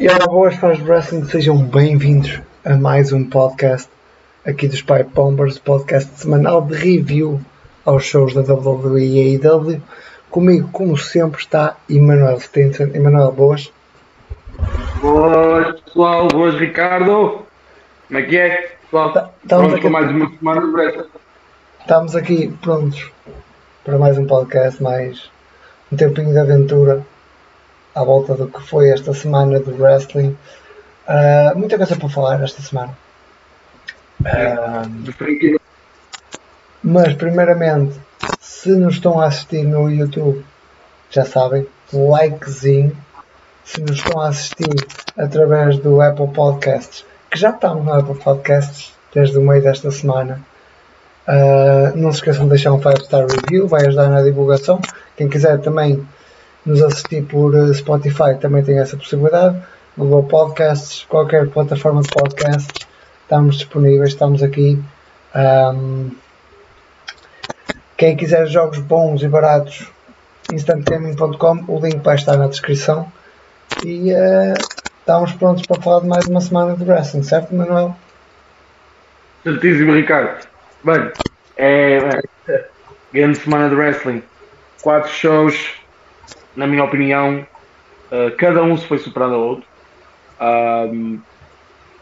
E ora, boas fãs de wrestling, sejam bem-vindos a mais um podcast aqui dos Pipe Bombers, podcast semanal de review aos shows da WWE e AEW. Comigo, como sempre, está Emanuel Stinson. Emanuel, boas? Boas, pessoal. Boas, Ricardo. Como é que é? Pessoal, Tá- estamos aqui- mais uma semana de. Estamos aqui prontos para mais um podcast, mais um tempinho de aventura à volta do que foi esta semana de wrestling. Ah, muita coisa para falar esta semana. Franquia. Mas, primeiramente, se nos estão a assistir no YouTube, já sabem, likezinho. Se nos estão a assistir através do Apple Podcasts, que já estamos no Apple Podcasts desde o meio desta semana, ah, não se esqueçam de deixar um 5-star review, vai ajudar na divulgação. Quem quiser também nos assistir por eh, Spotify também tem essa possibilidade. Google Podcasts, qualquer plataforma de podcasts, estamos disponíveis, estamos aqui. Ahm, quem quiser jogos bons e baratos, instantgaming.com, o link vai estar na descrição. E eh, estamos prontos para falar de mais uma semana de wrestling, certo, Manuel? Certíssimo, Ricardo. Bem, é. bem, grande semana de wrestling. Quatro shows, na minha opinião, uh, cada um se foi superando ao outro. Um,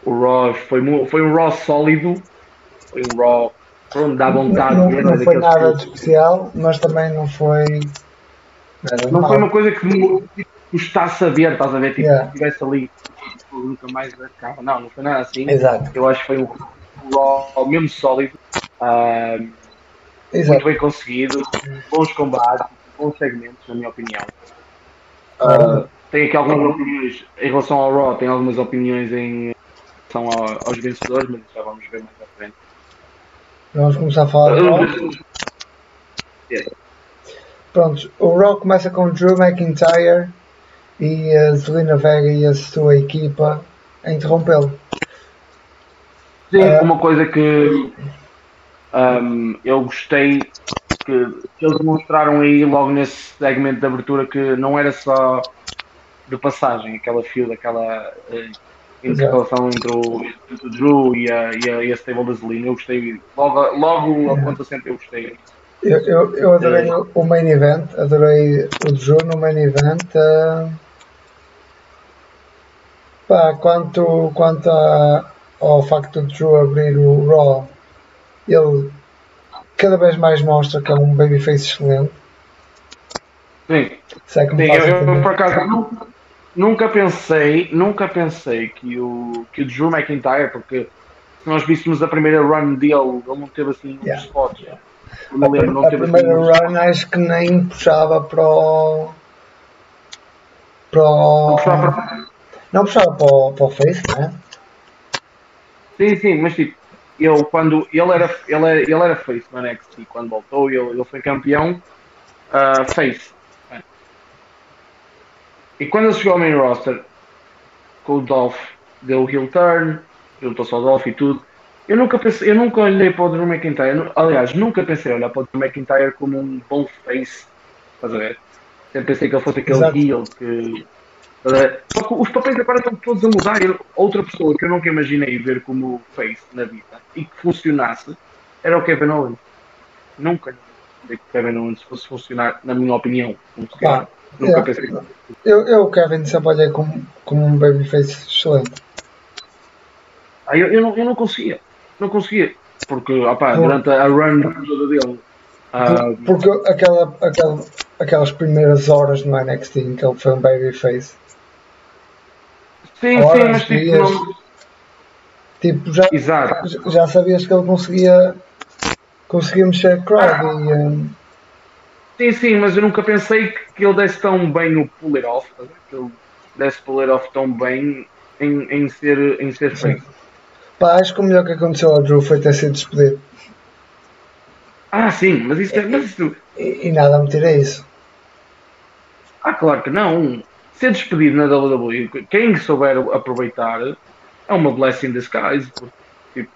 o Raw foi, foi um Raw sólido. Foi um Raw. Pronto, dá vontade não, de ver, não foi nada de especial, mas também não foi. nada Não mal. foi uma coisa que me custasse a ver, estás a ver? Tipo, Yeah. se estivesse ali, nunca mais acaba. Não, não foi nada assim. Exato, Eu acho que foi um Raw mesmo sólido, ah, muito bem conseguido, bons combates, bons segmentos, na minha opinião. Ah, tem aqui algumas opiniões em relação ao Raw, tem algumas opiniões em relação ao- aos vencedores, mas já vamos ver mais à frente. Vamos começar a falar do Raw. Yeah. Pronto, o Raw começa com Drew McIntyre e a Zelina Vega e a sua equipa a interrompê-lo. Sim, É. uma coisa que ahm, eu gostei que, que eles demonstraram aí logo nesse segmento de abertura que não era só de passagem, aquela fio, aquela eh, intercalação entre o, entre o Drew e a, e a, e a stable da Zelina. Eu gostei, logo, logo conta sempre eu gostei. Eu, eu, eu adorei o- o main event, adorei o Drew no main event. ah, pá, quanto quanto a- ao facto de Drew abrir o Raw, ele cada vez mais mostra que é um babyface excelente. Sim, Se é que Sim, eu, eu, por acaso nunca, nunca pensei, nunca pensei que o, que o Drew McIntyre, porque se nós víssemos a primeira run dele, ele não teve assim Yeah. spots. Eu me lembro, não a teve primeira assim run acho que nem puxava para o. Para o. Não puxava para- Não puxava para o, para o Face, né? Sim, sim, mas tipo, ele quando ele era, ele ele era face no NXT, quando voltou, ele, ele foi campeão ah, face. E quando ele chegou ao main roster, com o Dolph, deu o heel turn, juntou-se ao Dolph e tudo. Eu nunca pensei, eu nunca olhei para o Drew McIntyre, aliás, nunca pensei olhar para o Drew McIntyre como um bom face, estás a ver? Sempre pensei que ele fosse aquele Exato. heel que. Só que os papéis agora estão todos a mudar. Outra pessoa que eu nunca imaginei ver como face na vida e que funcionasse era o Kevin Owens. Nunca que o Kevin Owens fosse funcionar, na minha opinião. Nunca é. pensei. Eu, eu o Kevin sempre olhei como, como um babyface excelente. Ah, eu, eu, não, eu não conseguia. Não conseguia. Porque, opá, Por- durante a run toda dele. ah, Por- Porque aquela, aquela, aquelas primeiras horas no NXT em que ele foi um babyface, sim, horas, sim, mas tipo, dias. não. tipo, já, Exato. já sabias que ele conseguia, conseguia mexer a crowd e, hum, Sim, sim, mas eu nunca pensei que, ele desse tão bem o pull it off. tá a? Que ele desse pull it off tão bem em, em ser, em ser Sim. face. pá, acho que o melhor que aconteceu ao Drew foi ter sido despedido. Ah, sim, mas isso, é- mas isso. E, e nada me tira isso. Ah, claro que não. Ser despedido na WWE, quem souber aproveitar, é uma blessing in disguise. Porque, tipo,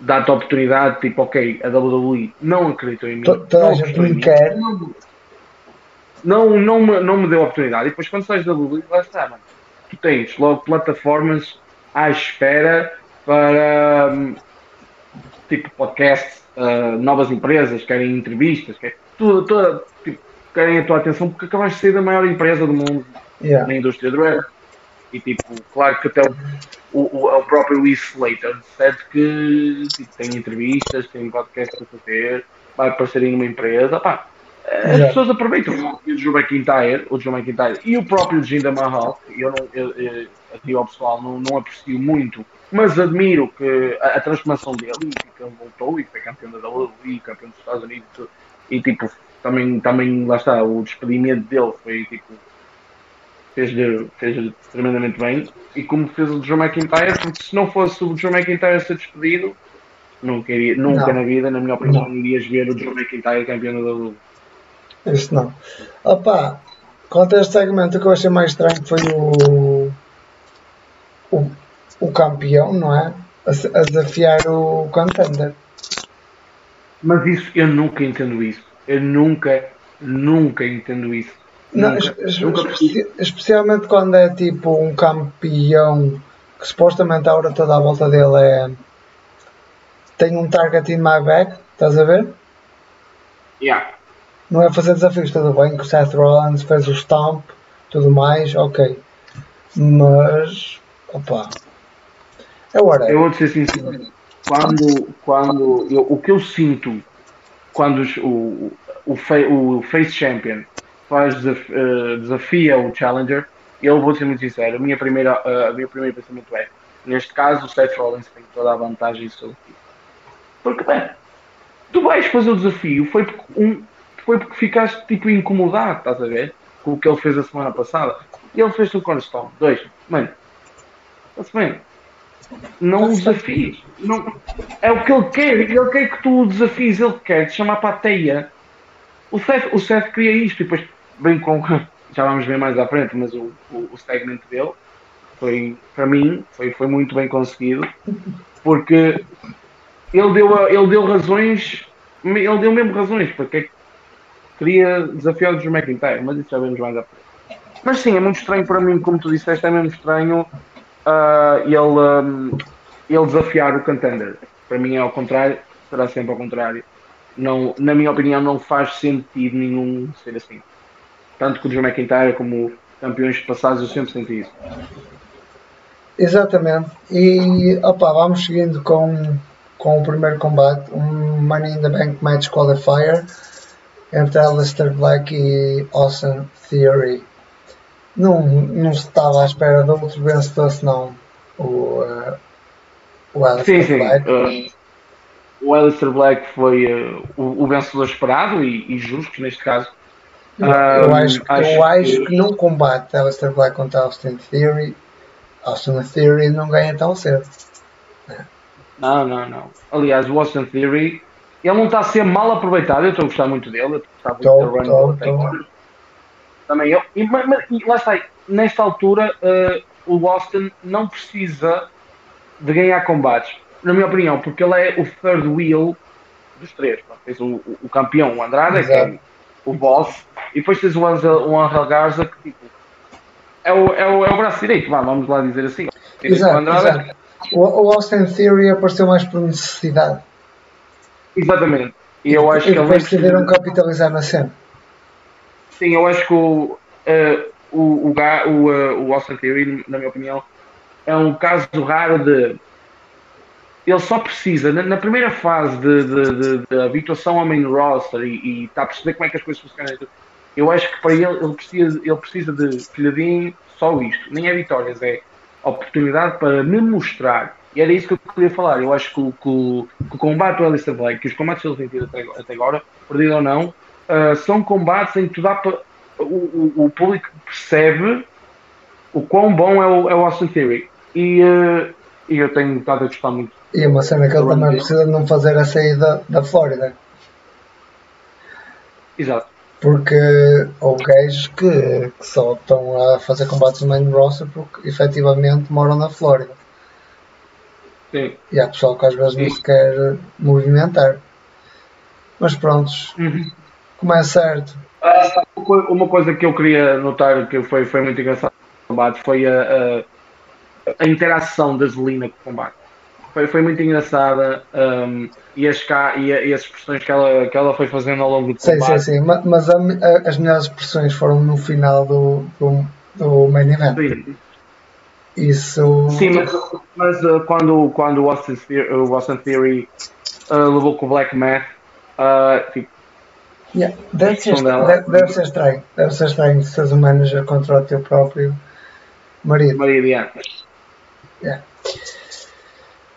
dá-te a oportunidade, tipo, ok, a WWE não acreditou em mim. To- Toda não a gente me quer. Não, não, me, não me deu a oportunidade. E depois, quando sais da WWE, lá está, mano. tu tens logo plataformas à espera para hum, tipo podcast, uh, novas empresas, querem entrevistas, querem, tudo, tipo, querem a tua atenção porque acabaste de ser a maior empresa do mundo Yeah. na indústria do rap. E tipo, claro que até o, o, o próprio Will Slater disse que tipo, tem entrevistas, tem podcast para fazer, vai aparecer em uma empresa. Pá, as Exato. pessoas aproveitam. O Joe McIntyre, o Joe McIntyre e o próprio Jinder Mahal, eu, não, eu, eu, aqui ao pessoal não, não aprecio muito, mas admiro que a, a transformação dele e que ele voltou e foi campeão da WWE, campeão dos Estados Unidos e tipo, também, também lá está, o despedimento dele foi tipo fez-lhe fez tremendamente bem e como fez o Joe McIntyre, porque se não fosse o Joe McIntyre a ser despedido, nunca, iria, nunca Não. na vida, na minha opinião, irias ver o Joe McIntyre campeão da WWE. Isso não. Opa, quanto a este segmento, o que eu achei mais estranho foi o. o, o campeão, não é? A, a desafiar o contender. Mas isso, eu nunca entendo isso. Eu nunca, nunca entendo isso. Não, Nunca, es- nunca espe- especialmente quando é tipo um campeão que supostamente a hora toda à volta dele é. tem um target in my back, estás a ver? Yeah. Não é fazer desafios, tudo bem, que o Seth Rollins fez o stomp, tudo mais, ok. Mas, opa, é. Eu vou te ser sincero. Quando, quando eu, o que eu sinto quando os- o, o, fa- o Face Champion faz eh, desafia o Challenger, eu vou ser muito sincero. A minha primeira, eh, a minha primeiro pensamento é: neste caso, o Seth Rollins tem toda a vantagem sobre ti. Porque, bem, tu vais fazer o desafio, foi porque, um, foi porque ficaste tipo incomodado, estás a ver? Com o que ele fez a semana passada. E ele fez o Cornerstone. Dois, mano, está-se bem. Não o desafies. Não, é o que ele quer. Ele quer que tu o desafies. Ele quer te chamar para a teia. O Seth, o Seth queria isto e depois bem com. Já vamos ver mais à frente, mas o, o, o segmento dele foi, para mim, foi, foi muito bem conseguido. Porque ele deu, ele deu razões. Ele deu mesmo razões porque é que queria desafiar o Drew McIntyre, mas isso já vemos mais à frente. Mas sim, é muito estranho para mim, como tu disseste, é mesmo estranho ah, ele, um, ele desafiar o contender. Para mim é ao contrário, será sempre ao contrário. Não, na minha opinião, não faz sentido nenhum ser assim. Tanto que o Drew McIntyre como campeões passados eu sempre senti isso. Exatamente. E opa, vamos seguindo com, com o primeiro combate, um Money in the Bank Match Qualifier entre Aleister Black e Austin Theory. Não, não se estava à espera de outro vencedor senão o, uh, o Aleister Sim, sim. Black. Uh, o Aleister Black foi uh, o, o vencedor esperado e, e justo neste caso. Eu, eu Um, acho, que- acho eu acho que- que num combate Aleister Black contra Austin Theory, Austin Theory não ganha tão cedo. Não, não, não. Aliás, o Austin Theory, ele não está a ser mal aproveitado. Eu estou a gostar muito dele. Eu estou a gostar Tô, muito da run tô. Também eu. E, mas- mas- e lá está. Nesta altura, eh, o Austin não precisa de ganhar combates. Na minha opinião, porque ele é o third wheel dos três. Pronto, Tens o, o- campeão, o Andrade, que é Exato. O boss. E depois tens o Angel, o Angel Garza, que tipo. É o, é, o, é o braço direito, vá, vamos lá dizer assim. Tens o Exato, exato. O, o Austin Theory apareceu mais por necessidade. Exatamente. E eu acho e que ele depois nem precisa- decidiram capitalizar na cena. Sim, eu acho que o, eh, o, o, o, eh, o Austin Theory, na minha opinião, é um caso raro de. Ele só precisa, na, na primeira fase de, de, de- de habituação ao main roster e, está a perceber como é que as coisas funcionam, eu acho que para ele ele precisa, ele precisa de deem só isto. Nem é vitórias, é oportunidade para me mostrar. E era isso que eu queria falar. Eu acho que, que que o combate do Alistair Blake, que os combates que ele tem tido até, até agora, perdido ou não, Uh, são combates em que tu dá para. O, o, o público percebe o quão bom é o, é o Austin Theory. E, uh, e eu tenho estado a gostar muito. E uma cena que ele também precisa de não fazer a saída da Flórida. Exato. Porque houve gajos que, que só estão a fazer combates no main roster porque efetivamente moram na Flórida. Sim. E há pessoal que às vezes não Sim. se quer movimentar. Mas prontos, Uhum. como é certo. Ah, uma coi- uma coisa que eu queria notar que foi, foi muito engraçado combate foi a, a, a interação da Zelina com o combate. Foi, foi muito engraçada um, e, as, e, e as expressões que ela, que ela foi fazendo ao longo do Sim, combate. sim, sim. Ma- Mas a- a- as melhores expressões foram no final do, do, do main event. Sim, Isso. Sim, mas, mas, uh, quando, quando o Austin Theory, o Austin Theory uh, levou com o Black Math, uh, tipo, Yeah, Deve, ser, deve, deve ser estranho. Deve ser estranho se és um manager contra o teu próprio marido. Maria Diana. Yeah.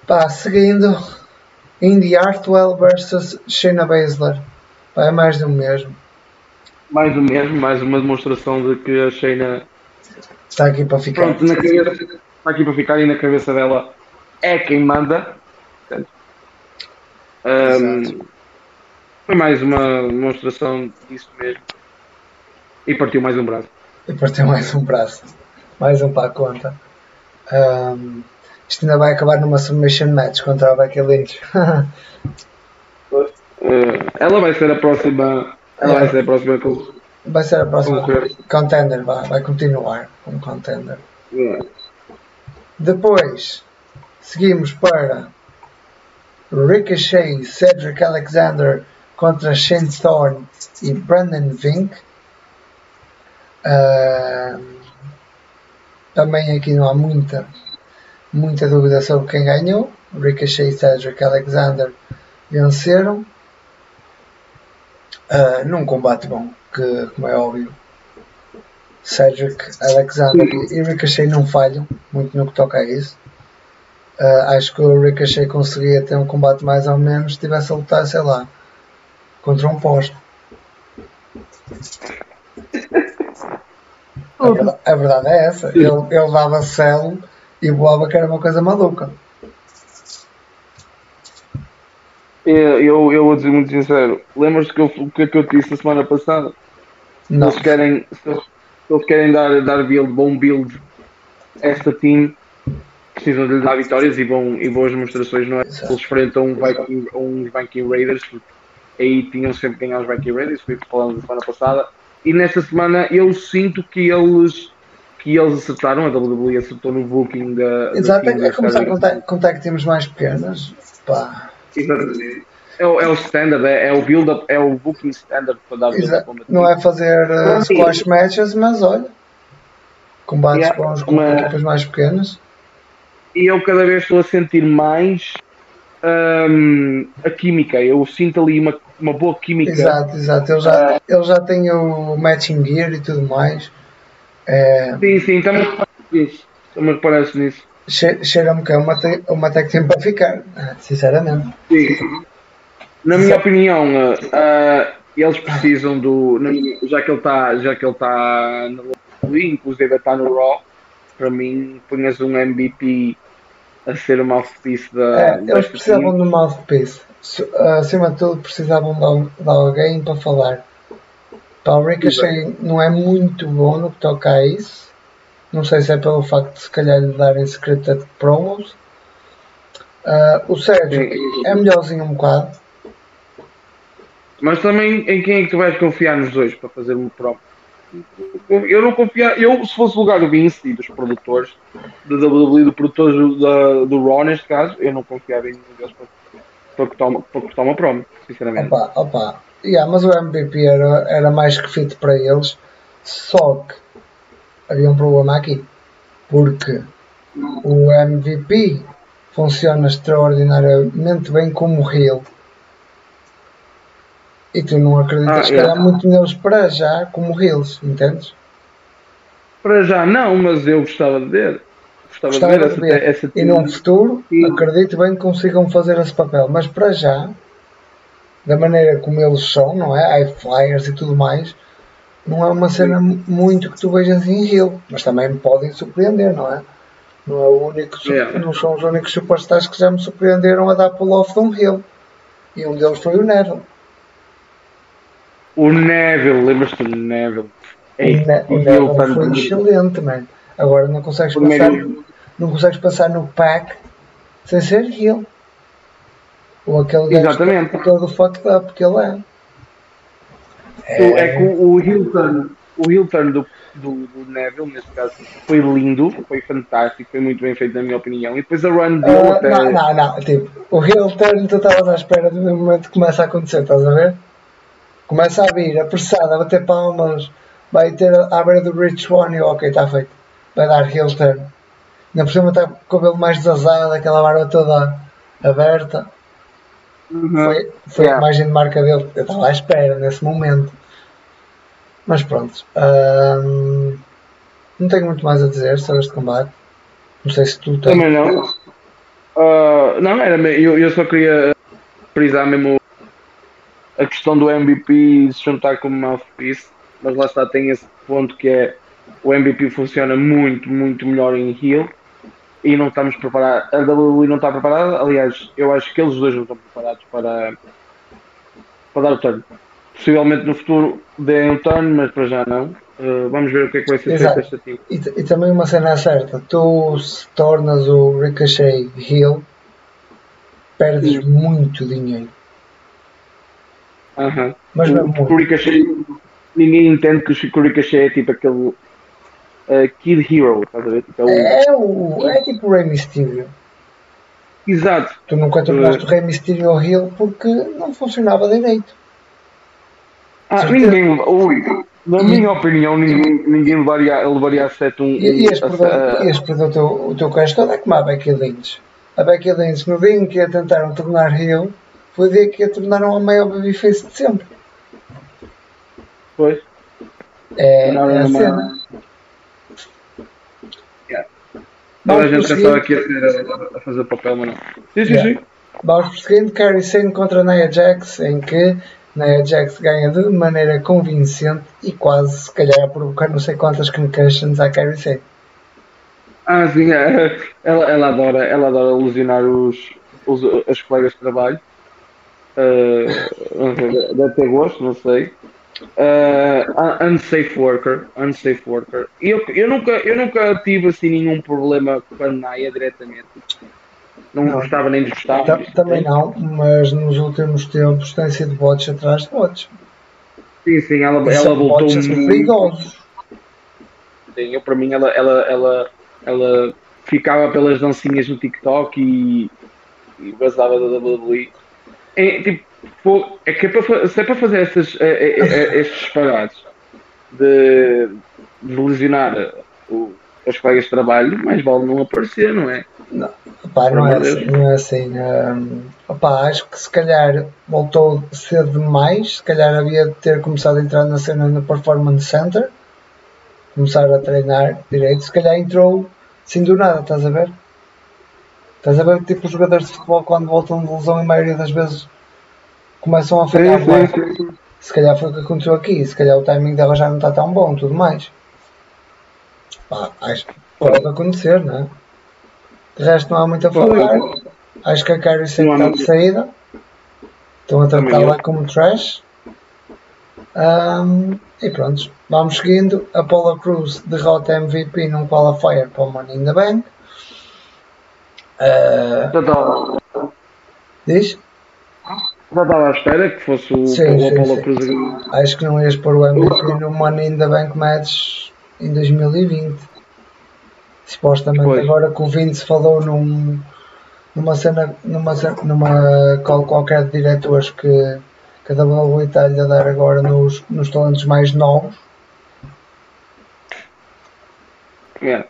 Pá, seguindo. Indy Hartwell versus Shayna Baszler. Pá, é mais do mesmo. Mais o mesmo, mais uma demonstração de que a Shayna Está aqui para ficar. pronto, na cabeça, está aqui para ficar e na cabeça dela é quem manda. Um, foi mais uma demonstração disso mesmo. E partiu mais um braço. E tem mais um braço. Mais um para a conta. Ahm, isto ainda vai acabar numa submission match contra a Becky Lynch. Uh, ela vai ser a próxima. Ela vai ser a próxima vai ser a próxima contender. Vai, vai continuar como contender. uh, Depois seguimos para Ricochet, Cedric Alexander contra Shane Thorne e Brandon Vink. Ahm, também aqui não há muita, muita dúvida sobre quem ganhou. Ricochet e Cedric Alexander venceram. Ah, num combate bom, que como é óbvio, Cedric Alexander e Ricochet não falham muito no que toca a isso. Ah, acho que o Ricochet conseguia ter um combate mais ou menos se tivesse a lutar, sei lá, contra um posto. A verdade, a verdade é essa. Ele, ele dava celo e voava que era uma coisa maluca. Eu, eu, eu vou dizer muito sincero. Lembras-te que eu, o que é que eu te disse a semana passada? Se Não. eles querem, se eles, se eles querem dar, dar build, bom build a esta team, precisam de lhe dar vitórias e, bom, e boas demonstrações. Não é? Exato. Eles enfrentam um Viking, uns Viking Raiders, aí tinham sempre ganhar os Viking Raiders, foi o que falamos na semana passada. E nesta semana eu sinto que eles, que eles acertaram, a WWE acertou no booking da. Exato, team é, é começar com, com tag teams mais pequenas. Pá. É o, é o standard, é, é o build-up, é o booking standard para dar exa- build-up. não é fazer uh, squash matches, mas olha, combates Yeah, bons com mas- equipas mais pequenas. E eu cada vez estou a sentir mais hum, a química. Eu sinto ali uma, uma boa química. Exato, exato. Ele já, ele já tem o matching gear e tudo mais. É, Sim, sim, também parece nisso. Também parece nisso. che- Cheira-me que é uma, te- uma team para ficar, sinceramente. Sim. Na minha opinião, uh, uh, eles precisam do. minha- Já que ele está já que ele está no inclusive está no Raw, para mim punhas um MVP a ser o mouthpiece da. É, eles precisavam um mouthpiece. Se- Acima de tudo, precisavam de alguém para falar. Pá, o Ricochet não é muito bom no que toca a isso. Não sei se é pelo facto de se calhar lhe darem scripted promos. Ah, o Sérgio é melhorzinho um bocado. Mas também em quem é que tu vais confiar nos dois para fazer um próprio? Eu não confiar, eu se fosse o lugar do Vince e dos produtores da WWE, do produtor do, do Raw neste caso, eu não confiava em nenhum deles para, para, cortar, uma, para cortar uma promo, sinceramente. Opa, opa. Yeah, mas o MVP era, era mais que fit para eles. Só que havia um problema aqui. Porque o MVP funciona extraordinariamente bem como heel. E tu não acreditas Ah, se é. calhar muito neles para já como heels, entendes? Para já não, mas eu gostava de ver. Gostava, Gostava de ver de essa, ver. essa E num futuro, Sim. acredito bem que consigam fazer esse papel. Mas para já, da maneira como eles são, não é? High flyers e tudo mais, não é uma cena muito que tu vejas em heel. Mas também me podem surpreender, não é? Não, é o único, Yeah. não são os únicos superstars que já me surpreenderam a dar pull-off de um heel. E um deles foi o Neville. O Neville, lembras-te do Neville? O, Ne- o Neville foi excelente, man. Agora não consegues passar, não consegues passar no pack sem ser heel. Ou aquele gajo Exatamente. todo fucked up que ele é. o- é que o, o Hilton, o Hilton do, do, do Neville, neste caso, foi lindo, foi fantástico, foi muito bem feito na minha opinião. E depois a run dele uh, até. Não, não, não, tipo, o heel turn tu estavas à espera do momento que começa a acontecer, estás a ver? Começa a vir, apressado, a bater palmas, vai ter a beira do Rich One e ok, está feito. Vai dar. Ainda por cima está com o cabelo mais desazado, aquela barba toda aberta. Uhum. Foi, foi yeah. a imagem de marca dele. Eu estava à espera nesse momento. Mas pronto. Um, não tenho muito mais a dizer sobre este combate. Não sei se tu tens. Também não. Uh, não, era, eu, eu só queria frisar mesmo a questão do MVP se juntar como mouthpiece. Mas lá está, tem esse ponto que é o MVP funciona muito, muito melhor em heal e não estamos preparados. A WWE não está preparada. Aliás, eu acho que eles dois não estão preparados para, para dar o turno. Possivelmente no futuro deem um turno, mas para já não. Uh, vamos ver o que é que vai ser feito esta time. E, e, também uma cena certa: tu se tornas o Ricochet heel, perdes Sim. muito dinheiro. Uh -huh. Mas o, muito. O Ricochet, ninguém entende que o Ricochet é tipo aquele uh, Kid Hero, estás a ver? Tipo, é, é, o, é tipo o Rey Mysterio. Exato. Tu nunca tornaste uh, o Rey Mysterio Hill porque não funcionava direito. Ah, ninguém. Ui, na minha opinião, ninguém, ninguém levaria, levaria a sete um. E, e este perdeu o teu, o teu caso todo é como a Becky Lynch. A Becky Lynch, no dia em que a tentaram tornar Hill, foi o dia que a tornaram a maior babyface de sempre. Pois. É, é a cena. Toda a gente pensava que ia ser a, a fazer papel, mas não. Sim, sim, yeah. sim. Vamos prosseguindo, Carrie Sane contra Nia Jax, em que Nia Jax ganha de maneira convincente e quase, se calhar, a provocar não sei quantas concussions à Carrie Sane. Ah, sim, é. ela, ela, adora, ela adora ilusionar os, os, os colegas de trabalho. Uh, deve ter gosto, não sei. Uh, unsafe worker, unsafe worker. Eu, eu, nunca, eu nunca tive assim nenhum problema com a Naya diretamente. Não, não. gostava nem desgostava. Também não, mas nos últimos tempos tem sido bots atrás de bots. Sim, sim, ela, ela voltou muito. perigosos. Sim, eu, para mim ela, ela, ela, ela ficava pelas dancinhas no TikTok e, e vazava da WWE. É, tipo, é que é para, se é para fazer essas, é, é, estes disparados de, de lesionar o, os colegas de trabalho, mais vale não aparecer, não é? Não, não, é assim, não é assim. Um, opa, acho que se calhar voltou cedo demais, se calhar havia de ter começado a entrar na cena no Performance Center, começar a treinar direito, se calhar entrou sem do nada, estás a ver? Estás a ver tipo os jogadores de futebol quando voltam de lesão, a maioria das vezes começam a falhar mais. Se calhar foi o que aconteceu aqui, se calhar o timing dela já não está tão bom, tudo mais. Pá, acho que pode acontecer, não é? De resto não há muito a falar. Acho que a Carrie sempre está de saída. Estão a tratá-la como trash. Um, e pronto, vamos seguindo. Apollo Cruz derrota MVP num qualifier para o Money in the Bank. Uh, diz? Já estava à espera que fosse o, sim, o Apollo Cruz. Acho que não ias pôr o MVP no Money in the Bank Match em 2020. Supostamente pois. agora que o Vince falou num, numa cena, numa, numa call qualquer de diretores que, que a WWE está-lhe a dar agora nos, nos talentos mais novos. Yeah.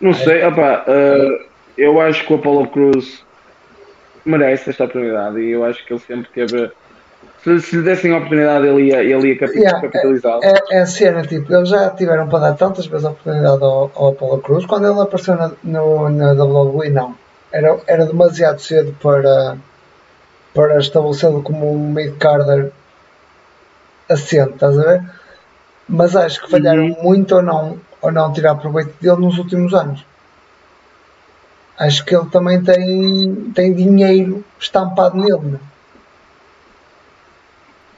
Não sei, opa, uh, eu acho que o Apollo Cruz merece esta oportunidade e eu acho que ele sempre teve. Se, se lhe dessem a oportunidade, ele ia, ele ia capitalizar. Yeah, é, é, é a cena, tipo, eles já tiveram para dar tantas vezes a oportunidade ao, ao Apollo Cruz. Quando ele apareceu na, no, na WWE, não. Era, era demasiado cedo para, para estabelecê-lo como um mid-carder assente, estás a ver? Mas acho que falharam uhum. muito ou não, ou não tirar proveito dele nos últimos anos acho que ele também tem, tem dinheiro estampado nele. Né?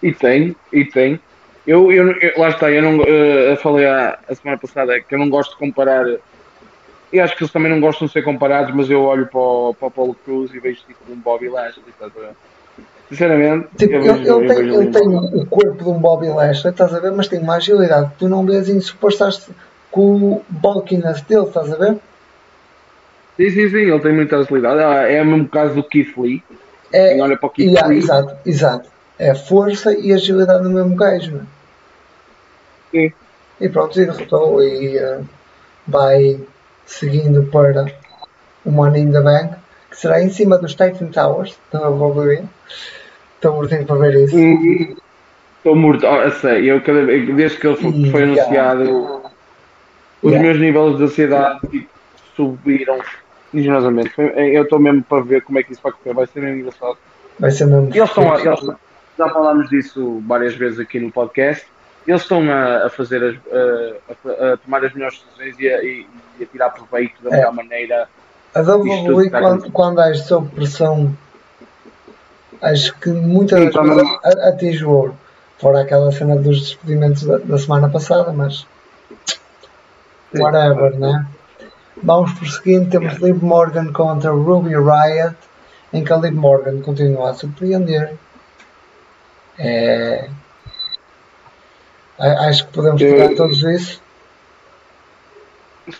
E tem, e tem. Eu, eu, eu, lá está, eu não eu falei a, a semana passada que eu não gosto de comparar. E acho que eles também não gostam de ser comparados, mas eu olho para o, para o Paulo Cruz e vejo tipo um Bobby Lashley. Sinceramente, tipo, ele, vejo, ele, tem, ele tem o corpo de um Bobby Lashley, estás a ver, mas tem uma agilidade que tu não vês em superstars com o bulkiness dele, estás a ver? Sim, sim, sim, ele tem muita agilidade. Ah, É o mesmo caso do Keith Lee. É, Quem olha para o Keith yeah, Lee. exato, exato. É força e agilidade do mesmo gajo, não é? Sim. E pronto, e derrotou e eh, vai seguindo para o Money in the Bank, que será em cima dos Titan Towers da WWE. Estou mortinho para ver isso. Estou morto, oh, eu sei, eu cada vez, desde que ele foi, foi Yeah. anunciado, os Yeah. meus níveis de ansiedade tipo, subiram ligeirosamente. Foi- Eu estou mesmo para ver como é que isso vai correr, vai ser mesmo engraçado. Vai ser mesmo. Eles estão, a- eles- já falámos disso várias vezes aqui no podcast. Eles estão a, a fazer as, a, a- tomar as melhores decisões e a, e, e a tirar proveito da É. melhor maneira. A WWE, quando, quando age sob pressão, acho que muitas das coisas atinge o ouro. Fora aquela cena dos despedimentos da, da semana passada, mas Sim. whatever, né? Vamos por seguinte, temos Liv Morgan contra Ruby Riot, em que a Liv Morgan continua a surpreender. É... Acho que podemos pegar todos isso.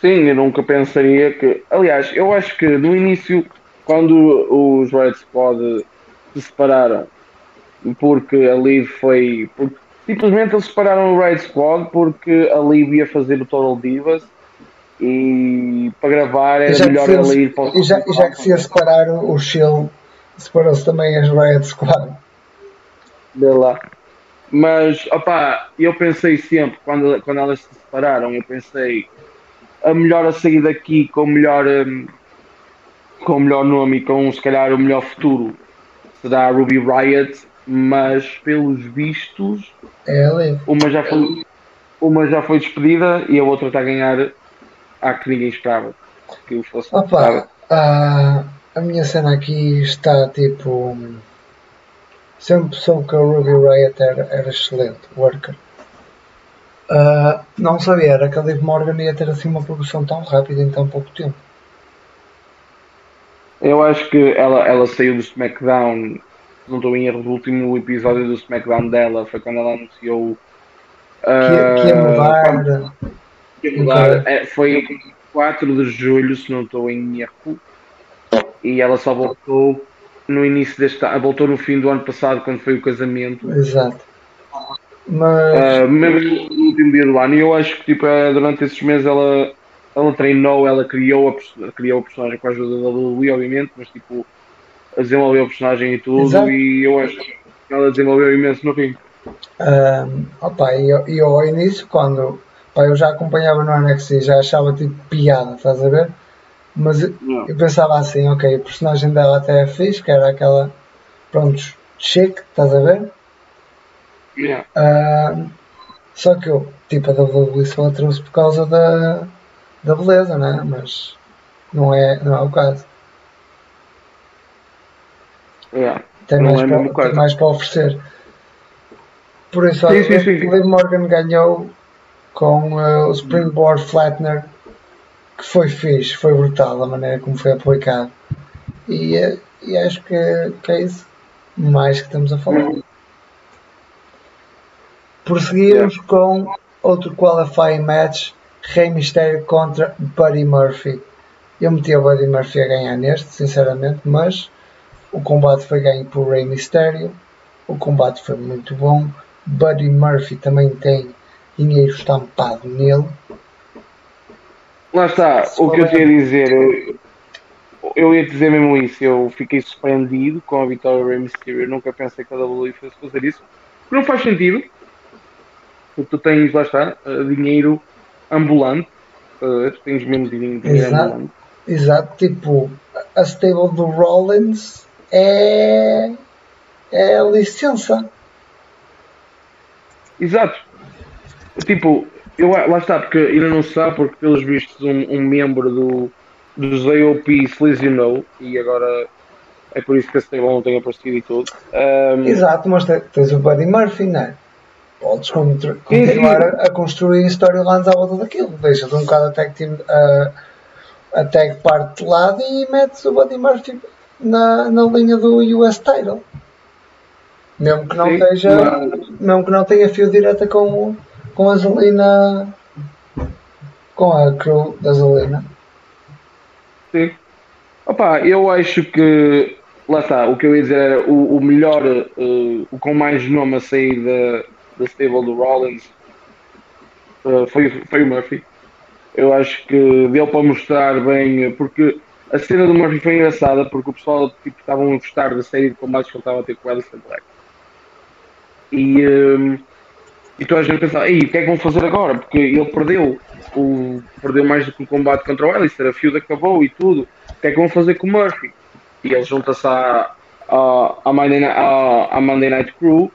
Sim, eu nunca pensaria que. Aliás, eu acho que no início, quando os Red Squad se separaram, porque a Liv foi. Porque, simplesmente eles separaram o Red Squad porque a Liv ia fazer o Total Divas e para gravar era melhor ela eles- ir para o e já, e já que se ia separar o Shield, separou-se também as Riot Squad. Vê lá. Mas, opá, eu pensei sempre, quando, quando elas se separaram, eu pensei a melhor a sair daqui com o melhor, hum, com o melhor nome e com, se calhar, o melhor futuro será a Ruby Riot, mas pelos vistos, É uma já foi, uma já foi despedida e a outra está a ganhar a que ninguém esperava que o fosse. Opa, a, a minha cena aqui está tipo. Sempre soube que a Ruby Riot era, era excelente worker. Ah, não sabia era que a Liv Morgan ia ter assim uma progressão tão rápida em tão pouco tempo. Eu acho que ela, ela saiu do SmackDown, não estou em erro, do último episódio do SmackDown dela foi quando ela anunciou Que, ia- que ia ah, mudar. que É, foi 4 de julho, se não estou em erro, e ela só voltou no início deste ano, voltou no fim do ano passado, quando foi o casamento. Exato. Mas. Ah, mesmo no último dia do ano, e eu acho que tipo, é, durante esses meses ela, ela treinou, ela criou a, criou a personagem com a ajuda da WWE, obviamente, mas tipo, desenvolveu a personagem e tudo, Exato. e eu acho que ela desenvolveu imenso no fim. Um, opa, e eu, eu ao início, quando pá, eu já acompanhava no NXT, já achava tipo piada, estás a ver? Mas eu, eu pensava assim, ok, o personagem dela até é fixe, que era aquela, prontos, chique, estás a ver? Yeah. Um, só que eu, tipo, a WWE só a trouxe por causa da, da beleza, né? Mas não é, não é o caso. Yeah. Tem Não mais, é para, tem mais para oferecer. Por isso, Sim, sim, sim. Liv Morgan ganhou com eh, o Springboard Flatner, que foi fixe, foi brutal a maneira como foi aplicado. E, eh, e acho que, que é isso mais que estamos a falar. Prosseguimos com outro qualifying match, Rey Mysterio contra Buddy Murphy. Eu meti o Buddy Murphy a ganhar neste, sinceramente, mas o combate foi ganho por Rey Mysterio. O combate foi muito bom. Buddy Murphy também tem dinheiro estampado nele. Lá está, o que eu tinha a dizer, eu, eu ia dizer mesmo isso, eu fiquei surpreendido com a vitória do Rey Mysterio, eu nunca pensei que a WWE fosse fazer isso, porque não faz sentido, porque tu tens, lá está, eh, dinheiro ambulante, eh, tu tens mesmo dinheiro, dinheiro Exato. ambulante. Exato, tipo, a stable do Rollins é, é a licença. Exato. Tipo, eu, lá está, porque ainda não se sabe, porque pelos vistos um, um membro do, dos AOP se lesionou e agora é por isso que a stable não tem aparecido e tudo. Ahm, Exato, mas te- tens o Buddy Murphy, não é? Podes contr- Sim, sim. continuar a, construir storylines à volta daquilo. Deixas um bocado a tag, team, a, a tag parte de lado e metes o Buddy Murphy na, na linha do US title. Mesmo que não Sim, esteja, mas- mesmo que não tenha fio direta com, com a Zelina com a crew da Zelina. Sim. Opa, eu acho que lá está, o que eu ia dizer era o, o melhor, uh, o com mais nome a sair da, da stable do Rollins uh, foi, foi o Murphy. Eu acho que deu para mostrar bem, porque a cena do Murphy foi engraçada porque o pessoal tipo, estavam a gostar da série de combates que ele estava a ter com o Alistair Black. E, um, e toda a gente pensava, Ei, o que é que vão fazer agora? Porque ele perdeu, o, perdeu mais do que o combate contra o Alistair, a feud acabou e tudo. O que é que vão fazer com o Murphy? E ele junta-se à, à, à, Monday, à, à Monday Night Crew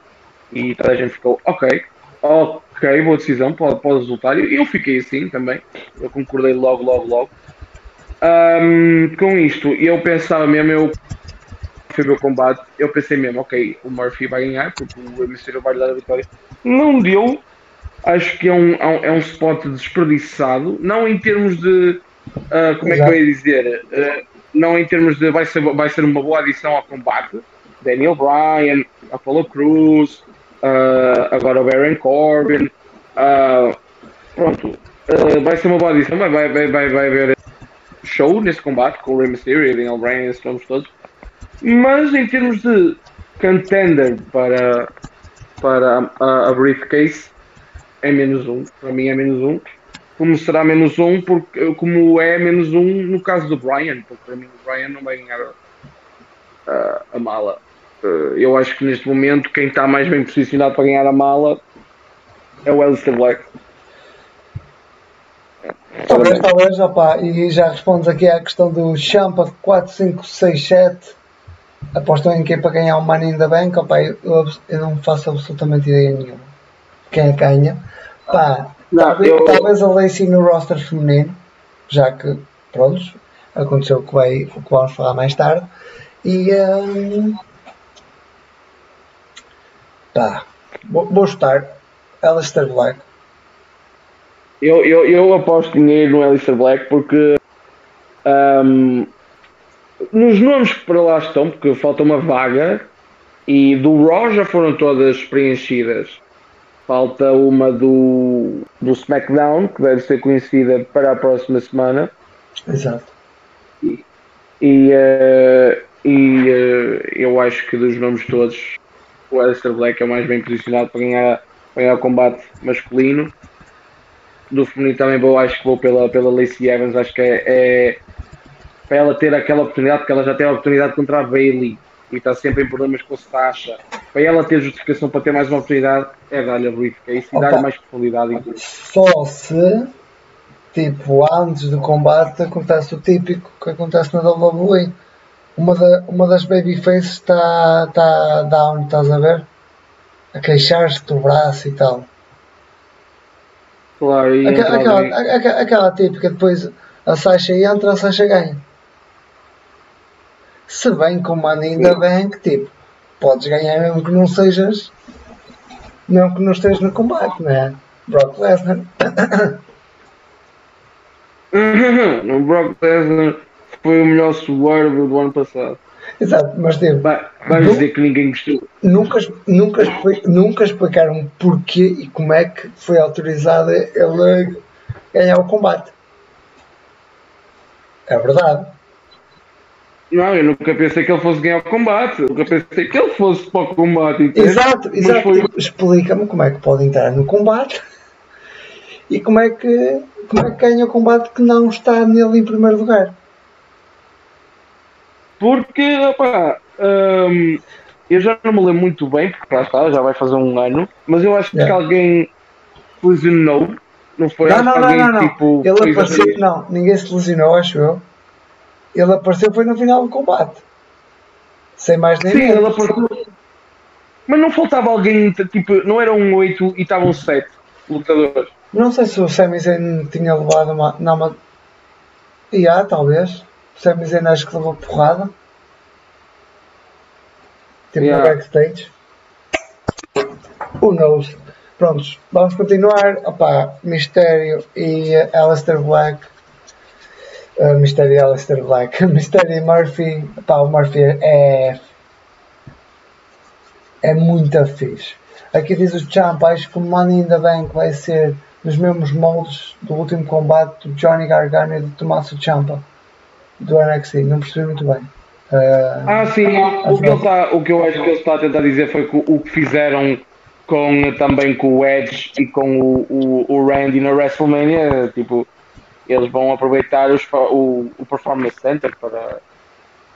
e toda a gente ficou, ok, ok, boa decisão, pode, pode resultar. E eu fiquei assim também, eu concordei logo, logo, logo. Um, com isto, eu pensava mesmo, eu foi o combate, eu pensei mesmo, ok, o Murphy vai ganhar, porque o Mysterio vai lhe dar a vitória. Não deu, acho que é um, é um spot desperdiçado, não em termos de, uh, como é que eu ia dizer, uh, não em termos de vai ser, vai ser uma boa adição ao combate, Daniel Bryan, Apollo Cruz, uh, agora o Baron Corbin, pronto, vai ser uma boa adição, vai, vai, vai, vai, haver show nesse combate com o Rey Mysterio Daniel Bryan, esses todos. Mas em termos de contender para, para a, a briefcase, é menos um. Para mim é menos um. Como será menos um, porque, como é menos um no caso do Brian, porque para mim o Brian não vai ganhar a, a mala. Uh, eu acho que neste momento quem está mais bem posicionado para ganhar a mala é o Alistair Black. Talvez, talvez, opa, e já respondes aqui à questão do Champa 4567. Apostam em quem para ganhar o Money in the Bank? Opa, eu, eu não faço absolutamente ideia nenhuma. Quem é ganha? Pá, não, talvez, eu... talvez a Lacey no roster feminino, já que, pronto, aconteceu o que, vai, o que vamos falar mais tarde. E. Um, pá, vou, vou estar. Alistair Black eu, eu, eu aposto dinheiro no Alistair Black porque um, nos nomes que para lá estão, porque falta uma vaga e do Raw já foram todas preenchidas. Falta uma do, do SmackDown, que deve ser conhecida para a próxima semana. Exato. E, e, uh, e uh, eu acho que dos nomes todos, o Alistair Black é o mais bem posicionado para ganhar, para ganhar o combate masculino do feminino também vou, acho que vou pela, pela Lacey Evans, acho que é, é para ela ter aquela oportunidade, porque ela já tem a oportunidade contra a Bailey e está sempre em problemas com a Sasha. Para ela ter justificação para ter mais uma oportunidade, é dar-lhe a briefcase e dar-lhe mais profundidade. Só se, tipo, antes do combate acontece o típico que acontece na WWE. Uma, da, uma das babyfaces está tá down, estás a ver? A queixar-se do braço e tal. Claro, e aquela, aquela, aquela, aquela, típica, depois a Sasha entra, a Sasha ganha. Se bem com o ainda bem que tipo, podes ganhar mesmo que não sejas, mesmo que não estejas no combate, não é? Brock Lesnar. o Brock Lesnar foi o melhor suburb do ano passado. Exato, mas devo. Vai, vai dizer que ninguém gostou. Nunca, nunca, nunca explicaram porquê e como é que foi autorizado ele ganhar o combate. É verdade. Não, eu nunca pensei que ele fosse ganhar o combate. Eu nunca pensei que ele fosse para o combate. Entende? Exato, exato. Foi... Explica-me como é que pode entrar no combate e como é que, como é que ganha o combate que não está nele em primeiro lugar. Porque, opá, hum, eu já não me lembro muito bem, porque lá está, já vai fazer um ano, mas eu acho que yeah. alguém lesionou, não foi? Não, não, não, não, não. Tipo, Ele apareceu, não, ninguém se lesionou, acho eu. Ele apareceu foi no final do combate. Sem mais nem Sim, ele apareceu. Mas não faltava alguém, tipo, não era um 8 e estavam 7 lutadores. Não sei se o Sami Zayn tinha levado uma. Não, mas. Yeah, talvez. Sami Zayn acho que levou porrada. Tipo yeah. no backstage. Who knows? Prontos, vamos continuar. Opa, Mistério e Alistair Black. Uh, Mistério e Alistair Black. Mistério e Murphy. Opa, o Murphy é. É muito fixe. Aqui diz o Champ, acho que o Money in the Bank vai ser nos mesmos moldes do último combate do Johnny Gargano e do Tommaso Ciampa do NXT. Não percebi muito bem. Uh, ah, sim, o que, está, o que eu acho que ele está a tentar dizer foi que o que fizeram com, também com o Edge e com o, o, o Randy na WrestleMania, tipo, eles vão aproveitar os, o, o Performance Center para,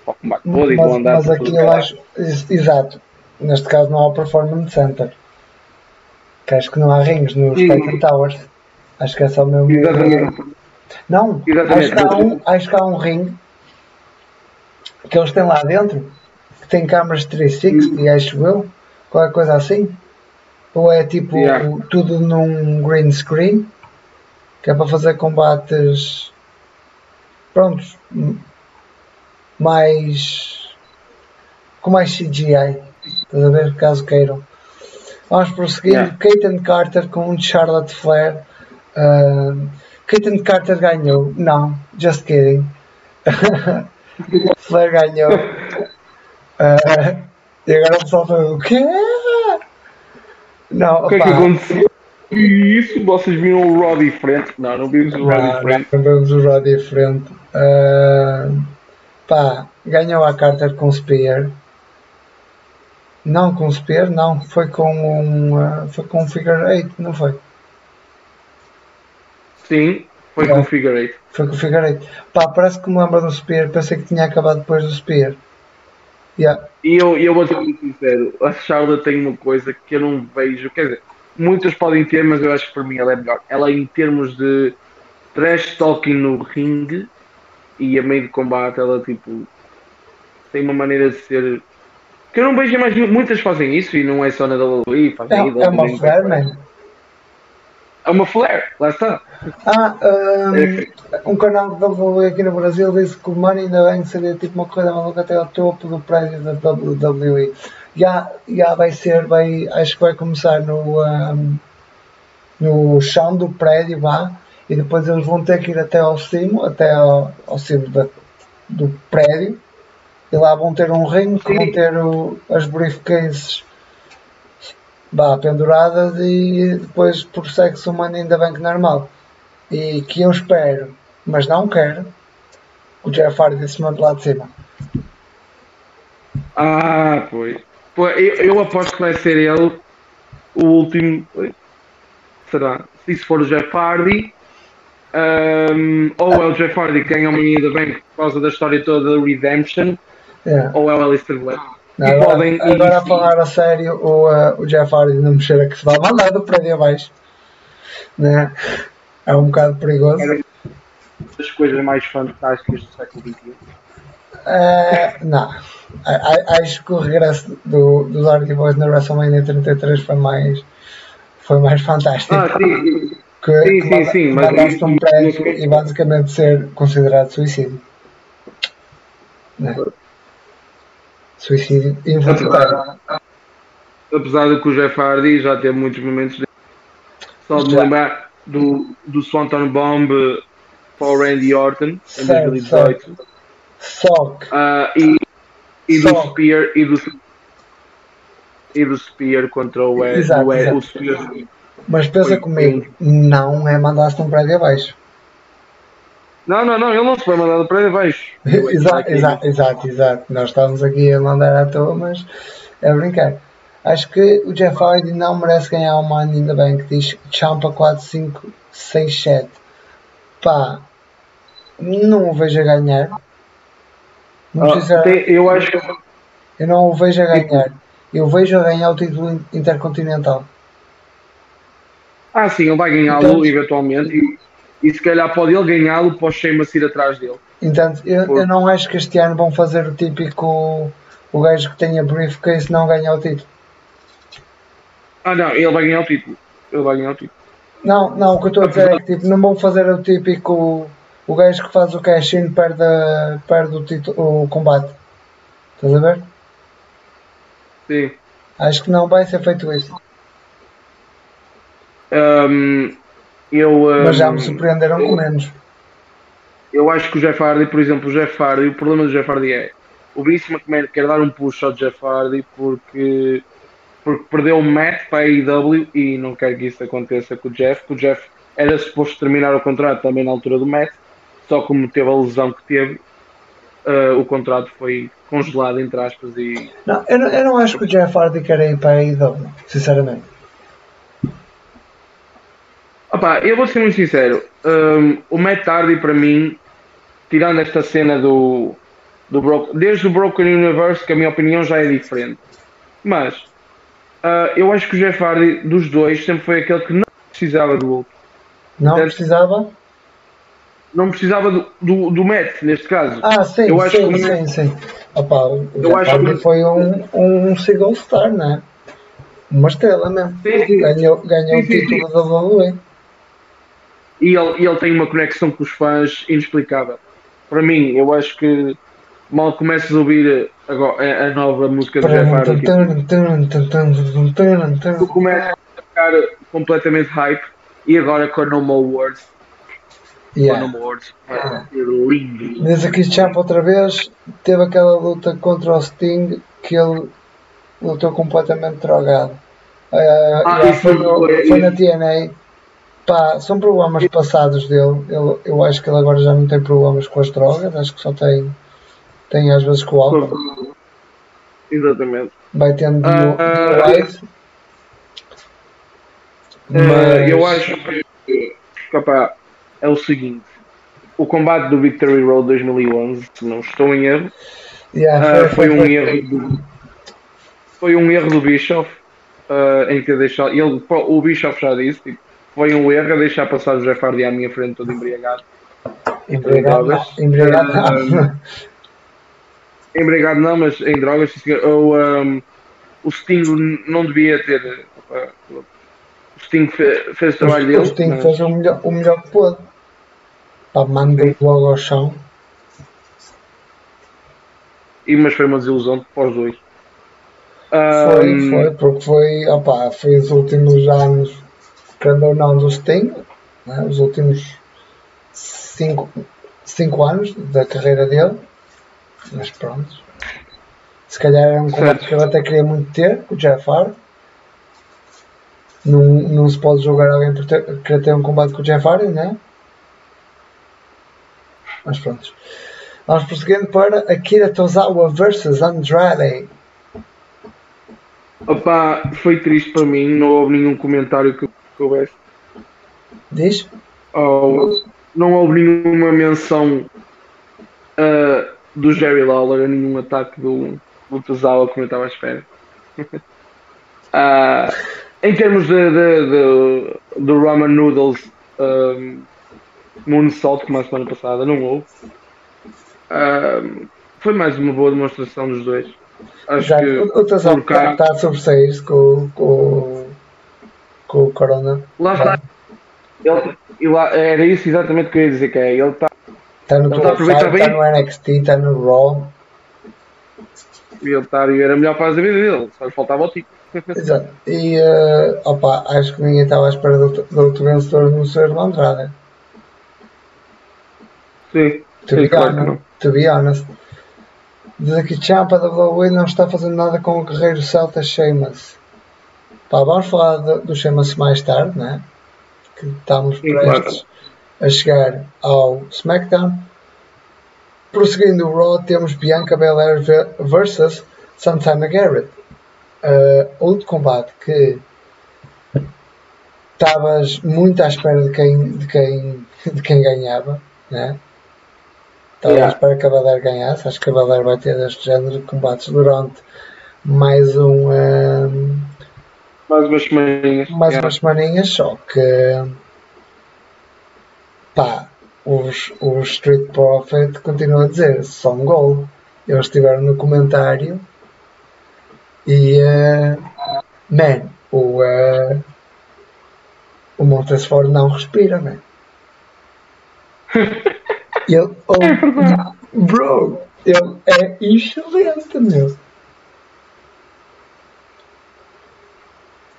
para o combate todo e vão andar Mas aqui eu acho, exato, neste caso não há o Performance Center, que acho que não há rings nos Titan Towers, acho que é só o meu. Exatamente. Não, Exatamente. Acho, que há um, acho que há um ring que eles têm lá dentro, que tem câmaras 360, hum. acho eu, qualquer coisa assim. Ou é tipo yeah. tudo num green screen, que é para fazer combates prontos mais com mais CGI. Estás a ver? Caso queiram. Vamos prosseguir. Yeah. Keaton Carter com Charlotte Flair. Uh, Carter ganhou. Não, just kidding. Flair ganhou. Uh, e agora o pessoal falou: o quê? Não, o que é que aconteceu? E isso, vocês viram o Rod diferente? Não, não vimos o Rod diferente. Não, não vimos o Rod diferente. Uh, pá, ganhou a Carter com Spear. Não com Spear, não. Foi com um, uh, foi com um Figure 8, não foi? Sim, foi com o Figure 8. Foi com o Figure 8. Pá, parece que me lembro do Spear. Pensei que tinha acabado depois do Spear. Yeah. E eu, eu vou ser muito sincero, a Charlotte tem uma coisa que eu não vejo, quer dizer, muitas podem ter, mas eu acho que para mim ela é melhor. Ela em termos de trash talking no ringue e a meio de combate, ela tipo tem uma maneira de ser que eu não vejo mais muitas fazem isso e não é só na WWE, fazem é, é uma flare, man. É uma flare, lá está. Ah, um, um canal de WWE aqui no Brasil disse que o Money ainda bem seria tipo uma corrida maluca até ao topo do prédio da WWE. Já, já vai ser, vai, acho que vai começar no, um, no chão do prédio vá, e depois eles vão ter que ir até ao cimo, até ao, ao cimo da, do prédio, e lá vão ter um ringue que vão ter o, as briefcases vá, penduradas e depois prossegue-se o Money in the Bank normal e que eu espero, mas não quero, o Jeff Hardy se mande lá de cima. Ah, pois. pois eu, eu, aposto que vai ser ele o último. Será? Se isso for o Jeff Hardy, um, ou é o Jeff Hardy que ganha o Money da Bank por causa da história toda da Redemption, yeah. ou é o Alistair Black. Agora, podem, agora a falar a sério, o, uh, o Jeff Hardy não mexer a que se vai mandar do prédio abaixo. Né? É um bocado perigoso. Era das coisas mais fantásticas do século XXI. Uh, não. Acho que o regresso do, dos Hardy Boys na WrestleMania 33 foi mais, foi mais fantástico. Ah, sim. Que, sim, que sim, sim, mas um prédio e basicamente ser considerado suicídio. Né? Suicídio involuntário. Apesar de que o Jeff Hardy já teve muitos momentos de... Só de lembrar, do, do Swanton Bomb para o Randy Orton em certo, 2018. Sock. Uh, e, e do Spear e do, e do Spear contra o, exato, o, exato. o Spear. Mas pensa comigo, não é mandar-se um prédio abaixo. Não, não, não, ele não se foi mandado para abaixo. exato, exato, exato, exato. Nós estamos aqui a mandar à toa, mas é brincar. Acho que o Jeff Hardy não merece ganhar o Money in the Bank. Diz Champa 4, 5, 6, 7. Pá, não o vejo a ganhar. Oh, tem, eu acho que. Eu não o vejo a ganhar. Eu vejo a ganhar o título intercontinental. Ah, sim, ele vai ganhá-lo então, eventualmente. E, e, se calhar pode ele ganhá-lo para o Sheamus ir atrás dele. Então, eu, Por... eu não acho que este ano vão fazer o típico. O gajo que tem a briefcase não ganhar o título. Ah, não, ele vai ganhar o título. Ele vai ganhar o título. Não, não, o que eu estou a dizer é que tipo, não vão fazer o típico. O gajo que faz o cash-in perde, perde o, título, o combate. Estás a ver? Sim. Acho que não vai ser feito isso. Um, eu, um, Mas já me surpreenderam eu, com menos. Eu acho que o Jeff Hardy, por exemplo, o Jeff Hardy, o problema do Jeff Hardy é o Vince McMahon quer dar um push ao Jeff Hardy porque porque perdeu o Matt para a AEW e não quero que isso aconteça com o Jeff, que o Jeff era suposto terminar o contrato também na altura do Matt, só como teve a lesão que teve, uh, o contrato foi congelado, entre aspas. E... Não, eu não, eu não acho que o Jeff Hardy queira ir para a AEW, sinceramente. Opa, eu vou ser muito sincero, um, o Matt Hardy para mim, tirando esta cena do, do Broken, desde o Broken Universe, que a minha opinião já é diferente, mas uh, eu acho que o Jeff Hardy dos dois sempre foi aquele que não precisava do outro. Não precisava? Não precisava do, do, do Matt, neste caso. Ah, sim, eu acho sim, que sim, sim. Opa, o eu acho que foi um, um single star, né? Uma estrela mesmo. Sim, sim. Ganhou, ganhou o título da WWE e ele, ele tem uma conexão com os fãs inexplicável. Para mim, eu acho que mal começas a ouvir agora, a nova música do Jeff Hardy, tu começas a ficar completamente hype e agora com a No More Words. Yeah. No More Words é lindo. Desde aqui Champ outra vez teve aquela luta contra o Sting que ele lutou completamente drogado. Uh, ah, foi, foi, foi na TNA Pá, são problemas passados dele. Ele, eu acho que ele agora já não tem problemas com as drogas, acho que só tem, tem às vezes com o álcool. Exatamente. Vai tendo uh, uh, live. Mas... eu acho que opa, é o seguinte: o combate do Victory Road 2011, se não estou em erro, yeah, uh, foi, foi, um foi, erro do, foi um erro do Bischoff em ter deixado. Ele, o Bischoff já disse, tipo, foi um erro deixar passar o Jeff Hardy à minha frente todo embriagado. Embriagado, embriagado. Embriagado não, mas em drogas, o, um, o Sting não devia ter. Uh, o Sting fez, fez o trabalho dele. O Sting mas... fez o melhor, o melhor que pôde. Pá, mandou logo ao chão. E, mas foi uma desilusão para os dois. Foi, um, foi, porque foi, opa, foi os últimos anos querendo ou não, do Sting, né, os últimos 5 anos da carreira dele, mas pronto. Se calhar era um combate que ele até queria muito ter, com o Jeff Hardy. Não, não se pode julgar alguém por ter, querer ter um combate com o Jeff Hardy, né? Mas pronto. Vamos prosseguindo para Akira Tozawa vs Andrade. Opa, foi triste para mim, não houve nenhum comentário que que houvesse. Diz? Oh, não houve nenhuma menção uh, do Jerry Lawler a nenhum ataque do, do Tozawa como eu estava à espera. uh, em termos de, de, de, do Ramen Noodles um, Moonsault, como a semana passada, não houve. Uh, foi mais uma boa demonstração dos dois. Acho que o Tozawa está a sobressair-se com, com com o Corona. Lá está. Ele, lá, era isso exatamente que eu ia dizer, que é, ele está Está no, tá está no NXT, está no Raw. E ele está a viver a melhor fase da vida dele, só lhe faltava o tipo. Exato. E uh, opa, acho que ninguém estava à espera do, do outro vencedor no ser de Andrade. Sim, to, sim, be claro honest, to be honest. Diz aqui Champa da WWE não está fazendo nada com o guerreiro Celta Sheamus. Pá, vamos falar do, do Chama-se mais tarde, né? que estamos prestes a chegar ao SmackDown. Prosseguindo o Raw, temos Bianca Belair versus Santana Garrett. Uh, outro combate que estavas muito à espera de quem, de quem, de quem ganhava, né? Estava yeah. à espera que a Belair ganhasse. Acho que a Belair vai ter este género de combates durante mais um, um mais umas semaninhas. Mais umas semaninhas, só que pá, os, os Street Profit continuam a dizer só um gol. Eles estiveram no comentário e uh, man, o, uh, o Montesfort não respira, man. Ele, oh, é bro, ele é excelente, meu.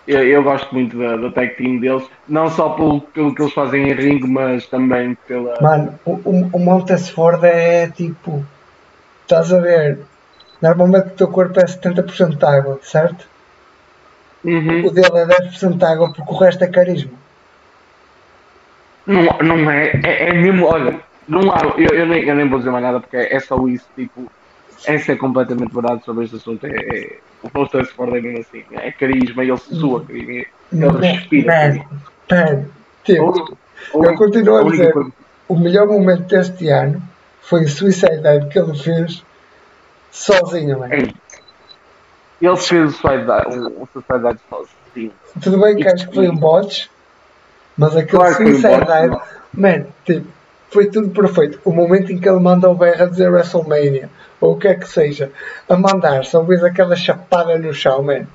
Eu, eu, gosto muito da, da tag team deles, não só pelo, pelo que eles fazem em ringue, mas também pela. Mano, o, o, o Montesford é tipo. Estás a ver? Normalmente o teu corpo é 70% de água, certo? Uhum. O dele é 10% de água porque o resto é carisma. Não, não é, é, é mesmo, olha, não há, eu, eu, nem, eu nem vou dizer mais nada porque é só isso, tipo, é ser completamente verdade sobre este assunto. É, é, o Poster Sport é mesmo assim, é carisma, ele se sua carisma, ele respira. Pera, tipo, eu continuo a dizer, o melhor momento deste ano foi o Suicide Dive que ele fez sozinho, mano. É. Ele fez o Suicide Dive, sozinho. Tudo bem que acho que foi um bot, mas aquele claro Suicide Dive, man, tipo, foi tudo perfeito. O momento em que ele manda o BR a dizer WrestleMania, ou o que é que seja, a mandar, só vês aquela chapada no chão, man.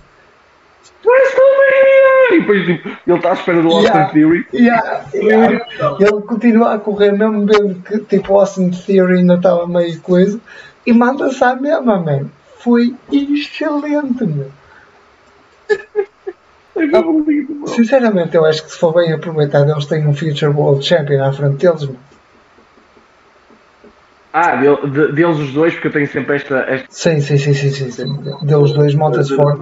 E depois tipo, ele está à espera do Austin yeah, Theory. Yeah, yeah. Ele continua a correr, mesmo vendo que tipo, o Austin Theory ainda estava meio coisa, e manda-se à mesma, man. Foi excelente, meu. Ah, sinceramente, eu acho que se for bem aproveitado, eles têm um Future World Champion à frente deles, meu. Ah, de, de, deles os dois, porque eu tenho sempre esta. esta... Sim, sim, sim, sim, sim, sim. Deles dois, monta-se fora.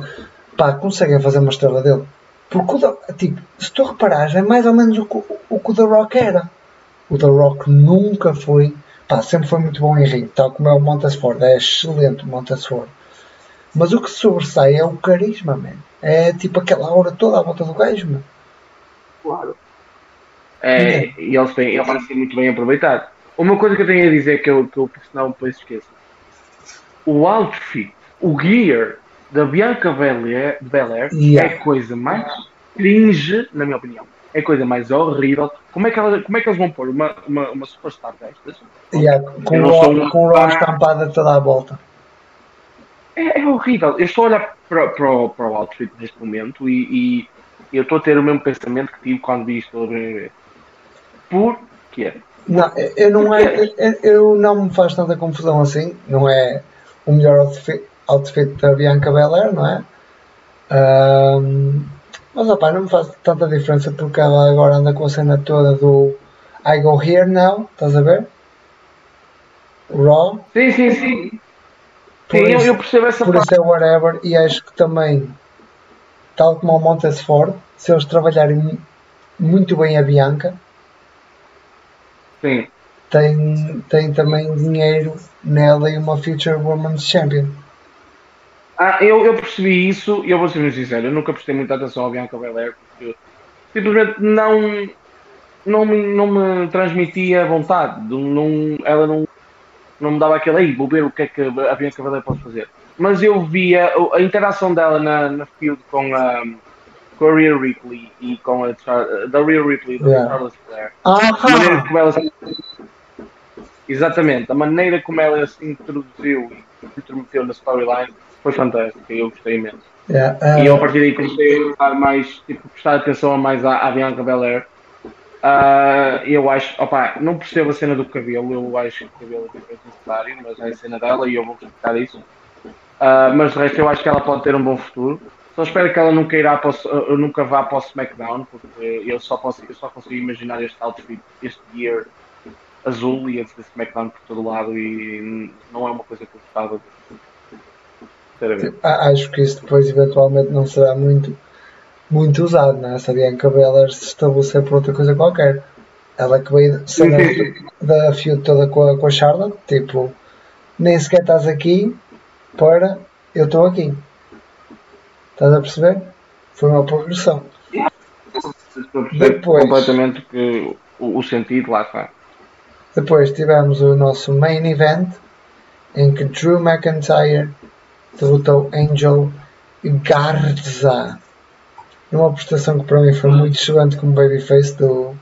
Pá, conseguem fazer uma estrela dele. Porque tipo, se tu reparares, é mais ou menos o, o, o que o The Rock era. O The Rock nunca foi. Pá, sempre foi muito bom em ringue, tal como é o Montesford. É excelente o Montesford. Mas o que sobressai é o carisma, man. É tipo aquela aura toda à volta do gajo, man. Claro. É. E eles têm, eles têm sido muito bem aproveitados. Uma coisa que eu tenho a dizer que eu, que eu senão depois esqueço. O outfit, o gear da Bianca Belair, Belair yeah. é a coisa mais cringe, na minha opinião. É a coisa mais horrível. Como é que, ela, como é que eles vão pôr uma, uma, uma superstar destas? Yeah, com, o, com o Raw estampada toda a volta. É, é, horrível. Eu estou a olhar para, para, para o outfit neste momento e, e eu estou a ter o mesmo pensamento que tive quando vi isto pela primeira vez. Porquê? Não, eu não, é, eu não me faz tanta confusão assim. Não é o melhor outfit, outfit da Bianca Belair, não é? Um, mas opa, não me faz tanta diferença porque ela agora anda com a cena toda do I go here now, estás a ver? Raw. Sim, sim, sim. Por sim, isso, eu percebo essa Por parte. isso é whatever e acho que também, tal como o Montesford, se eles trabalharem muito bem a Bianca, Sim. Tem, tem também dinheiro nela e uma Future Women's Champion. Ah, eu, eu percebi isso e eu vou ser muito sincero, eu nunca prestei muita atenção ao Bianca Belair porque simplesmente não, não, me, não me transmitia vontade. Não, ela não, não me dava aquele aí, vou ver o que é que a Bianca Belair pode fazer. Mas eu via a interação dela na, na field com a com a Rhea Ripley e com a da Rhea Ripley da yeah. Charlotte Flair. Ah, a maneira como ela se... Exatamente, a maneira como ela se introduziu e se intrometeu na storyline foi fantástica eu gostei imenso. Yeah, uh... E eu a partir daí comecei a dar mais, tipo, prestar atenção mais à, à Bianca Belair. Uh, eu acho, opa, não percebo a cena do cabelo, eu acho que o cabelo é necessário, mas é a cena dela e eu vou explicar isso. Uh, mas de resto eu acho que ela pode ter um bom futuro. Só espero que ela nunca, irá para o, eu nunca vá para o SmackDown, porque eu só, posso, eu só consigo imaginar este outfit, este gear azul e esse SmackDown por todo lado e não é uma coisa que eu gostava de. Acho que isso depois eventualmente não será muito, muito usado, não é? Se a Bianca Belair se estabelecer por outra coisa qualquer. Ela que veio da, da feud toda com a, com a Charlotte, tipo, nem sequer estás aqui para eu estou aqui. Estás a perceber? Foi uma progressão. Depois, completamente que o, o sentido lá está. Depois tivemos o nosso main event em que Drew McIntyre derrotou Angel Garza numa prestação que para mim foi muito excelente como babyface do,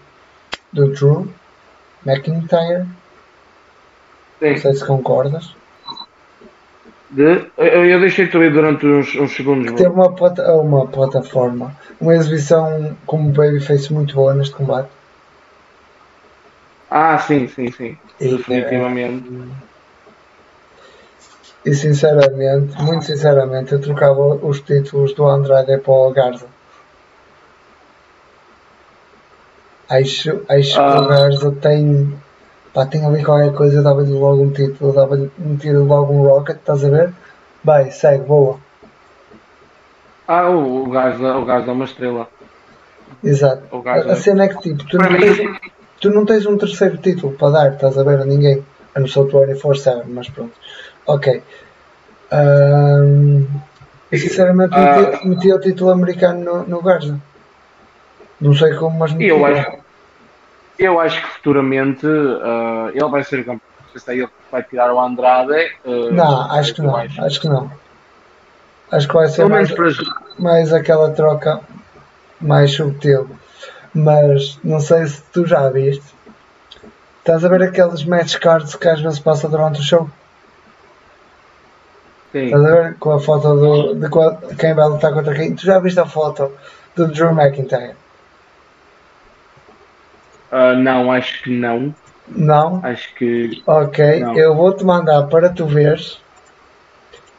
do Drew McIntyre. Sim. Não sei se concordas. De, eu, eu deixei-te ver durante uns, uns segundos. Que teve uma, plata, uma plataforma, uma exibição como babyface muito boa neste combate. Ah, sim, sim, sim. E, Definitivamente. É, e sinceramente, muito sinceramente, eu trocava os títulos do Andrade para o Garza. Acho, acho ah. que o Garza tem pá, tem ali qualquer coisa, dava-lhe logo um título, dava-lhe um logo um rocket, estás a ver? Bem, segue, boa. Ah, o, o gajo, o gajo é uma estrela. Exato. A, a cena é que tipo, tu não tens, tu não tens um terceiro título para dar, estás a ver a ninguém. A não ser o 24-7, mas pronto. Ok. Um, eu sinceramente Ah. meti, meti o título americano no, no. Não sei como, mas meti. Eu acho, eu acho que futuramente ah, ele vai ser campeão. Não sei se é ele que vai tirar o Andrade. ah, Não, acho que não. acho. Acho que não. Acho que vai ser mais, mais aquela troca mais subtil. Mas não sei se tu já viste. Estás a ver aqueles match cards que às vezes passa durante o show? Sim. Estás a ver com a foto do, de qual- quem vai lutar contra quem? Tu já viste a foto do Drew McIntyre? Ah, não, acho que não. Não? Acho que. Ok, Não. eu vou-te mandar para tu veres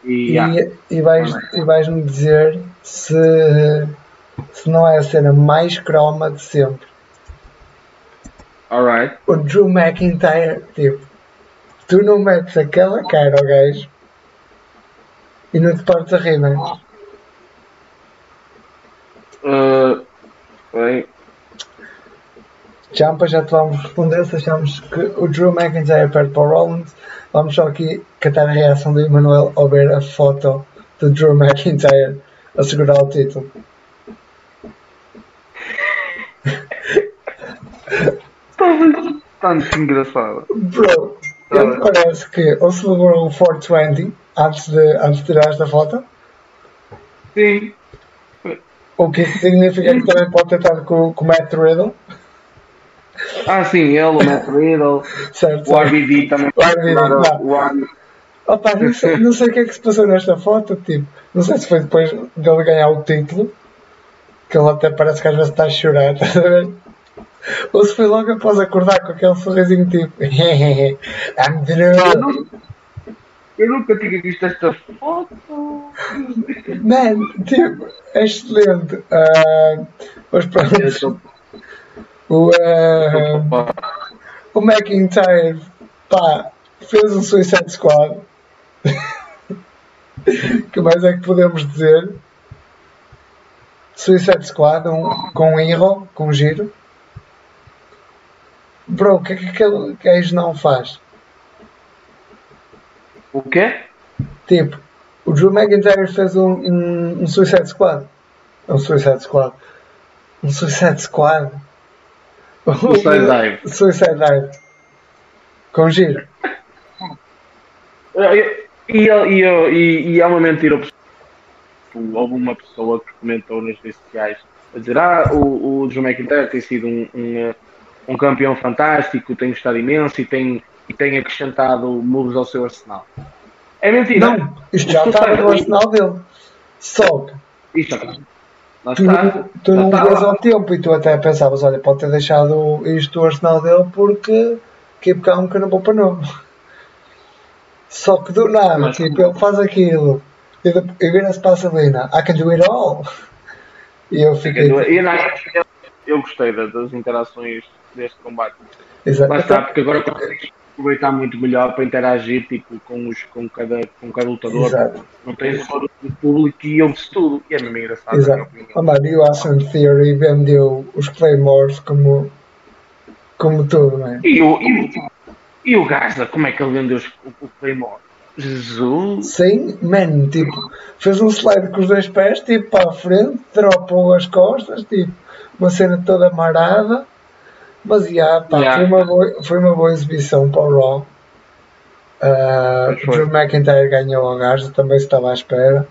E, e, yeah. e, vais, e vais-me dizer se, se não é a cena mais croma de sempre. Alright. O Drew McIntyre, tipo, tu não metes aquela cara ao gajo e não te partes a rir, não é? Ah, bem, Champa, já te vamos responder se achamos que o Drew McIntyre perde para o Rollins. Vamos só aqui catar a reação do Emanuel ao ver a foto do Drew McIntyre a segurar o título. tanto engraçado. Bro, ele parece que ou celebrou o 420 antes de, antes de tirar esta foto, Sim. o que significa que também pode ter estado com, com o Matt Riddle, Ah, sim, ele, o Matt Riddle, certo? o RBD também. O RBD. Opa, não sei, não sei o que é que se passou nesta foto, tipo, não sei se foi depois dele ganhar o título, que ele até parece que às vezes está a chorar, ver? Ou se foi logo após acordar com aquele sorrisinho tipo, I'm Drew. Eu nunca tinha visto esta foto. Man, tipo, é excelente. Ah, mas pronto, o, Opa. o McIntyre, pá, fez um Suicide Squad. que mais é que podemos dizer? Suicide Squad um, com um erro, com um giro. Bro, o que é que aquele gajo não faz? O quê? Tipo, o Drew McIntyre fez um, um, um Suicide Squad. Um Suicide Squad. Um Suicide Squad. Suicide Dive. Suicide Dive. Com giro. E, e, e, e, e é uma mentira. Houve uma pessoa que comentou nas redes sociais a dizer: Ah, o, o Drew McIntyre tem sido um, um, um campeão fantástico, tem gostado imenso e tem, e tem acrescentado moves ao seu arsenal. É mentira. Não, isto já estava no arsenal dele. Só que Isto já- Lá tu, está. não- tu não vês ao tempo e tu até pensavas, olha, pode ter deixado isto no arsenal dele porque keep calm que eu não vou para novo. Só que do nada, Mas- tipo, ele faz aquilo e, e vira-se para a Celina, I can do it all. E eu fiquei. E não, eu gostei da- das interações deste combate. Exato. Lá está, porque agora aproveitar muito melhor para interagir tipo, com, os, com, cada, com cada lutador. Exato. Não tens só o público e ouve-se tudo. E é mesmo engraçado, Exato. opinião. Oh, mano, e o Awesome Theory vendeu os Claymores como, como tudo, não é? E o, e, e o Gaza, como é que ele vendeu os- o, o Claymore? Jesus! Sim, man, tipo, fez um slide com os dois pés, tipo, para a frente, dropou as costas, tipo, uma cena toda marada. Mas, já, pá, Yeah. Foi, uma boa, foi uma boa exibição para o Raw. Uh. Drew McIntyre ganhou ao Garza, também estava à espera.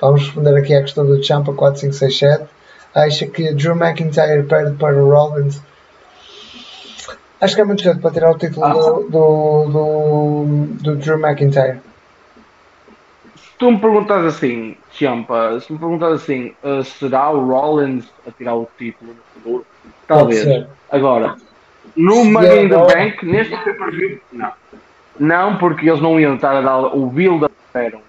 Vamos responder aqui à questão do Champa 4567. Acha que Drew McIntyre perde para o Rollins? Acho que é muito cedo para tirar o título Ah. do, do, do, do Drew McIntyre. Se tu me perguntas assim, Champa, se me perguntas assim, uh, será o Rollins a tirar o título no futuro? Talvez. Agora, no Money agora- Bank, neste pay-per-view, não. Não, porque eles não iam estar a dar o build que deram.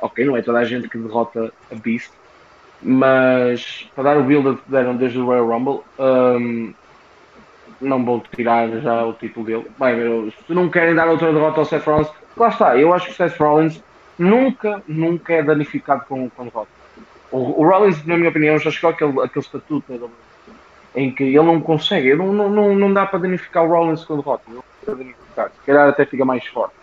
Ok, não é toda a gente que derrota a Beast, mas para dar o build que deram desde o Royal Rumble, hum, não vou tirar já o título dele. Vai ver, se não querem dar outra derrota ao Seth Rollins, lá está, eu acho que o Seth Rollins nunca, nunca é danificado com, com derrota. O, o Rollins, na minha opinião, já chegou àquele, àquele estatuto da WWE. Em que ele não consegue, não, não, não, não dá para danificar o Rollins com a derrota. Não dá para danificar. Se calhar até fica mais forte.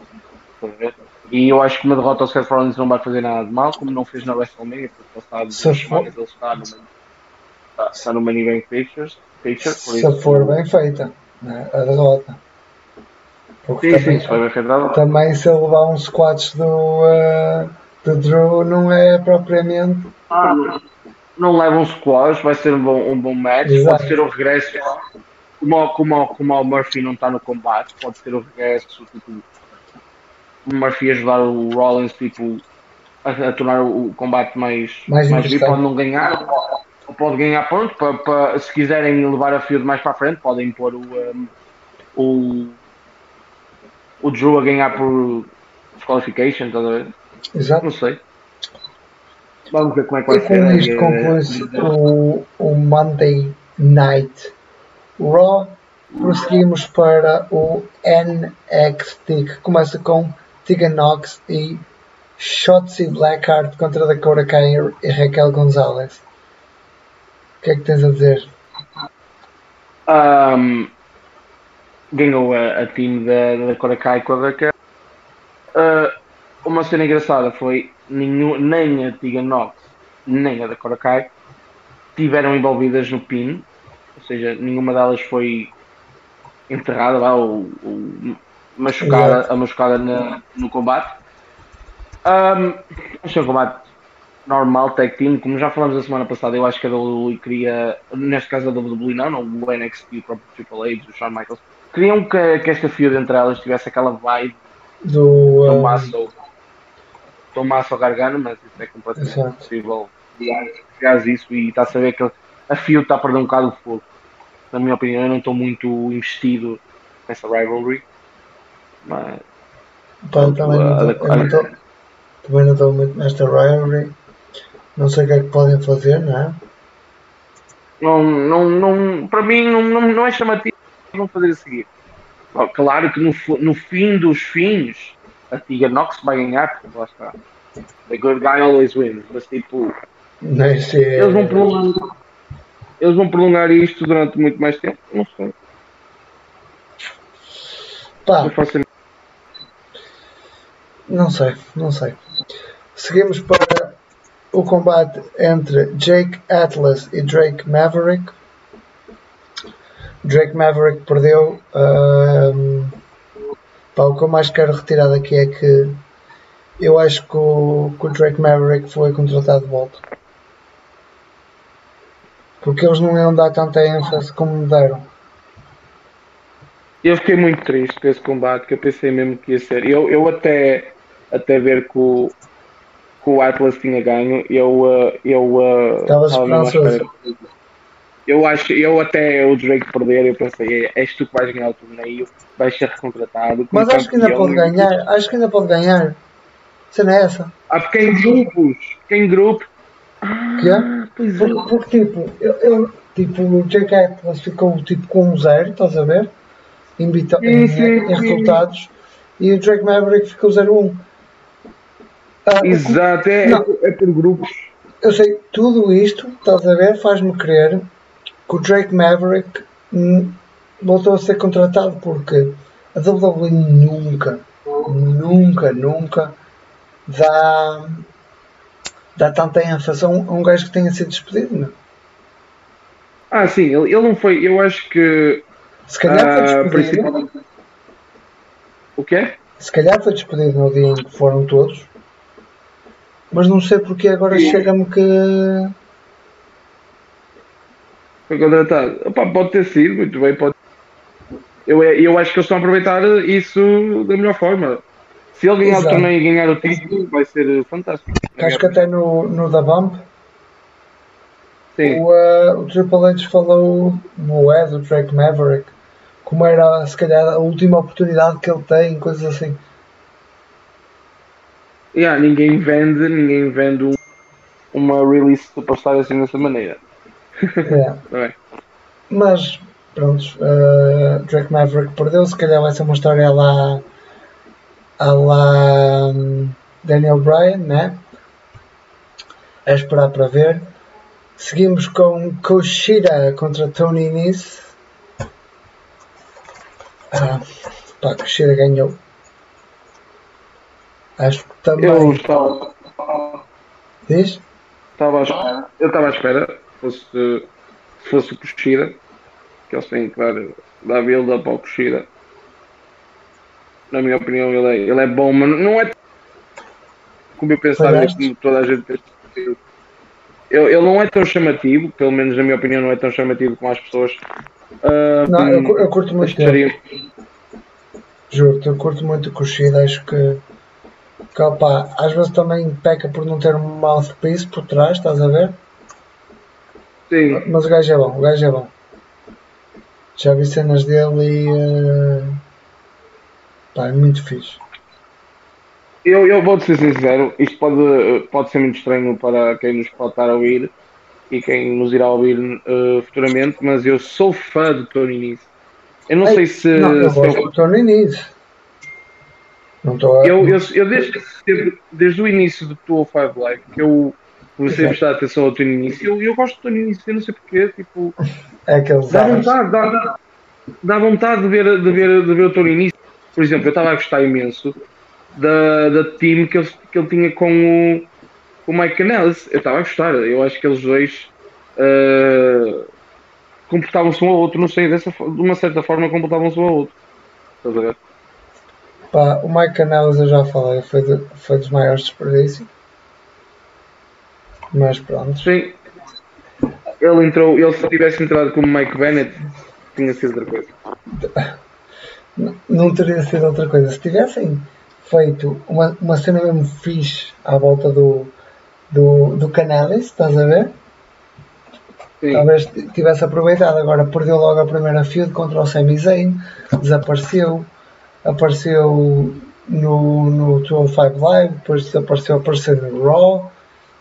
E eu acho que uma derrota ao Seth Rollins não vai fazer nada de mal, como não fez na WrestleMania, porque passado duas semanas ele está no, está, está no Money Bank Pictures. Picture, por Se for bem feita né, a derrota. Porque Sim, sim, também, se foi bem também se ele levar uns squats do, uh, do Drew não é propriamente. Ah, não- não leva um squash, vai ser um bom, um bom match, Exato. pode ser o regresso. Como, o- como, como o Murphy não está no combate, pode ser o regresso, tipo, o Murphy ajudar o Rollins tipo, a, a tornar o combate mais, Mais mais vivo, pode não ganhar, ou pode ganhar ponto, para, para- se quiserem levar a field mais para a frente, podem pôr o, um, o, o Drew a ganhar por qualification, estás a ver? Exato. Não sei. Vamos ver como é que vai E ser. com isto conclui-se o, o Monday Night Raw. Prosseguimos para o NXT, que começa com Tegan Knox e Shotzi Blackheart contra Dakota Kai e Raquel Gonzalez. O que é que tens a dizer? Um, ganhou a, a time da, da Korakai com a Raquel. Uh, uma cena engraçada foi nenhum, nem a Tiga Nox nem a da Korakai tiveram envolvidas no pin, ou seja, nenhuma delas foi enterrada lá ou, ou machucada, a machucada na- no combate. Um, achei um combate normal, tag team, como já falamos a semana passada, eu acho que a WWE queria, neste caso a WWE não, não o NXT, o próprio Triple H, o Shawn Michaels, queriam que, que esta feud entre elas tivesse aquela vibe Do, do um, Masso, do Masso Gargano, mas isso é completamente Exato. impossível isso e está a saber que a feud está a perder um bocado de fogo. Na minha opinião, eu não estou muito investido nessa rivalry, mas pá, eu também não a- tô- não tô- também não estou muito nesta rivalry. Não sei o que é que podem fazer, não é? não, não, não, para mim não, não, não é chamativo não fazer a seguir. Ó, Claro que no, no fim dos fins a Tiga Nox vai ganhar, porque lá está. The good guy always wins, mas tipo, Nem sei. eles vão prolongar, eles vão prolongar isto durante muito mais tempo, não sei. Pá, Não faço Não sei, não sei. Seguimos para o combate entre Jake Atlas e Drake Maverick. Drake Maverick perdeu. ahm, pá, o que eu mais quero retirar daqui é que eu acho que o, que o Drake Maverick foi contratado de volta. Porque eles não iam dar tanta ênfase como me deram. Eu fiquei muito triste com esse combate, que eu pensei mesmo que ia ser. Eu, eu até, até ver que o, que o Atlas tinha ganho, eu, uh, eu estava à esperançoso. Eu acho, eu até o Drake perder, eu pensei, "É, és tu que vais ganhar o torneio, vais ser recontratado. Mas acho que ainda campeão." pode ganhar. Acho que ainda pode ganhar. Se não é essa. Ah, porque em grupos, porque em grupo. Que é? Ah, pois é. Porque, porque, tipo, eu, eu- tipo, o Jake Atlas ficou tipo com um zero, estás a ver? Em, Sim, em- sim, em sim. resultados. E o Drake Maverick ficou 0-1. Ah, Exato, é, Não. é por grupos. eu sei, tudo isto, estás a ver, faz-me crer que o Drake Maverick voltou a ser contratado porque a WWE nunca, nunca, nunca dá, dá tanta ênfase a um, a um gajo que tenha sido despedido. Não? Ah, sim, ele, ele não foi. Eu acho que. Se calhar foi ah, despedido. principalmente. O quê? Se calhar foi despedido no dia em que foram todos, mas não sei porque agora chega-me que. Foi contratado. Opa, pode ter sido, muito bem, pode. Eu, eu acho que eles estão a aproveitar isso da melhor forma. Se ele ganhar Exato. o torneio e ganhar o título, vai ser fantástico. Acho que até no, no da Bump Sim. o, eh, o Triple H falou no Ed, o Drake Maverick, como era se calhar a última oportunidade que ele tem, coisas assim. Yeah, ninguém vende, ninguém vende um- uma release superstar assim dessa maneira. É. É? Mas pronto, eh, Drake Maverick perdeu, se calhar vai ser uma história a lá, a lá hum, Daniel Bryan, né? É esperar para ver. Seguimos com Koshida contra Tony Nese. Ah, pá, Koshida ganhou. Acho que também. Eu estava, Diz? estava à espera. Eu estava à espera fosse, se fosse o Kushida, que eles têm que dar, dar build para o Kushida. Na minha opinião, ele é, ele é bom, mas não é como eu pensava como toda a gente pensa. Ele, ele não é tão chamativo, pelo menos na minha opinião, não é tão chamativo como as pessoas. ah, Não, eu, cu- eu curto muito dele. Juro-te, eu curto muito o Kushida. Acho que, que opa, às vezes também peca por não ter um mouthpiece por trás, estás a ver? Sim, Mas o gajo é bom, o gajo é bom. Já vi cenas dele e. eh, pá, é muito fixe. Eu, eu vou-te ser sincero, isto pode, pode ser muito estranho para quem nos pode estar a ouvir e quem nos irá ouvir eh, futuramente, mas eu sou fã de Tony Nese. Eu não Ei, sei se. Não, eu se gosto eu, do Tony Nese. Não estou a. eu, eu, eu desde, sempre- desde o início do 205 Live que eu comecei a prestar atenção ao Tony Nese, eu, eu gosto do Tony Nese, eu não sei porquê, tipo, É aqueles dá vontade, dá, dá, dá vontade de ver, de, ver, de ver o Tony Nese. Por exemplo, eu estava a gostar imenso da, da team que ele, que ele tinha com o, com o Mike Canellis. Eu estava a gostar, eu acho que eles dois eh, completavam-se um ao outro, não sei, dessa, de uma certa forma completavam-se um ao outro. Estás a ver? Pá, o Mike Canellis eu já falei, foi, de- foi dos maiores desperdícios. Mas pronto. Sim. Ele entrou, ele se tivesse entrado como Mike Bennett, tinha sido outra coisa. N- Não teria sido outra coisa. Se tivessem feito uma, uma cena mesmo fixe à volta do, do, do Canellis, estás a ver? Sim. Talvez tivesse aproveitado. Agora perdeu logo a primeira feud contra o Sami Zayn, desapareceu, apareceu no, no 205 Live, depois desapareceu, apareceu no Raw,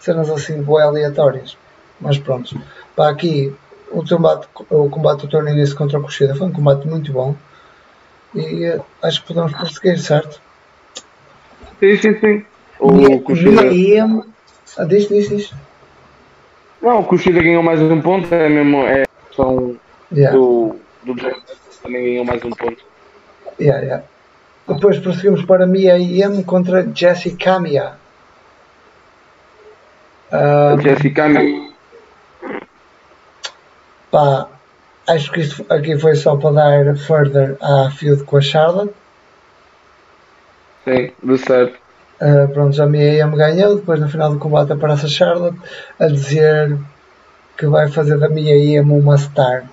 cenas assim bem aleatórias. Mas pronto, para aqui o combate, o combate do Tony Nese contra o Kushida foi um combate muito bom e eh, acho que podemos prosseguir, certo? Sim, sim, sim. O Mia- Kushida. Mia Yim- Ah, diz, diz, diz. Não, o Kushida ganhou mais um ponto, é mesmo. É questão Yeah, do, do também ganhou mais um ponto. yeah, yeah. Depois prosseguimos para Mia Yim contra Jessie Kamiya. Ah, Jessica Amy, pá, acho que isto aqui foi só para dar further à feud com a Charlotte. sim, de certo. Uh, pronto, a Mia Yim ganhou. Depois, no final do combate, aparece a Charlotte a dizer que vai fazer da Mia Yim uma star.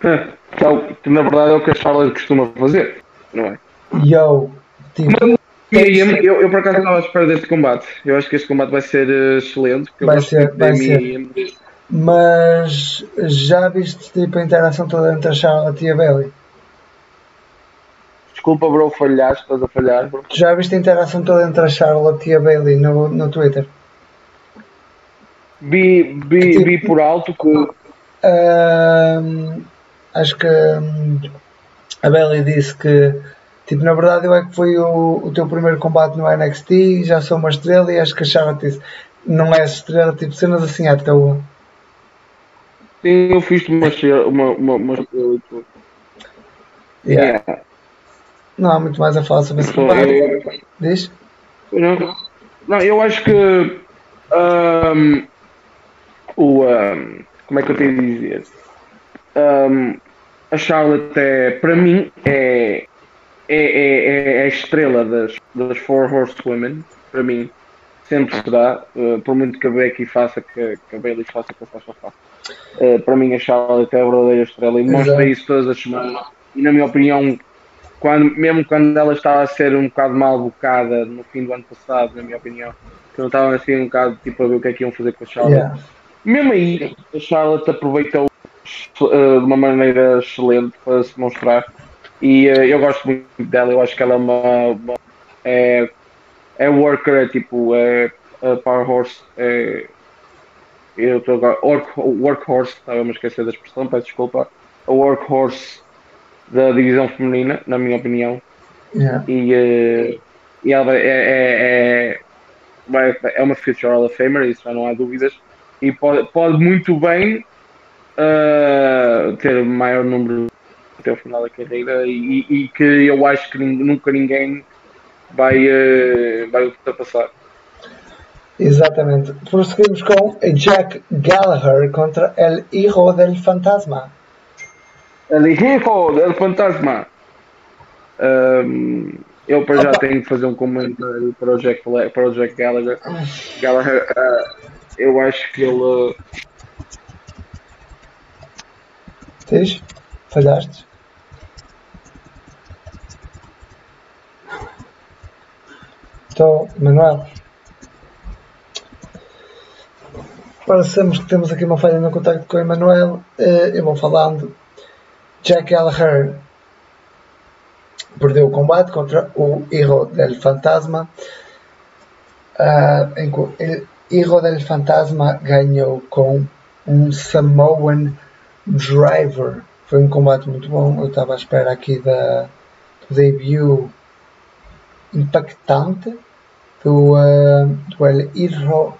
Que, é o- que na verdade é o que a Charlotte costuma fazer, não é? E eu, tipo, E eu, eu por acaso estava à espera deste combate. Eu acho que este combate vai ser eh, excelente. Vai ser, vai ser. Mas já viste tipo, a interação toda entre a Charlotte e a Bailey? Desculpa, bro, falhaste, estás a falhar. bro. Já viste a interação toda entre a Charlotte e a Bailey no, no Twitter? Vi, vi, vi por alto que. Ahm, acho que hum, a Bailey disse que, tipo, na verdade eu é que foi o, o teu primeiro combate no NXT, já sou uma estrela e acho que a Charlotte disse, não és estrela, tipo, cenas assim à toa. Sim, eu fiz uma estrela- uma, uma, uma estrela e tudo. Yeah. Yeah. Não há muito mais a falar sobre Só combate. eu- Diz? Não, não, eu acho que ahm, o ahm, como é que eu tenho de dizer? Ahm, a Charlotte é para mim é, é, é, é a estrela das, das Four Horsewomen, para mim sempre será, eh, por muito que a Becky faça, que, que a Bailey faça, que a Sasha faça. Eh, para mim a Charlotte é a verdadeira estrela e mostra Exato. isso todas as semanas. E na minha opinião, quando, mesmo quando ela estava a ser um bocado mal bocada no fim do ano passado, na minha opinião, que não estavam assim um bocado tipo a ver o que é que iam fazer com a Charlotte. Yeah. Mesmo aí, a Charlotte aproveitou eh, de uma maneira excelente para se mostrar. E eh, eu gosto muito dela, eu acho que ela é uma. uma- é, é worker, é tipo. É, a Power Horse. É, eu estou agora. Work, workhorse, estava a me esquecer da expressão, peço desculpa. A workhorse da divisão feminina, na minha opinião. Yeah. E, eh, e ela é, é, é, é uma Future Hall of Famer, isso já não há dúvidas, e pode, pode muito bem uh, ter maior número até o final da carreira e, e que eu acho que nunca ninguém vai, uh, vai ultrapassar. Exatamente. Prosseguimos com Jack Gallagher contra El Hijo del Fantasma. El Hijo del Fantasma. Um, eu para já tenho que fazer um comentário para o Jack, para o Jack Gallagher. Gallagher uh, eu acho que ele. Tens? Falhaste? Estou, Manuel. Parecemos que temos aqui uma falha no contacto com o Emanuel. Eh, eu vou falando. Jack Gallagher perdeu o combate contra o Hijo del Fantasma. Uh, Hijo del Fantasma ganhou com um Samoan Driver. Foi um combate muito bom. Eu estava à espera aqui da, do debut impactante do, uh, do El Hijo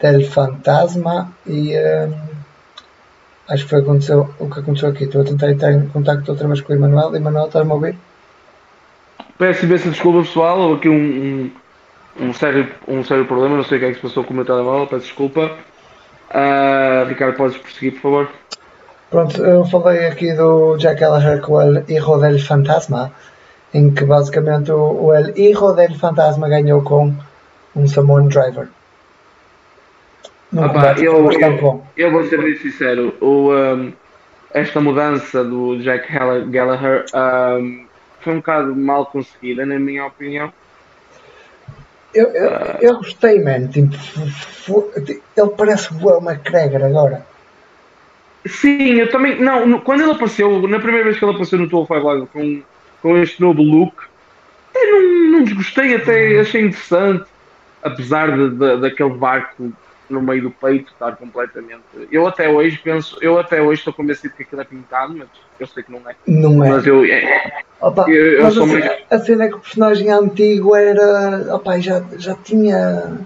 del Fantasma e uh, acho que foi aconteceu, o que aconteceu aqui. Estou a tentar entrar em contato outra vez com o Emanuel. Emanuel, estás-me a ouvir? Peço imensa desculpa pessoal, ou aqui um, um, um, sério, um sério problema, não sei o que é que se passou com o meu telemóvel, peço desculpa. Uh, Ricardo, podes prosseguir, por favor? Pronto, eu falei aqui do Jack Gallagher com o Hijo del Fantasma, em que basicamente o, o El Hijo del Fantasma ganhou com um Samoan Driver. Opa, eu, eu, eu, vou ser bem sincero, o, um, esta mudança do Jack Gallagher um, foi um bocado mal conseguida, na minha opinião. Eu, eu, uh, eu gostei, man. Tipo, ele parece o McGregor agora. Sim, eu também. Não, quando ele apareceu, na primeira vez que ele apareceu no Tour 5 Live com, com este novo look, eu não, não desgostei, até achei interessante. Apesar de, de, daquele barco no meio do peito estar completamente. Eu até hoje penso, eu até hoje estou convencido que aquilo é pintado, mas eu sei que não é. Não é. Mas eu. É, opa, eu, eu mas sou a, muito... a cena é que o personagem antigo era. Opa, já, já tinha.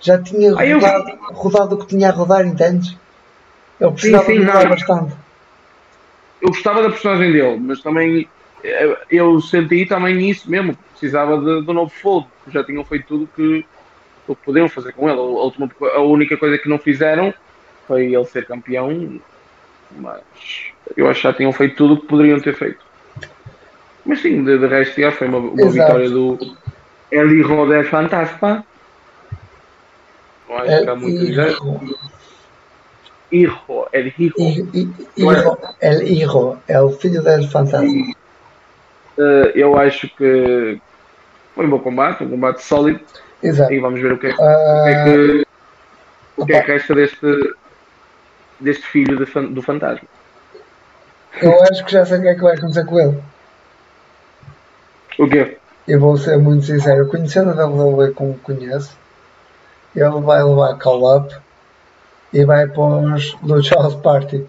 Já tinha rodado, eu... rodado o que tinha a rodar, entendes? Eu precisava sim, sim, bastante. Eu gostava da personagem dele, mas também eu senti também isso mesmo, precisava de, de um novo fogo, já tinham feito tudo que o que podiam fazer com ele. A, última, a única coisa que não fizeram foi ele ser campeão, mas eu acho que já tinham feito tudo o que poderiam ter feito. Mas sim, de, de resto já foi uma, uma vitória do Eli Roder Fantasma. Não acho que há muito Hijo, El Hijo. El Hijo, é o filho del Fantasma. Uh, eu acho que foi um bom combate, um combate sólido. Exato. E vamos ver o que é, uh... o que, é que, o que, é que resta deste, deste filho de, do fantasma. Eu acho que já sei o que é que vai acontecer com ele. O quê? Eu vou ser muito sincero, conhecendo a WWE como conheço, ele vai levar call-up e vai para os do Charles Party.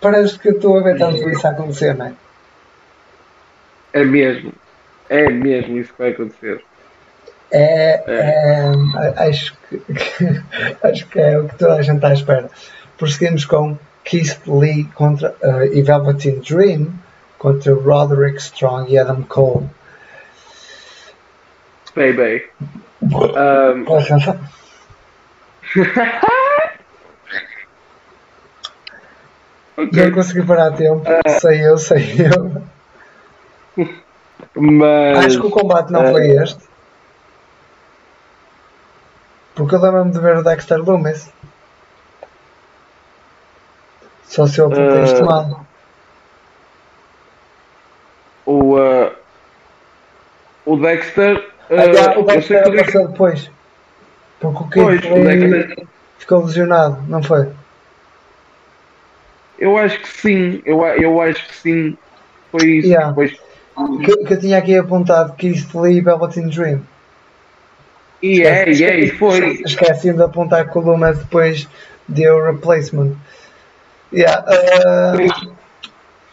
Parece que eu estou a ver tanto isso acontecer, não é? É mesmo. É mesmo isso que vai acontecer. É, é. é acho, que, acho que é o que toda a gente está à espera. Prosseguimos com Keith Lee contra uh, e Velveteen Dream contra Roderick Strong e Adam Cole. Baby. Um... Cantar? okay. Não consegui parar a tempo. Uh... Sei eu, sei eu. Mas... Acho que o combate não foi este. Porque eu lembro-me de ver o Dexter Loomis. Só se eu apontei isto uh, mal. O, uh, o Dexter. Uh, ah, o Dexter apareceu depois. Porque o Kid Dexter... ficou lesionado, não foi? Eu acho que sim, eu, eu acho que sim. Foi isso. Yeah. Depois... Que, que eu tinha aqui apontado Keith Lee e Velveteen Dream. E é, e é, foi. Esqueci de apontar que o Loomis depois deu replacement. Yeah, uh,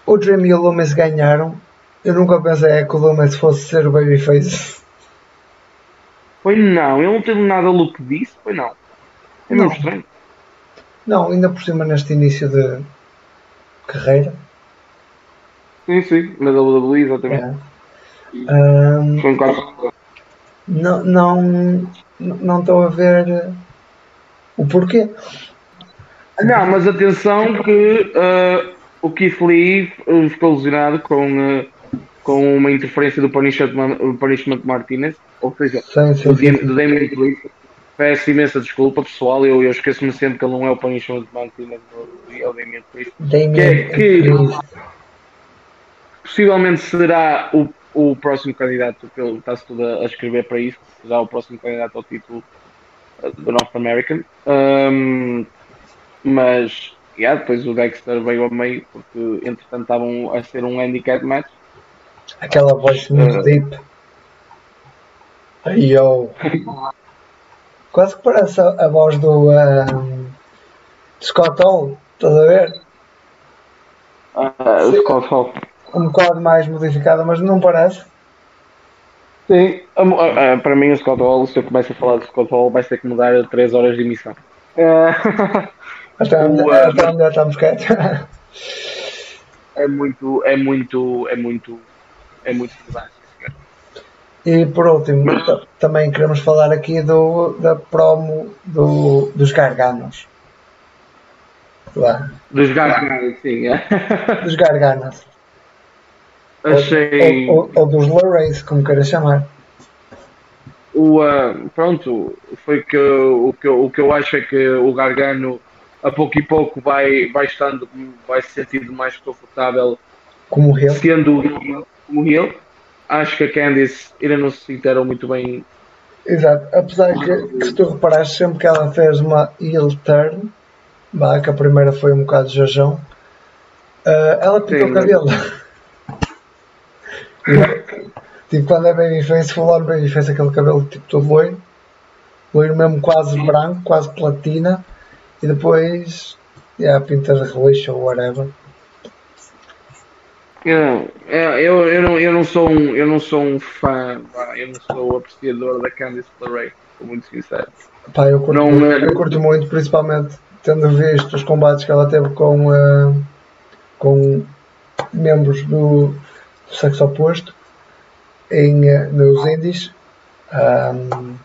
o Dream e o Loomis ganharam. Eu nunca pensei que o Loomis fosse ser o Babyface. Foi não, ele não teve nada look disso, foi não. É Não. estranho. Não, ainda por cima neste início de carreira. Sim, sim, na WWE, exatamente. É. Ahm, Foi um não, não, não estou a ver eh, o porquê. Não, mas atenção que ah, o Keith Lee ficou lesionado com, ah, com uma interferência do Punishment, Punishment Martinez, ou seja, Sim, sim, do, sim. Do Damien Priest. Peço imensa desculpa, pessoal, eu, eu esqueço-me sempre que ele não é o Punishment Martinez, é o Damien Priest. Damien Que é que-. Possivelmente será o, o próximo candidato, pelo está-se tudo a, a escrever para isso, será o próximo candidato ao título uh, do North American. Um, mas, yeah, depois o Dexter veio a meio, porque entretanto estavam a ser um handicap match. Aquela voz muito Eh. deep. Ai, yo. Quase que parece a, a voz do ahm, Scott Hall, estás a ver? Uh. Scott Hall. Um bocado mais modificada, mas não parece. Sim, um, uh, uh, para mim o Scott Hall, se eu começo a falar de Scott Hall, vai ter que mudar 3 horas de emissão. Até onde, estamos quietos. é muito, é muito, é muito, é muito senhor. E por último, ta- também queremos falar aqui do, da promo do, dos Garganos. Lá, Dos gajos, sim. é. dos Garganos. Achei. Ou, ou, ou dos Lorrays, como queiras chamar. O, ah, pronto, foi que, o, que, eu- o que eu acho é que o Gargano a pouco e pouco vai, vai estando, vai se sentindo mais confortável Como ele. sendo como ele. Acho que a Candice ainda não se sentiram muito bem. Exato. Apesar que, que se tu reparares, sempre que ela fez uma heel turn, vá, que a primeira foi um bocado jajão, ah, ela pintou o cabelo. tipo, quando é babyface, full on babyface, aquele cabelo tipo todo loiro, loiro mesmo quase branco, quase platina, e depois, yeah, pinta de roxo ou whatever. Eu, eu, eu, não, eu, não sou um, eu não sou um fã, eu não sou apreciador da Candice LeRae, sou muito sincero. Pá, eu curto, Não, muito, eh, eu curto muito, principalmente tendo visto os combates que ela teve com, eh, com membros do, do sexo oposto em, eh, nos Indies. Ahm,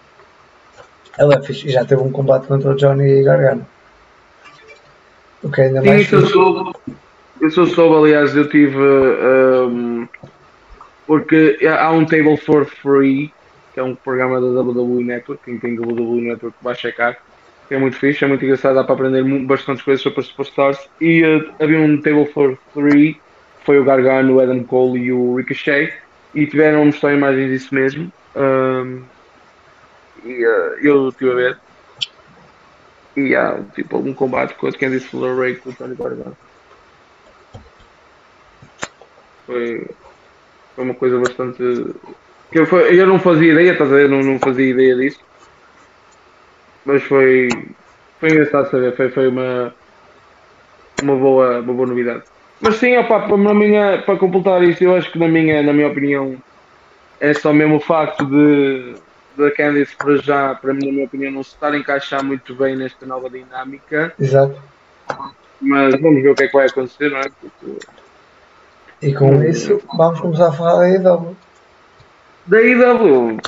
ela é fixe, e já teve um combate contra o Johnny Gargano. O que é ainda Sim, mais isso eu soube. Isso eu soube, aliás, eu tive. um, porque há um Table for Free, que é um programa da WWE Network, quem tem WWE Network vai checar. que É muito fixe, é muito engraçado, dá para aprender bastantes coisas sobre as Superstars. E uh, havia um Table for Three, foi o Gargano, o Adam Cole e o Ricochet, e tiveram mostrar imagens disso mesmo. Um, e uh, eu estive a ver. E há tipo algum combate com a Candice LeRae com o Tony Gargano. Foi, foi uma coisa bastante. que Eu, foi- eu não fazia ideia, estás a ver? Não, não fazia ideia disso. Mas foi. Foi engraçado saber, foi, foi uma. Uma boa, uma boa novidade. Mas sim, opa, para, na minha, para completar isto, eu acho que na minha, na minha opinião é só mesmo o facto de da Candice para já, para mim, na minha opinião, não se estar a encaixar muito bem nesta nova dinâmica. Exato. Mas vamos ver o que é que vai acontecer, não é? Porque E com isso, vamos começar a falar da IW. Da IW.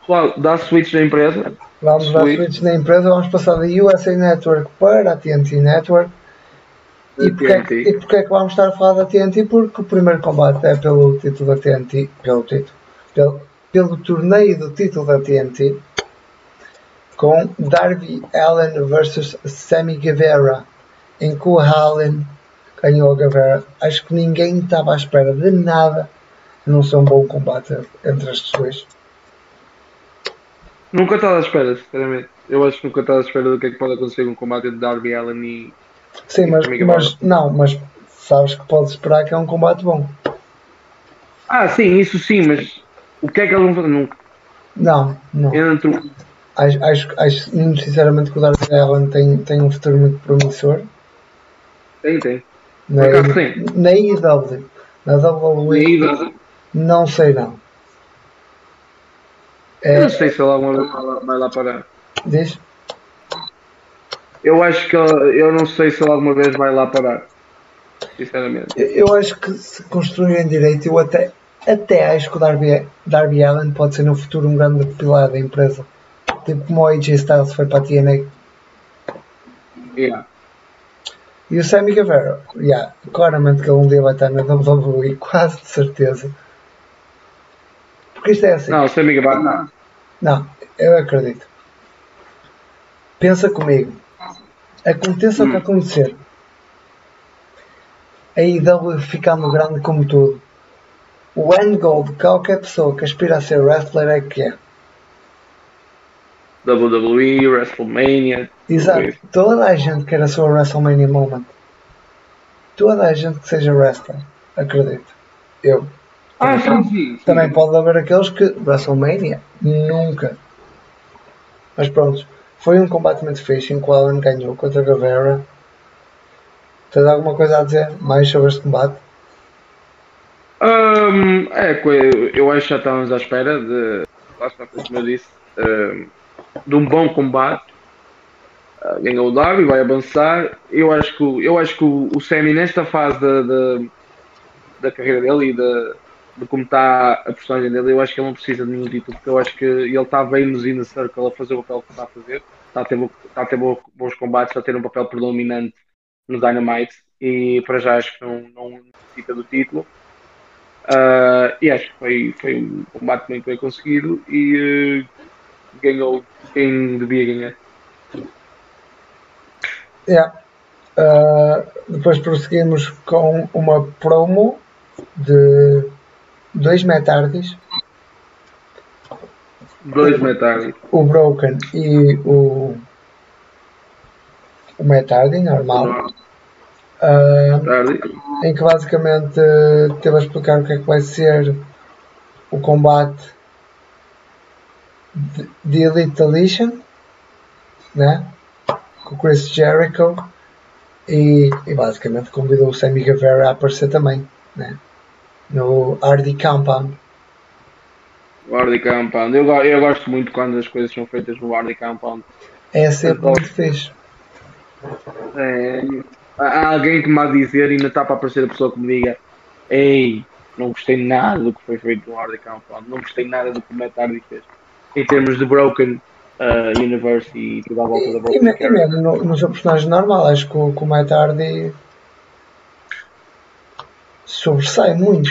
Pessoal, dá switch da empresa. Vamos dar switch na empresa, vamos passar da USA Network para a TNT Network. E Da porquê, é que- TNT. e porquê é que vamos estar a falar da TNT? Porque o primeiro combate é pelo título da TNT, pelo título, pelo, pelo torneio do título da TNT, com Darby Allen versus Sammy Guevara, em que o Allen ganhou a Guevara. Acho que ninguém estava à espera de nada, a não ser um bom combate entre estes dois. Nunca estava à espera, sinceramente. Eu acho que nunca estava à espera do que é que pode acontecer com o combate entre Darby Allen e. Sim, mas, mas não, mas sabes que podes esperar que é um combate bom. Ah, sim, isso sim, mas o que é que eles vão fazer? Nunca. Não, não. Entre... Acho, acho, acho muito sinceramente que o Darby Allen tem, tem um futuro muito promissor. Tem, tem. Na, acaso na IW. Na aí, não sei não. É, não sei se ele alguma vez vai lá- vai lá parar. diz? Eu acho que ele- eu não sei se ele alguma vez vai lá parar. Sinceramente. Eu eu acho que se construírem direito, eu até, até acho que o Darby, Darby Allen pode ser no futuro um grande pilar da empresa. Tipo como o AJ Styles foi para a TNA. Yeah. E o Sammy Guevara, yeah, claramente que ele um dia vai estar na WWE, quase de certeza. Porque isto é assim. Não, o Sammy Guevara não. Não, eu acredito. Pensa comigo. Aconteça o que Hum. acontecer. A IW ficando grande como tudo. O end goal de qualquer pessoa que aspira a ser wrestler é que é. WWE, WrestleMania. Exato. Toda a gente quer a sua WrestleMania moment. Toda a gente que seja wrestler. Acredito. Eu. Ah, sim. sim. Também pode haver aqueles que WrestleMania nunca. Mas pronto, foi um combate muito fixe em que o Alan ganhou contra Guevara. Tens alguma coisa a dizer mais sobre este combate? Hum, é, eu, acho que já estávamos à espera de, como eu disse, de um bom combate. Ah, ganhou o Darby, vai avançar. Eu acho que, eu acho que o, o Sammy, nesta fase da, da, da carreira dele e da, de como está a personagem dele, eu acho que ele não precisa de nenhum título, porque eu acho que ele está bem nos Inner Circle a fazer o papel que está a fazer. Está a ter, está a ter bo- bons combates, está a ter um papel predominante no Dynamite e para já acho que não, não necessita do título. Ah, e acho que foi, foi um combate muito bem conseguido e eh, ganhou quem devia ganhar. Yeah. Uh, depois prosseguimos com uma promo de dois metardis, Dois metades. o Broken e o, o Metardi, normal. Uh, em que basicamente teve a explicar o que é que vai ser o combate de, de Elite Elition, né? com o Chris Jericho e, e basicamente convidou o Sammy Guevara a aparecer também né? No Hardy Compound. Hardy Compound. Eu, eu gosto muito quando as coisas são feitas no Hardy Compound. É sempre muito fixe. É, há alguém que me há de dizer e ainda está para aparecer a pessoa que me diga Ei, não gostei nada do que foi feito no Hardy Compound, não gostei nada do que o Matt Hardy fez. Em termos de Broken uh, Universe e tudo à volta da E, e, Broken e Character. mesmo no, no seu personagem normal, acho que o, que o Matt Hardy sobressai muito.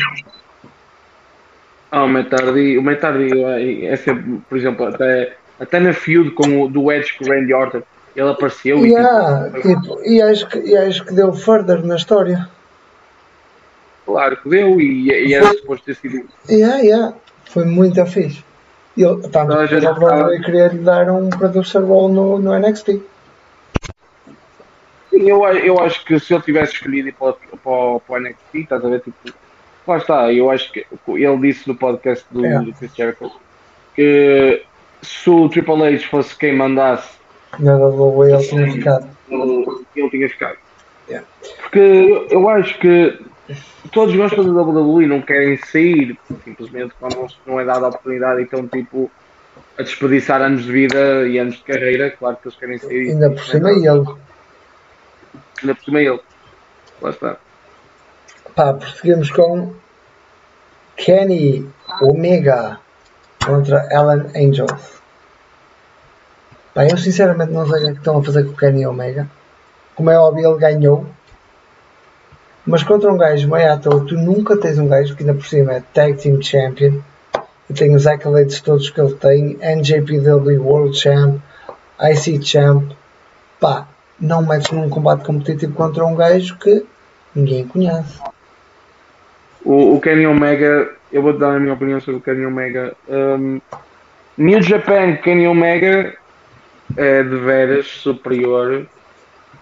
Ah, o Matt Hardy, o Matt Hardy é, é sempre, por exemplo, até, até na feud com o, do Edge com o Randy Orton, ele apareceu e Yeah, tipo, tipo, e, acho que, e acho que deu further na história. claro que deu e, e era suposto ter sido. Yeah, yeah. Foi muito fixe. E Ele, tanto Toda a que gente o Broadway sabe. queria lhe dar um producer role no, no NXT. Eu, eu acho que se ele tivesse escolhido ir para, o- para, para o NXT, estás a ver, tipo, lá está, eu acho que ele disse no podcast do, É. do Chris Jericho que se o Triple H fosse quem mandasse, WWE ele tinha ficado. ele, tinha ficado. Yeah. Porque eu, eu acho que todos gostam da WWE e não querem sair, simplesmente quando não- não é dada a oportunidade, então, tipo, a desperdiçar anos de vida e anos de carreira, claro que eles querem sair. Ainda por cima ele. Ainda por cima ele. Lá está. Pá, prosseguimos com Kenny Omega contra Alan Angels. Pá, eu sinceramente não sei o que é que estão a fazer com o Kenny Omega. Como é óbvio, ele ganhou. Mas contra um gajo meio à toa, tu nunca tens um gajo que ainda por cima é Tag Team Champion e tem os accolades todos que ele tem, NJPW World Champ, IC Champ. Pá, não metes num combate competitivo contra um gajo que ninguém conhece. O, o Kenny Omega, eu vou dar a minha opinião sobre o Kenny Omega. Um, New Japan Kenny Omega é de veras superior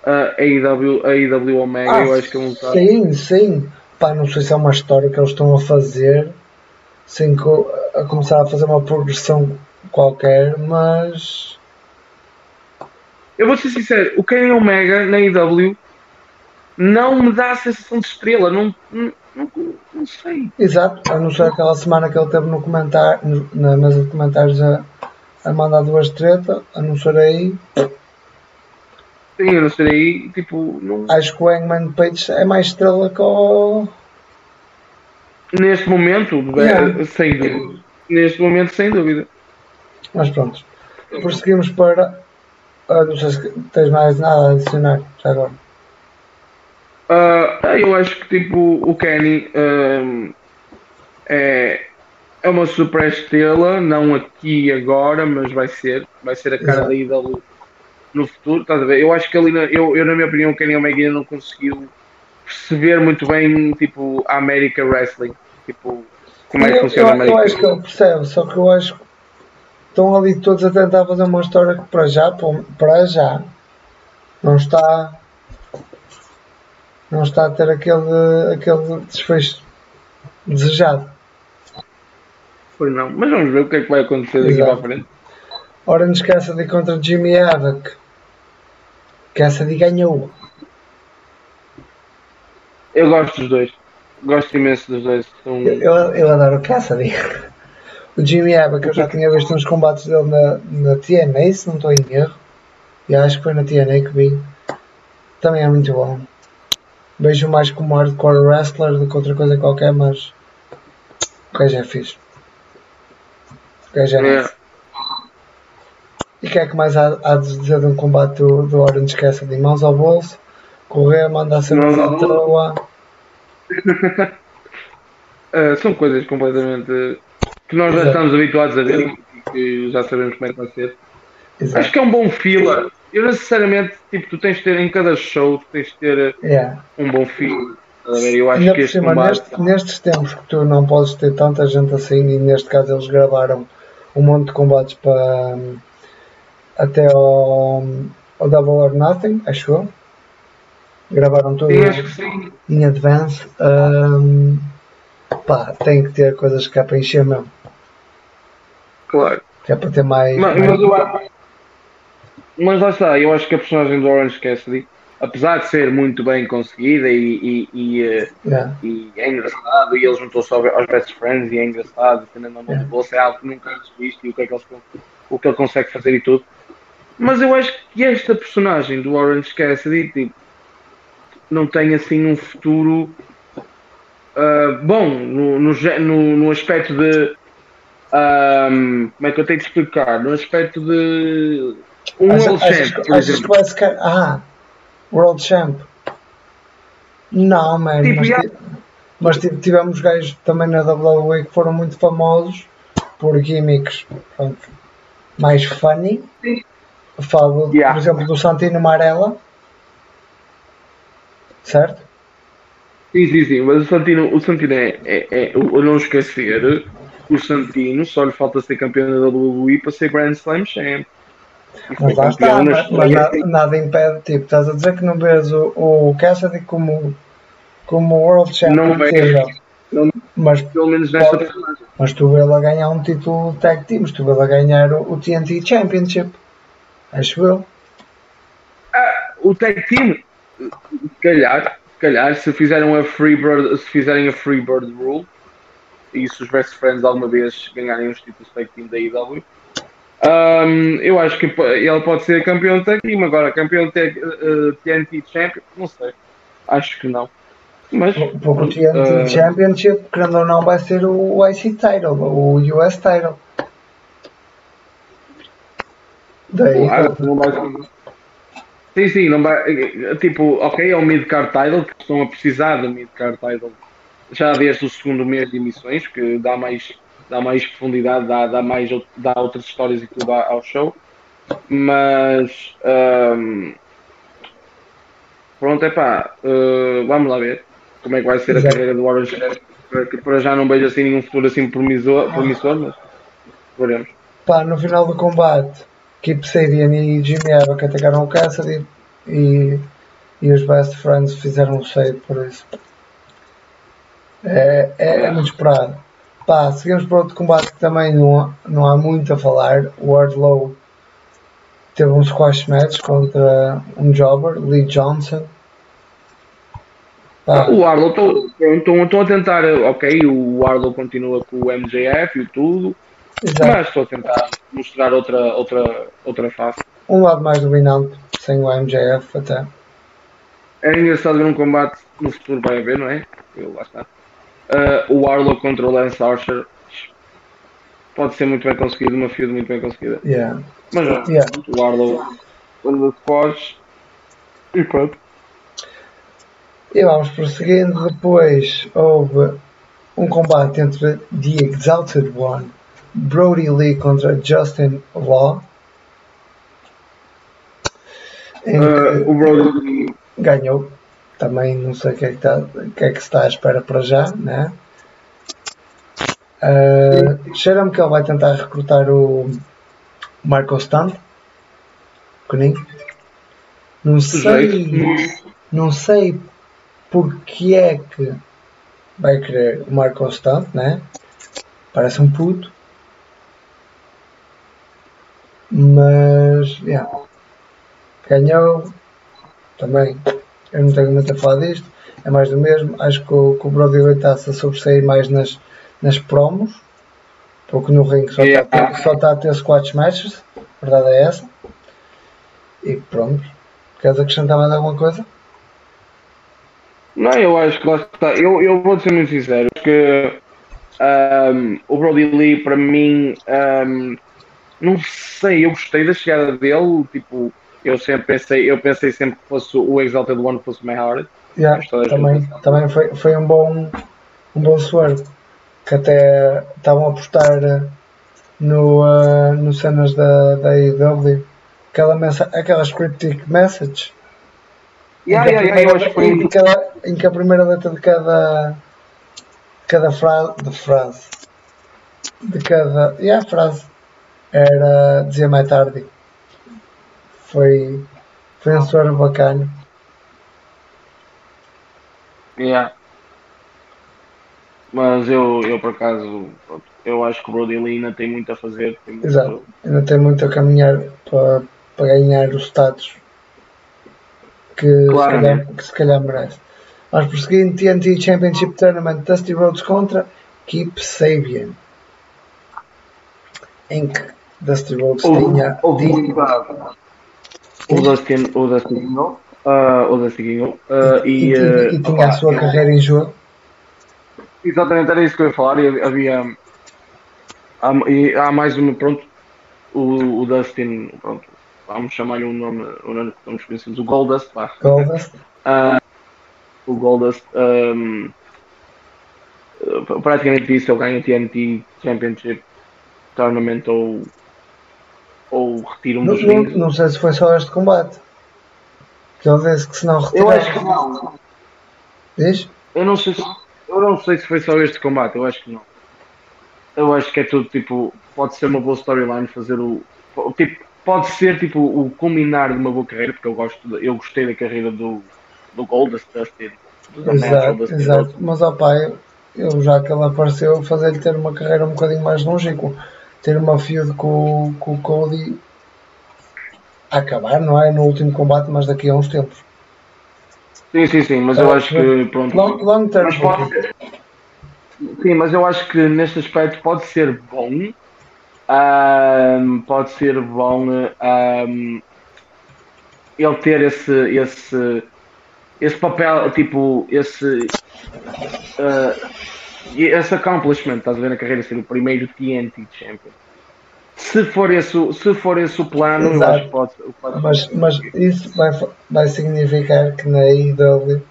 a AEW, a AEW Omega. eu acho que é um. Ah, Sim, sim. Pá, não sei se é uma história que eles estão a fazer sem co- a começar a fazer uma progressão qualquer, mas Eu vou ser sincero, o Kenny Omega na AEW não me dá a sensação de estrela. Não, não- Não, não sei. Exato, a não ser aquela semana que ele teve no comentário, na mesa de comentários a, a mandar duas treta, a não ser aí, Sim, eu não sei aí, tipo, não- acho que o Hangman Page é mais estrela que o. neste momento, Yeah. é, sem dúvida. Neste momento, sem dúvida. Mas pronto. Prosseguimos para. Ah, não sei se tens mais nada a adicionar já agora. Ah, eu acho que tipo o Kenny ahm, é, é uma super estrela, não aqui agora, mas vai ser, vai ser a cara Exato. da IW no futuro, estás a ver? Eu acho que ali, na- eu, eu na minha opinião, o Kenny Omega ainda não conseguiu perceber muito bem tipo a America Wrestling, tipo como é que eu, funciona a eu, eu América. acho que ele percebe, só que eu acho que estão ali todos a tentar fazer uma história que para já, para já, não está. Não está a ter aquele, aquele desfecho desejado. Pois não, mas vamos ver o que é que vai acontecer daqui Exato. para a frente. Orange Cassidy contra Jimmy Havoc. Cassidy ganhou. Eu gosto dos dois, gosto imenso dos dois. São... Eu, eu, eu adoro Cassidy. O Jimmy Havoc, eu já tinha visto uns combates dele na, na TNA, se não estou em erro. E acho que foi na TNA que vi. Também é muito bom. Vejo mais como hardcore wrestler do que outra coisa qualquer, mas o gajo é fixe. O gajo é É. nice. E o que é que mais há, há de dizer de um combate do, do Orange Cassidy? Mãos ao bolso, correr, mandar ser uma troa. Uh, são coisas completamente que nós já estamos habituados a ver e que já sabemos como é que vai ser. Exato. Acho que é um bom fila. Eu necessariamente, tipo, tu tens de ter em cada show, tu tens de ter Yeah. um bom fila. Eu acho que este cima, neste- nestes tempos que tu não podes ter tanta gente assim, e neste caso eles gravaram um monte de combates para hum, até ao, ao Double or Nothing, acho eu. Gravaram tudo Sim, acho que sim. em advance. hum, pá, tem que ter coisas que é para encher mesmo. Claro. Que é para ter mais. Mas, mais- mas eu mas lá está, eu acho que a personagem do Orange Cassidy, apesar de ser muito bem conseguida e, e, e, eh, Yeah. e é engraçado, e ele juntou-se ao- aos best friends e é engraçado, tendo a mão É. do bolso, é algo que nunca antes visto e o que, é que eles, o que ele consegue fazer e tudo. Mas eu acho que esta personagem do Orange Cassidy tipo, não tem assim um futuro ah, bom no, no, no, no aspecto de ahm, como é que eu tenho de explicar? No aspecto de um Achas- World achas, Champ, que- por achas que exemplo. vai ficar. Ah, World Champ. Não, mano. Tipo, mas, já- mas tipo, tivemos gajos também na WWE que foram muito famosos por gimmicks pronto, mais funny. Sim. Falo, Yeah. por exemplo, do Santino Marella. Certo? Sim, sim, sim, mas o Santino, o Santino é, é, é eu não esquecer, o Santino só lhe falta ser campeão da WWE para ser Grand Slam Champ. Mas lá está, mas, mas nada, nada impede, tipo, estás a dizer que não vês o, o Cassidy como, como World Champion, Não vejo. mas Pelo menos nesta Pode. Mas tu vê-lo a ganhar um título de tag teams, tu vê-lo a ganhar o, o TNT Championship. Acho eu. O tag team, calhar, se calhar, se fizeram a Freebird, se fizerem a Freebird Rule, e se os Best Friends alguma vez ganharem os títulos tag team da IW, hum, eu acho que ele pode ser campeão de tag team, agora campeão de tag, eh, TNT Champion, não sei. Acho que não. Mas, Porque o TNT eh, Championship, querendo ou não, vai ser o IC title, o US title. Daí, Claro, não vai ser- Sim, sim, não vai. Tipo, ok, é o mid-card title, que estão a precisar do mid-card title já desde o segundo mês de emissões, que dá mais, dá mais profundidade, dá, dá, mais, dá outras histórias e tudo ao show. Mas. ahm, pronto, é pá, vamos lá ver como é que vai ser a carreira do Orange para já não vejo assim nenhum futuro assim promissor, promissor mas veremos. pá, no final do combate, Keep Sabian e Jimmy Havoc atacaram o Cassidy e, e os Best Friends fizeram um save por isso. É, é, muito esperado. Pá, seguimos para outro combate que também não há, não há muito a falar. O Wardlow teve um squash match contra um jobber, Lee Johnson. Pá, O Estão, estão a tentar, ok, o Warlow continua com o MJF e tudo, Exato. mas estou a tentar mostrar outra, outra, outra face. Um lado mais dominante, sem o MJF até. É engraçado ver um combate no futuro vai haver, não é? Eu, lá está. Uh, o Warlock contra o Lance Archer pode ser muito bem conseguido, uma feud muito bem conseguida. Yeah. Mas yeah. o Warlock quando foge e pronto. E vamos prosseguindo. Depois houve um combate entre The Exalted One, Brody Lee contra Justin Law. Uh, o Brody ganhou. Também não sei o que é que, está, que, é que se está à espera para já, né? Uh, Cheira-me que ele vai tentar recrutar o Marco Stunt. Pequenino. Não sei. Não sei porque é que vai querer o Marco Stunt, né? Parece um puto. Mas, yeah. ganhou. Também, eu não tenho muito a falar disto. É mais do mesmo. Acho que o, que o Brody está-se a sobressair mais nas, nas promos. Porque no ringue só está a ter, só está a ter squash matches. A verdade é essa. E pronto. Queres acrescentar mais alguma coisa? Não, eu acho que lá está. Eu, eu vou ser muito sincero, que um, o Brody Lee para mim um, não sei, eu gostei da chegada dele, tipo, eu sempre pensei, eu pensei sempre que fosse o Exalted One fosse o Mayhard. Yeah, também, também foi, foi um bom um bom swerve que até estavam a postar no, uh, no cenas da, da AEW aquela, mensa aquela cryptic message yeah, yeah, yeah, eu acho que foi... em, em que a primeira letra de cada cada frase de frase de cada e yeah, a frase era dizia mais tarde foi foi um suor bacana. Yeah. mas eu, eu por acaso eu acho que o Brody Lee ainda tem muito a fazer tem muito... Exato, ainda tem muito a caminhar para, para ganhar os status que, claro, se, calhar, né? que se calhar merece. Vamos prosseguindo TNT Championship Tournament Dusty Rhodes contra Keep Sabian. Em que Dusty Rhodes o, tinha o, o Dustin o Dustin ganhou uh, o Dustin ganhou uh, e, e, e, e, tinha uh, a sua carreira em jogo? Exatamente era isso que eu ia falar e havia há, e há mais uma pronto o, o Dustin pronto vamos chamar-lhe um nome, um nome que estamos conhecidos o Goldust Goldust? Uh, o Goldust um, praticamente disse ele ganha o TNT Championship Tournament ou ou retira um dos não. Não sei se foi só este combate. Que ele disse que se não retirar. Eu acho que não. Diz? Eu não sei se, eu não sei se foi só este combate, eu acho que não. Eu acho que é tudo tipo. Pode ser uma boa storyline fazer o. Tipo, pode ser tipo o culminar de uma boa carreira, porque eu gosto eu gostei da carreira do, do Goldust Dustin. Exato, exato. Mas ó pai, eu já que ele apareceu, fazer-lhe ter uma carreira um bocadinho mais longínqua ter uma feud com, com o Cody a acabar, não é? No último combate, mas daqui a uns tempos. Sim, sim, sim, mas eu acho que pronto. Long, long term. Mas pode ser, sim, mas eu acho que neste aspecto pode ser bom. Um, pode ser bom um, ele ter esse, esse, esse papel, tipo, esse, uh, esse accomplishment, estás a ver na carreira, ser o primeiro TNT Champion. Se for esse, se for esse o plano, Exato. eu acho que pode. pode mas, mas isso vai, vai significar que na AEW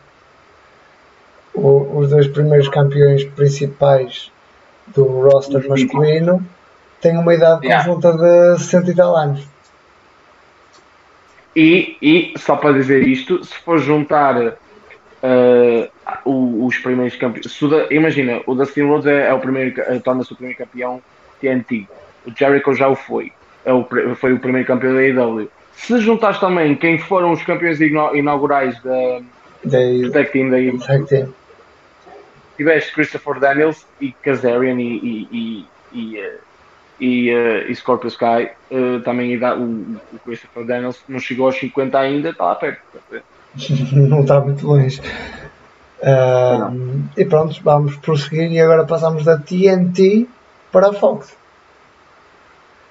os dois primeiros campeões principais do roster masculino têm uma idade yeah. conjunta de 60 e tal anos. E, e, só para dizer isto, se for juntar uh, os primeiros campeões. Imagina, o Dustin Rhodes é, é o primeiro, eh, torna-se o primeiro campeão TNT. O Jericho já o foi. É o, foi o primeiro campeão da AEW. Se juntares também quem foram os campeões inaugurais da, da Tag Team da AEW, tiveste Christopher Daniels e Kazarian e, e, e, e, e, uh, e Scorpio Sky. Uh, também o, o Christopher Daniels não chegou aos 50 ainda, está lá perto. não está muito longe. Uh, e pronto, vamos prosseguir e agora passamos da TNT para a Fox.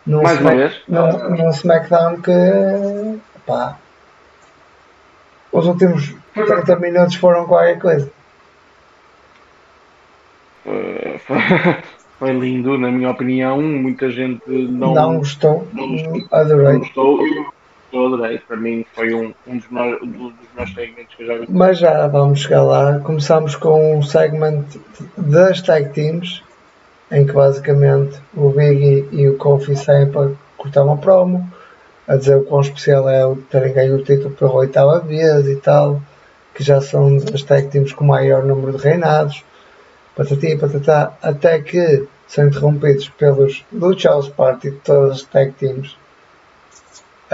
Num, Mais uma vez? num, num SmackDown que pá, os últimos 30 minutos foram qualquer coisa. Uh, foi, foi lindo, na minha opinião. Muita gente não, Não gostou, não adorei. gostou. Eu adorei. Para mim, foi um, um dos, melhores, segmentos que eu já vi. Mas já vamos chegar lá. Começamos com um segment das tag teams, em que basicamente o Biggie e o Kofi cortar uma promo, a dizer o quão especial é o terem ganho o título pela oitava vez e tal, que já são as tag teams com o maior número de reinados, patati e patatá, até que são interrompidos pelos Lucha House Party de todas as tag teams.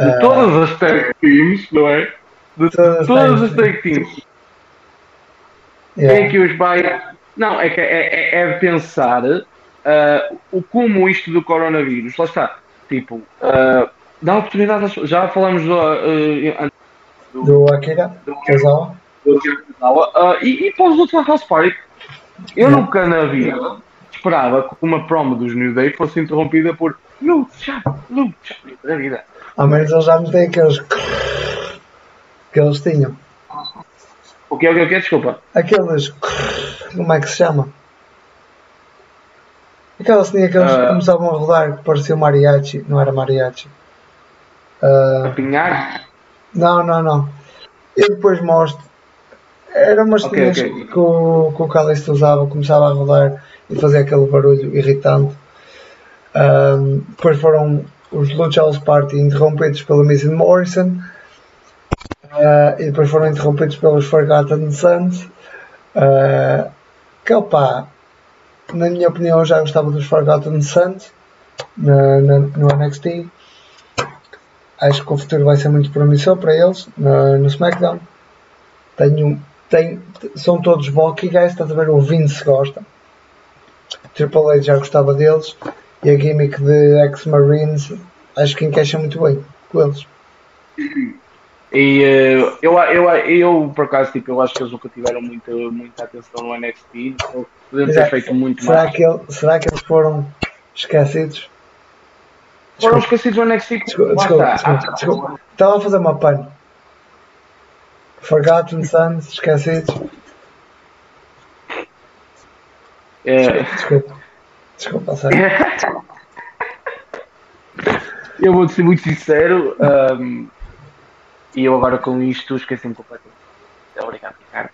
De Ah, todas as tag teams, não é? De Todas as todas tag as tag teams. yeah. Quem é que os vai. Não, é que é, é, é de pensar ah, o como isto do coronavírus, lá está, tipo, ah, dá oportunidade, às- já falamos do, ah, antes do Akira Tozawa. do ah, e, e para os outros House Party, eu nunca na vida esperava que uma promo dos New Day fosse interrompida por lucha, lucha, da vida. Ao menos eles já não têm aqueles que eles tinham. O que é o que é? o que é? Desculpa. Aqueles. Como é que se chama? Aquelas tinha que eles Ah. começavam a rodar que parecia um mariachi. Não era mariachi. Ah, Apinhar? não, não, não. Eu depois mostro. Era umas Ok, tinhas ok. que, o, que o Calista usava, começava a rodar e fazia aquele barulho irritante. Ah, depois foram os Lucha House Party interrompidos pela Missy Morrison. Ah, e depois foram interrompidos pelos Forgotten Sons. ah, que opá, na minha opinião, eu já gostava dos Forgotten Sons no NXT. Acho que o futuro vai ser muito promissor para eles no, no SmackDown. Tenho, tenho, são todos bulky guys, estás a ver? O Vince gosta. Triple H já gostava deles. E a gimmick de ex-Marines acho que encaixa muito bem com eles. E eh, eu, eu, eu, por acaso, tipo, eu acho que eles nunca tiveram muita, muita atenção no NXT. então Podiam ter feito muito Será mais. que, ele- será que eles foram esquecidos? Foram Desculpa, esquecidos do NXT. desculpa, desculpa, desculpa, desculpa. Estava a fazer uma pane. Forgotten Sons, esquecidos. Eh, Desculpa. Desculpa, sério. eu vou ser muito sincero. ahm, e eu agora com isto esqueci-me completamente. Obrigado, Ricardo.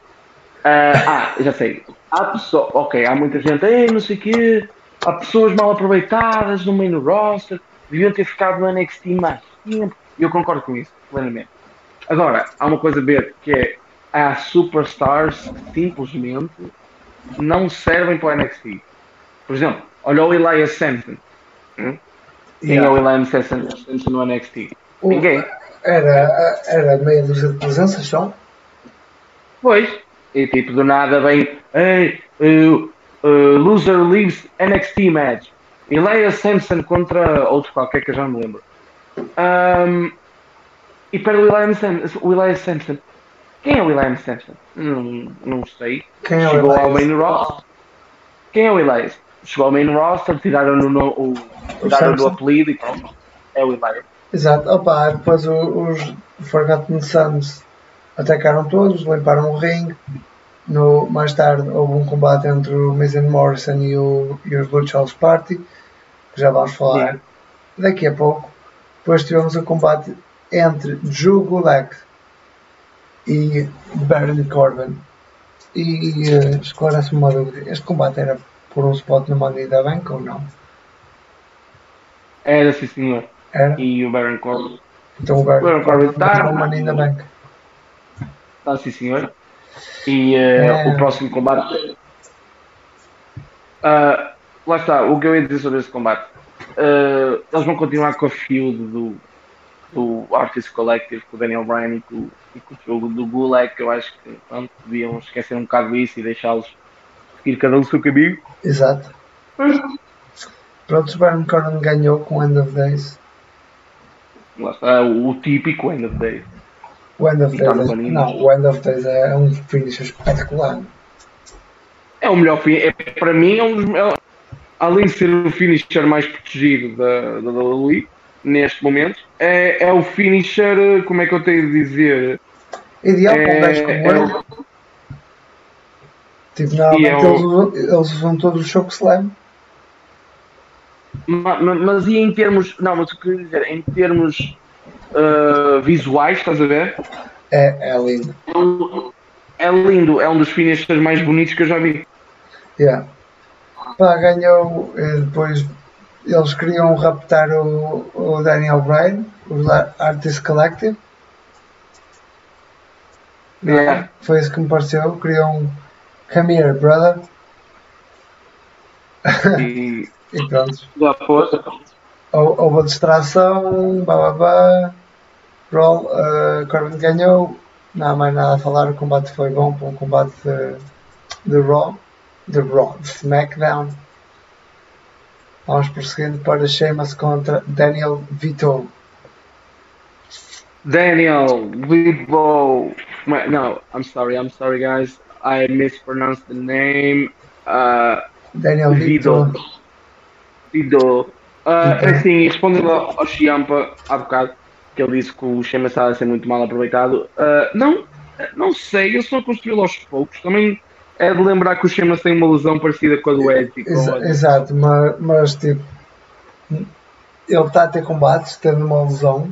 Ah, ah, já sei. Há pessoas, ok, há muita gente, Ei, não sei o quê, há pessoas mal aproveitadas no meio roster, deviam ter ficado no NXT mais tempo. Eu concordo com isso, plenamente. Agora, há uma coisa a ver que é há superstars que simplesmente não servem para o NXT. Por exemplo, olha o Elias Sampson. Hum? Quem é o Elias Sampson Sampson no NXT? O- Ninguém. Era, era meia dúzia de presenças só. Pois. E tipo, do nada vem. Hey, uh, uh, loser leaves NXT match. Elias Sampson contra outro qualquer que eu já não me lembro. Um, e para o Elias Sampson, o Elias Sampson. Quem é o Elias Sampson? Não, não sei. Quem é o Chegou ao main roster. Quem é o Elias? Chegou ao main roster, tiraram-no no, o, tiraram o apelido e pronto. É o Elias. Exato. Opa, depois o- os Forgotten Sons atacaram todos, limparam o ringue. No, mais tarde houve um combate entre o and Morrison e, o, e os Lucha House Party, que já vamos falar Yeah. daqui a pouco. Depois tivemos o combate entre Drew Gulak e Baron Corbin. E eh, esclarece-me uma dúvida: este combate era por um spot no Money da Bank ou não? Era sim senhor. Era? E o Baron Corbin. Então o Baron Corbin tá. Money in the Bank. Ah, sim senhor. E eh, É. o próximo combate. Ah, lá está, o que eu ia dizer sobre esse combate. Ah, eles vão continuar com a feud do, do Artist Collective com o Daniel Bryan e com, e com o jogo do Gulak, que eu acho que pronto, deviam esquecer um bocado isso e deixá-los ir cada um o seu caminho. Exato. Pronto, o Baron Corbin ganhou com End of Days. Lá está, o, o típico end of day. O End of E tá Days, é, não, o End of Days é um finisher espetacular. É o melhor fim. É, para mim, é um dos, é- além de ser o finisher mais protegido da, da WWE, neste momento, é, é o finisher, como é que eu tenho de dizer? Ideal para um gajo É, como é ele. Tipo, normalmente E é o- eles, usam, eles usam todos o choke slam. Ma- ma- Mas e em termos. Não, mas o que eu queria dizer, em termos eh, visuais, estás a ver? É, é lindo. É lindo, é um dos finishers mais bonitos que eu já vi. Yeah. Pá, ganhou. eh, Depois eles queriam raptar o, o Daniel Bryan, o Artist Collective. Yeah. Foi isso que me pareceu. Queriam. Come here, brother. E E pronto. lá fosse. Hou- Houve a distração, bababá. Roll, uh, Corbin ganhou. Não há mais nada a falar. O combate foi bom para um combate de, de Raw. De Raw, de SmackDown. Vamos prosseguindo para Sheamus contra Daniel Vito. Daniel Vibo. No, I'm sorry, I'm sorry, guys. I mispronounced the name. Uh, Daniel Vido. Vido. Uh, Então. assim, respondendo ao Chiampa há bocado, que ele disse que o Chema estava a ser muito mal aproveitado. Uh, não, não sei, eu só construí aos poucos. Também é de lembrar que o Chema tem uma lesão parecida com a do e com Exa- exato, mas, mas tipo. Ele está a ter combates, tendo uma lesão.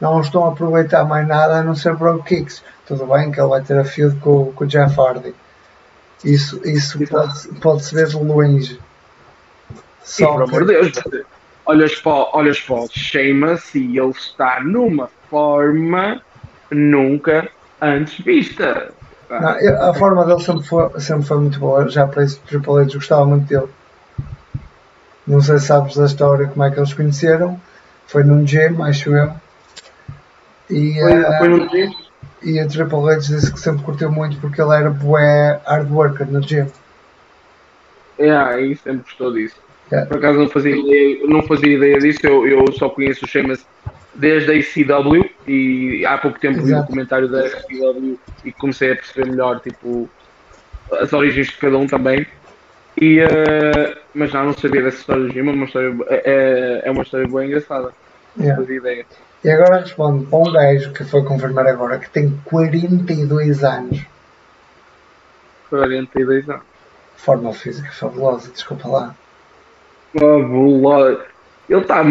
Não estão a aproveitar mais nada a não ser Bro Kicks. Tudo bem que ele vai ter a feud com, com o Jeff Hardy. Isso, isso pode, pode ver de longe. Só por que- amor de Deus. Olhas para, olhas para o Sheamus e ele está numa forma nunca antes vista. Não, eu- a forma dele sempre foi, sempre foi muito boa. Já para isso, Triple H gostava muito dele. Não sei se sabes da história como é que eles conheceram. Foi num gym, acho eu. E, Foi, eh, foi num dia. E a Triple H disse que sempre curtiu muito porque ele era bué hard worker no gym. É, aí sempre gostou disso. É. Por acaso não fazia ideia, não fazia ideia disso, eu, eu só conheço o Sheamus desde a ECW e há pouco tempo vi o Exato. documentário da ECW e comecei a perceber melhor tipo, as origens de cada um também. E, eh, mas não, não sabia dessa história do Jim, é uma história, é, é uma história bem engraçada. Não Yeah. fazia ideia. E agora responde para um gajo que foi confirmar agora que tem 42 anos. 42 anos. Forma física fabulosa, desculpa lá. Fabuloso. Ele está.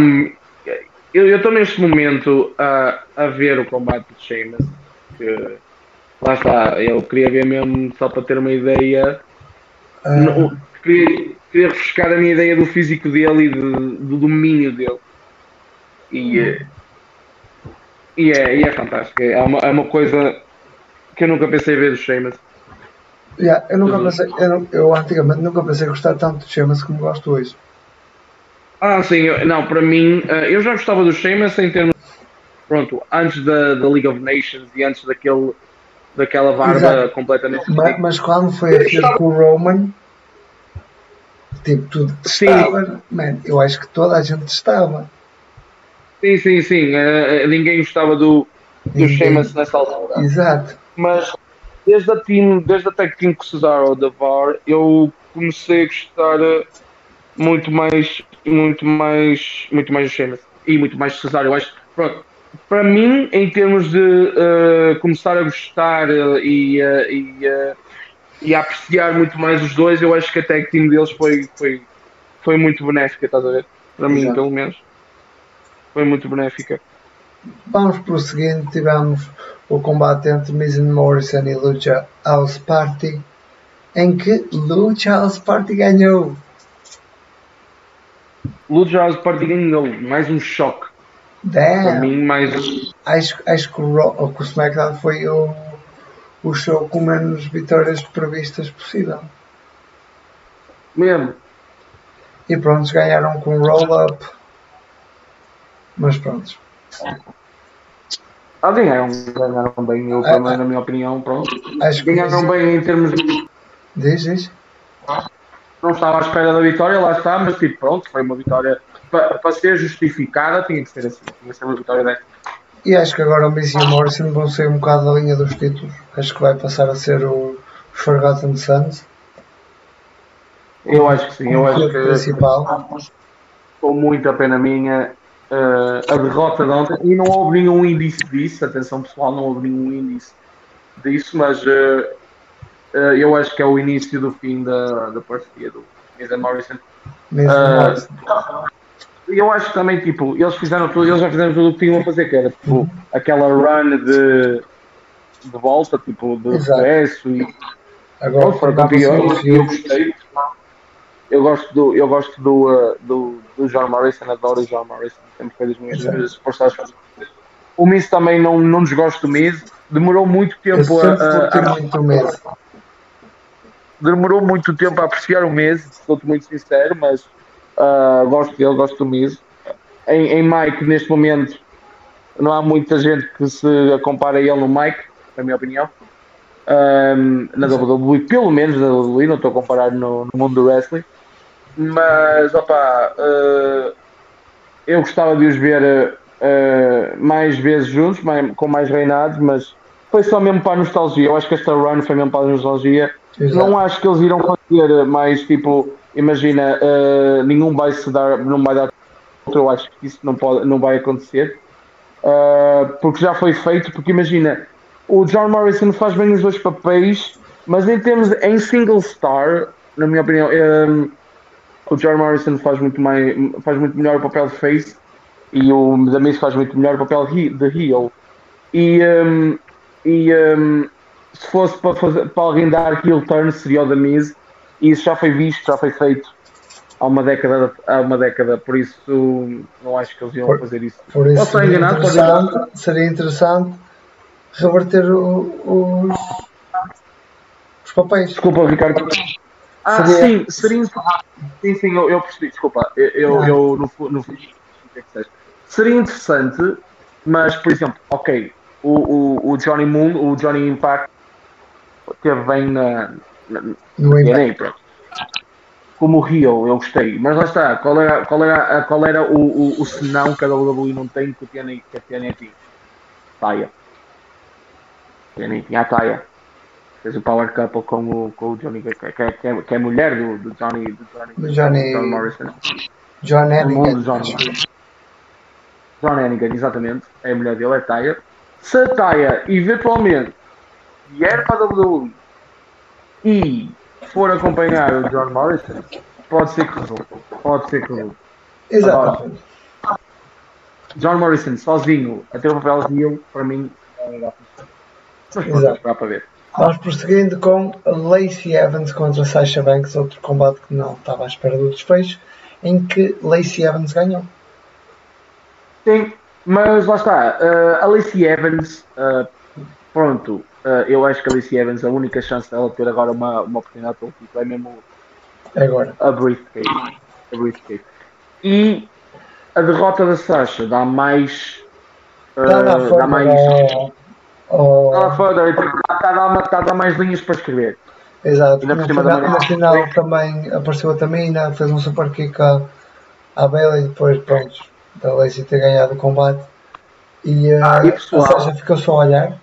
Eu estou neste momento a, a ver o combate de Sheamus. Que, lá está, eu queria ver mesmo só para ter uma ideia. Ah, Não, queria, queria refrescar a minha ideia do físico dele e de- do domínio dele. E, eh, e, é, e é fantástico. É uma, é uma coisa que eu nunca pensei ver do Sheamus. yeah, eu, nunca Uhum. pensei, eu, eu antigamente nunca pensei gostar tanto de Sheamus como gosto hoje. Ah, sim, eu- não, para mim, eh, eu já gostava do Sheamus em termos. Pronto, antes da, da League of Nations e antes daquele, daquela barba Exato. completamente. Ma- Mas, quando foi a feud com o Roman, tipo, tudo estava, man, eu acho que toda a gente estava. Sim, sim, sim. eh, ninguém gostava do, do. Sheamus nessa altura. Exato. Mas desde a, team, desde a tag team com Cesaro da VAR, eu comecei a gostar eh, muito mais, muito mais, muito mais do Sheamus e muito mais do Cesaro. Eu acho, pronto, para mim, em termos de eh, começar a gostar e, eh, e, eh, e a apreciar muito mais os dois, eu acho que a tag team deles foi, foi, foi muito benéfica, estás a ver? Para mim, Exato. pelo menos. Foi muito benéfica. Vamos prosseguindo, tivemos o combate entre Miz and Morrison e Lucha House Party, em que Lucha House Party ganhou. Lucha House Party ganhou, mais um choque. Para Damn! mim, mais um. Acho, acho que, o Raw, que o SmackDown foi o, o show com menos vitórias previstas possível. Mesmo. E pronto, ganharam com roll-up. Mas pronto. Ah, ganharam, ganharam bem, eu, Ah, também, na minha opinião, pronto. Acho que Ganharam bem em termos de. Diz, diz. Não estava à espera da vitória, lá está, mas tipo, pronto, foi uma vitória. Para, para ser justificada, tinha que ser assim, tinha que ser uma vitória desta. E acho que agora o Miz e o Morrison vão sair um bocado da linha dos títulos. Acho que vai passar a ser o Forgotten Sons. Eu acho que sim, eu acho que principal. com muita pena minha uh, a derrota de ontem e não houve nenhum índice disso, atenção pessoal, não houve nenhum índice disso, mas uh, uh, eu acho que é o início do fim da, da parceria do Miz Morrison. Eu acho que também, tipo, eles fizeram tudo, eles já fizeram tudo o que tinham a fazer, que era tipo, aquela run de, de volta, tipo, de regresso e Agora Pronto, foram faltava campeões só o e eu gostei. Eu gosto do, eu gosto do, uh, do, do John Morrison, adoro o John Morrison, favoritas. O Miz também não, não desgosto do Miz, demorou muito tempo a, a- a- demorou muito tempo a apreciar o Miz, sou-te muito sincero, mas uh, gosto dele, gosto do Miz. Em, em Mike, neste momento, não há muita gente que se compara a ele no Mike, na minha opinião. Um, na WWE, pelo menos na WWE, não estou a comparar no, no mundo do wrestling. Mas, opa, uh, eu gostava de os ver uh, mais vezes juntos, mais- com mais reinados, mas foi só mesmo para a nostalgia. Eu acho que esta run foi mesmo para a nostalgia. Exato. Não acho que eles irão fazer mais tipo, imagina, uh, nenhum vai se dar, não vai dar outro, eu acho que isso não, pode, não vai acontecer. Uh, porque já foi feito, porque imagina, o John Morrison faz bem os dois papéis, mas em termos em single star, na minha opinião, um, o John Morrison faz muito, mais, faz muito melhor o papel de face e o The Miz faz muito melhor o papel de he- de heel. E, um, e um, se fosse para, fazer, para alguém dar heel turn seria o The Miz e isso já foi visto, já foi feito há uma década, há uma década por isso não acho que eles iam Por- fazer isso. Por isso seria enganado, interessante, seria interessante reverter os, os papéis. Desculpa, Ricardo. Ah, Seria- sim, seria Sim, sim, eu, eu percebi, desculpa. Eu, eu, eu no, fu- no, fu- o que é que seja. Seria interessante, mas, por exemplo, ok, o, o, o Johnny Moon, o Johnny Impact, teve bem na. na No Impact. Como o Rio, eu gostei. Mas lá está, qual era, qual era, qual era o, o, o senão que a WWE não tem que o TNA, que a TNA tinha? Taia. A TNA tinha a Taia. Fez o Power Couple com o, com o Johnny, que, que, que, é, que é mulher do, do Johnny, do Johnny, Do Johnny- John Morrison. John O mundo Hennigan. John. John Hennigan, exatamente. É a mulher dele, é Taya. Se a Taya, eventualmente, vier para a WWE e for acompanhar o John Morrison, pode ser que resulte. Pode ser que resulte. Exatamente. John Morrison sozinho a ter o papel de heel, para mim, é Exato. esperar para ver. Vamos prosseguindo com Lacey Evans contra Sasha Banks, outro combate que não estava à espera do desfecho, em que Lacey Evans ganhou. Sim, mas lá está. Uh, a Lacey Evans, uh, pronto, uh, eu acho que a Lacey Evans, a única chance dela ter agora uma, uma oportunidade pelo título é mesmo Agora, a briefcase. A briefcase. E a derrota da Sasha dá mais. Uh, dá mais. ao- Dá lá fora, está a dar a dar mais linhas para escrever. Exato. Na final, na final também apareceu a Tamina, fez um super kick à, à Bailey e depois, pronto, da Lacey ter ganhado o combate. E, uh, Ah, e pessoal? a Sasha ficou só a olhar.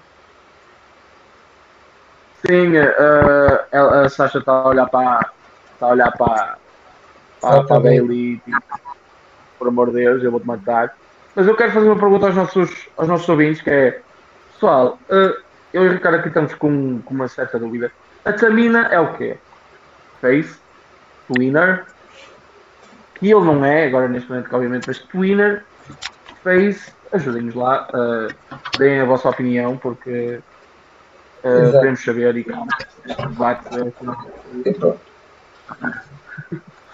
Sim, uh, a, Sasha está a olhar para. Está a olhar para. Para, Ah, para a. Bailey. Tipo, por amor de Deus, eu vou-te matar. Mas eu quero fazer uma pergunta aos nossos, aos nossos ouvintes, que é, pessoal, eh, eu e o Ricardo aqui estamos com, com uma certa dúvida. A Tamina é o quê? Face? Twinner? Que ele não é, agora neste momento, obviamente, mas Twinner, Face, ajudem-nos lá, eh, deem a vossa opinião, porque Exato. queremos saber e debate E pronto.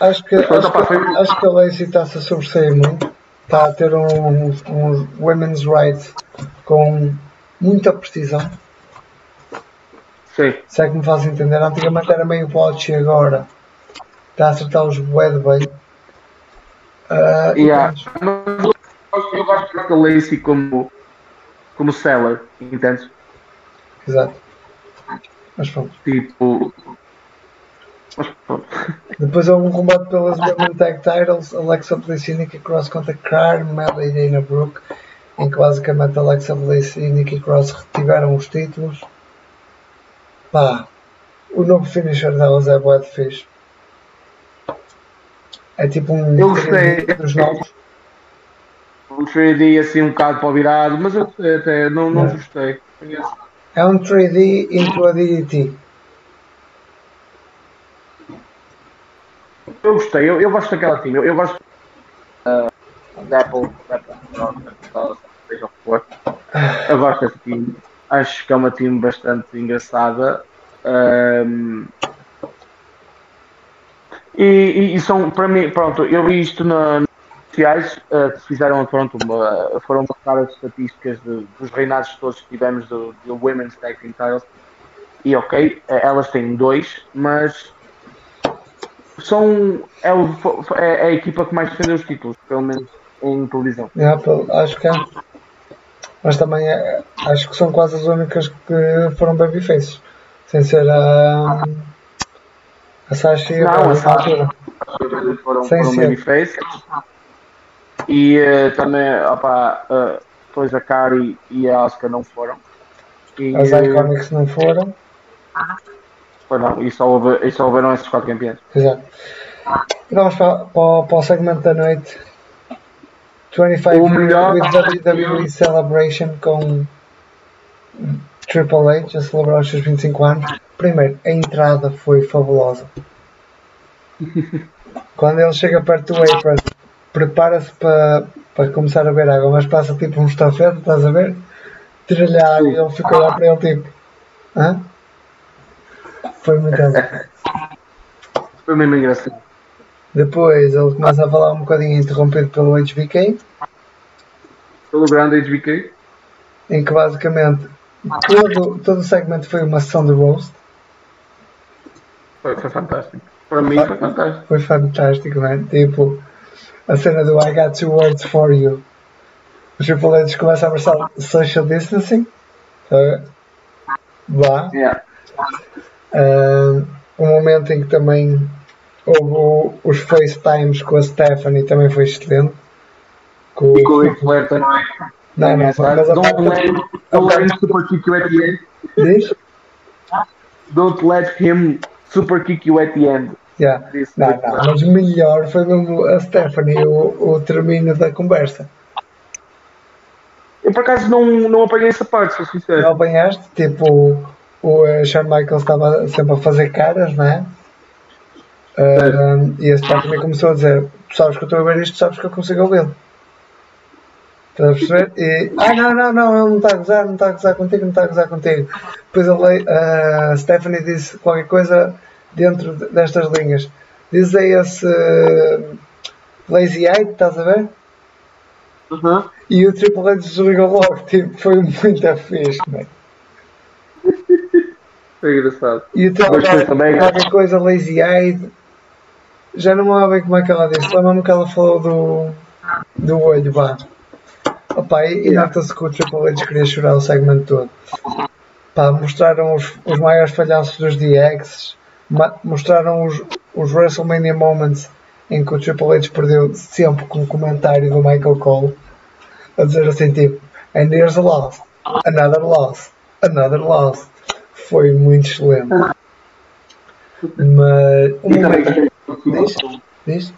Acho que, Pronto, acho, que, foi- acho que a Lacey está-se a sobressair muito. Está a ter um, um women's rights com muita precisão. Sim. Se é que me faz entender. Antigamente era meio botch e agora está a acertar os bué de bem. Ah, e Yeah. pronto. Mas eu gosto- da Lacey como, como seller, entendes? Exato. Mas pronto. Tipo. Mas pronto. Depois houve um combate pelas Women Tag Titles. Alexa Nikki Cross contra Carmella e Dana Brooke. Em que basicamente Alexa Bliss e Nikki Cross retiveram os títulos. Pá, o novo finisher delas é bué de fixe. É tipo um Eu gostei. dos novos. O 3D assim um bocado para o virado, mas eu até, não, não É. gostei. É um 3D into a DDT. Eu gostei, eu, eu gosto daquela time, eu, eu gosto uh, Apple, Apple, não, seja o que for. Eu gosto dessa time. Acho que é uma time bastante engraçada. Ahm, e, e- e são, para mim, pronto, eu vi isto na, nas sociais uh, fizeram, pronto, uma, foram mostrar as estatísticas de- dos reinados todos que tivemos do, do Women's Tag Team Titles. E ok, eh, elas têm dois, mas são é, o- é- é a equipa que mais defendeu os títulos, pelo menos em televisão. É, acho que é. Mas também é- acho que são quase as únicas que foram babyfaces. Sem ser a. A Sasha e a Não, a Sasha. Foram, Sem foram ser. babyface. E eh, também, opa, depois a Kari e a Asuka não foram. E, As eh, Iconics não foram. não, e, só houve, e só houveram esses quatro campeões. Exato. Vamos para, para, para o segmento da noite. 25 O melhor- WWE Celebration com Triple H a celebrar os seus 25 anos. Primeiro, a entrada foi fabulosa. Quando ele chega perto do apron, prepara-se para, para começar a ver água, mas passa tipo um estafete, estás a ver? Água e ele fica a olhar para ele tipo. Hã? Foi muito. Foi mesmo engraçado. Depois ele começa a falar um bocadinho interrompido pelo HBK, Pelo grande HBK. em que basicamente todo, todo o segmento foi uma sessão de roast. Foi, foi fantástico. Para mim foi fantástico. Foi fantástico, man. Tipo, a cena do I got two words for you. O Triple H começa a versar social distancing. Tá? Vá. Yeah. Ah, um momento em que também houve o- os FaceTimes com a Stephanie também foi excelente. Com, E com o Ric Flair também. não, não, foi, mas a Don't let, don't let him super kick you at the end. diz? Don't let him super kick you at the end. Yeah. Disse Não, não, Flair. mas melhor foi mesmo a Stephanie, o, o termínio da conversa. Eu por acaso não, não apanhei essa parte, sou sincero. Não apanhaste? Tipo, o eh, Shawn Michaels estava sempre a fazer caras, não é? Ah, e a Stephanie começou a dizer: Tu sabes que eu estou a ver isto, sabes que eu consigo ouvi-lo. Estás a perceber? E, ah, não, não, não, ele não está a gozar, não está a gozar contigo, não está a gozar contigo. Depois a, a Stephanie disse qualquer coisa dentro de- destas linhas. Diz aí esse eh, Lazy Eye, estás a ver? Uhum. E o Triple H desligou logo, tipo, foi muito fixe, man. Foi engraçado. E o Triple H, também- qualquer coisa lazy eyed, já não me lembro bem como é que ela disse, lembro-me que ela falou do, do olho, vá. Opa, e, e nota-se que o Triple H queria chorar o segmento todo. Pá, mostraram os, os maiores falhanços dos DX, mostraram os, os WrestleMania Moments em que o Triple H perdeu sempre com o comentário do Michael Cole, a dizer assim tipo, and here's a loss, another loss, another loss. Foi muito excelente. Mas um momento, diz?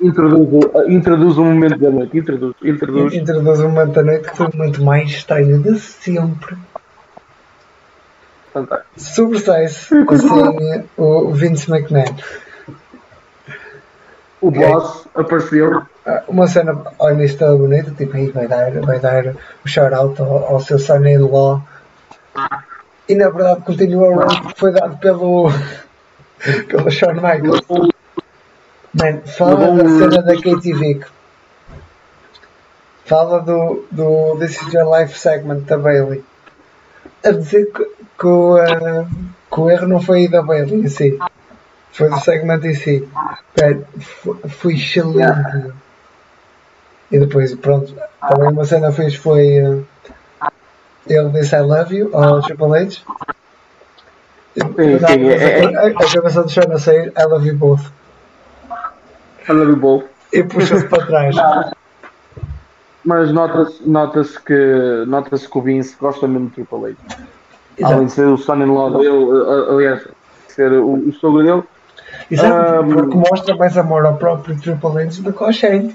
introduz, introduz o momento da noite. Introduz, introduz. introduz um momento da noite que foi muito mais estranho de sempre. Fantástico. Sobressai-se assim o Vince McMahon. O boss apareceu. Ah, Uma cena início toda bonita, tipo aí vai dar, vai dar o shout-out ao, ao seu son-in-law. E na verdade continua o round que foi dado pelo, pelo Shawn Michaels. Man, fala da cena da Katie Vick. Fala do, do This Is Your Life segment da Bailey. A dizer que, que, o, eh, que o erro não foi da Bailey em si. Foi do segmento em si. Foi, excelente. E depois, pronto, também uma cena fixe foi. eh, ele disse I love you ao Triple H. Sim, é- a, cabeça do Sean a sair, I love you both. Anda do bolo. E puxa-se para trás. mas nota-se nota que, nota que o Vince gosta mesmo de Triple H. Além de ser o son-in-law dele, aliás, ser o, o sogro dele. Exato, um, porque mostra mais amor ao próprio Triple H do que ao Shane.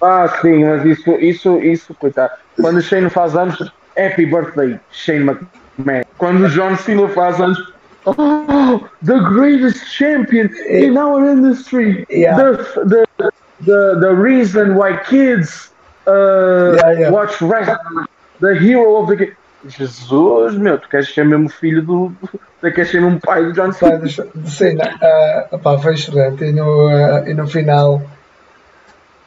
Ah, sim, mas isso, isso, isso, coitado. Quando o Shane faz anos, Happy Birthday, Shane McMahon. Quando o John Cena faz anos, Oh, the greatest champion in our industry. Yeah. The, the, the, the reason why kids uh, Yeah, yeah. watch wrestling. The hero of the game. Jesus, meu, tu queres ser mesmo filho do. Tu queres ser mesmo pai do John Cena. Cena, uh, opá, foi excelente. E no, ah, e no final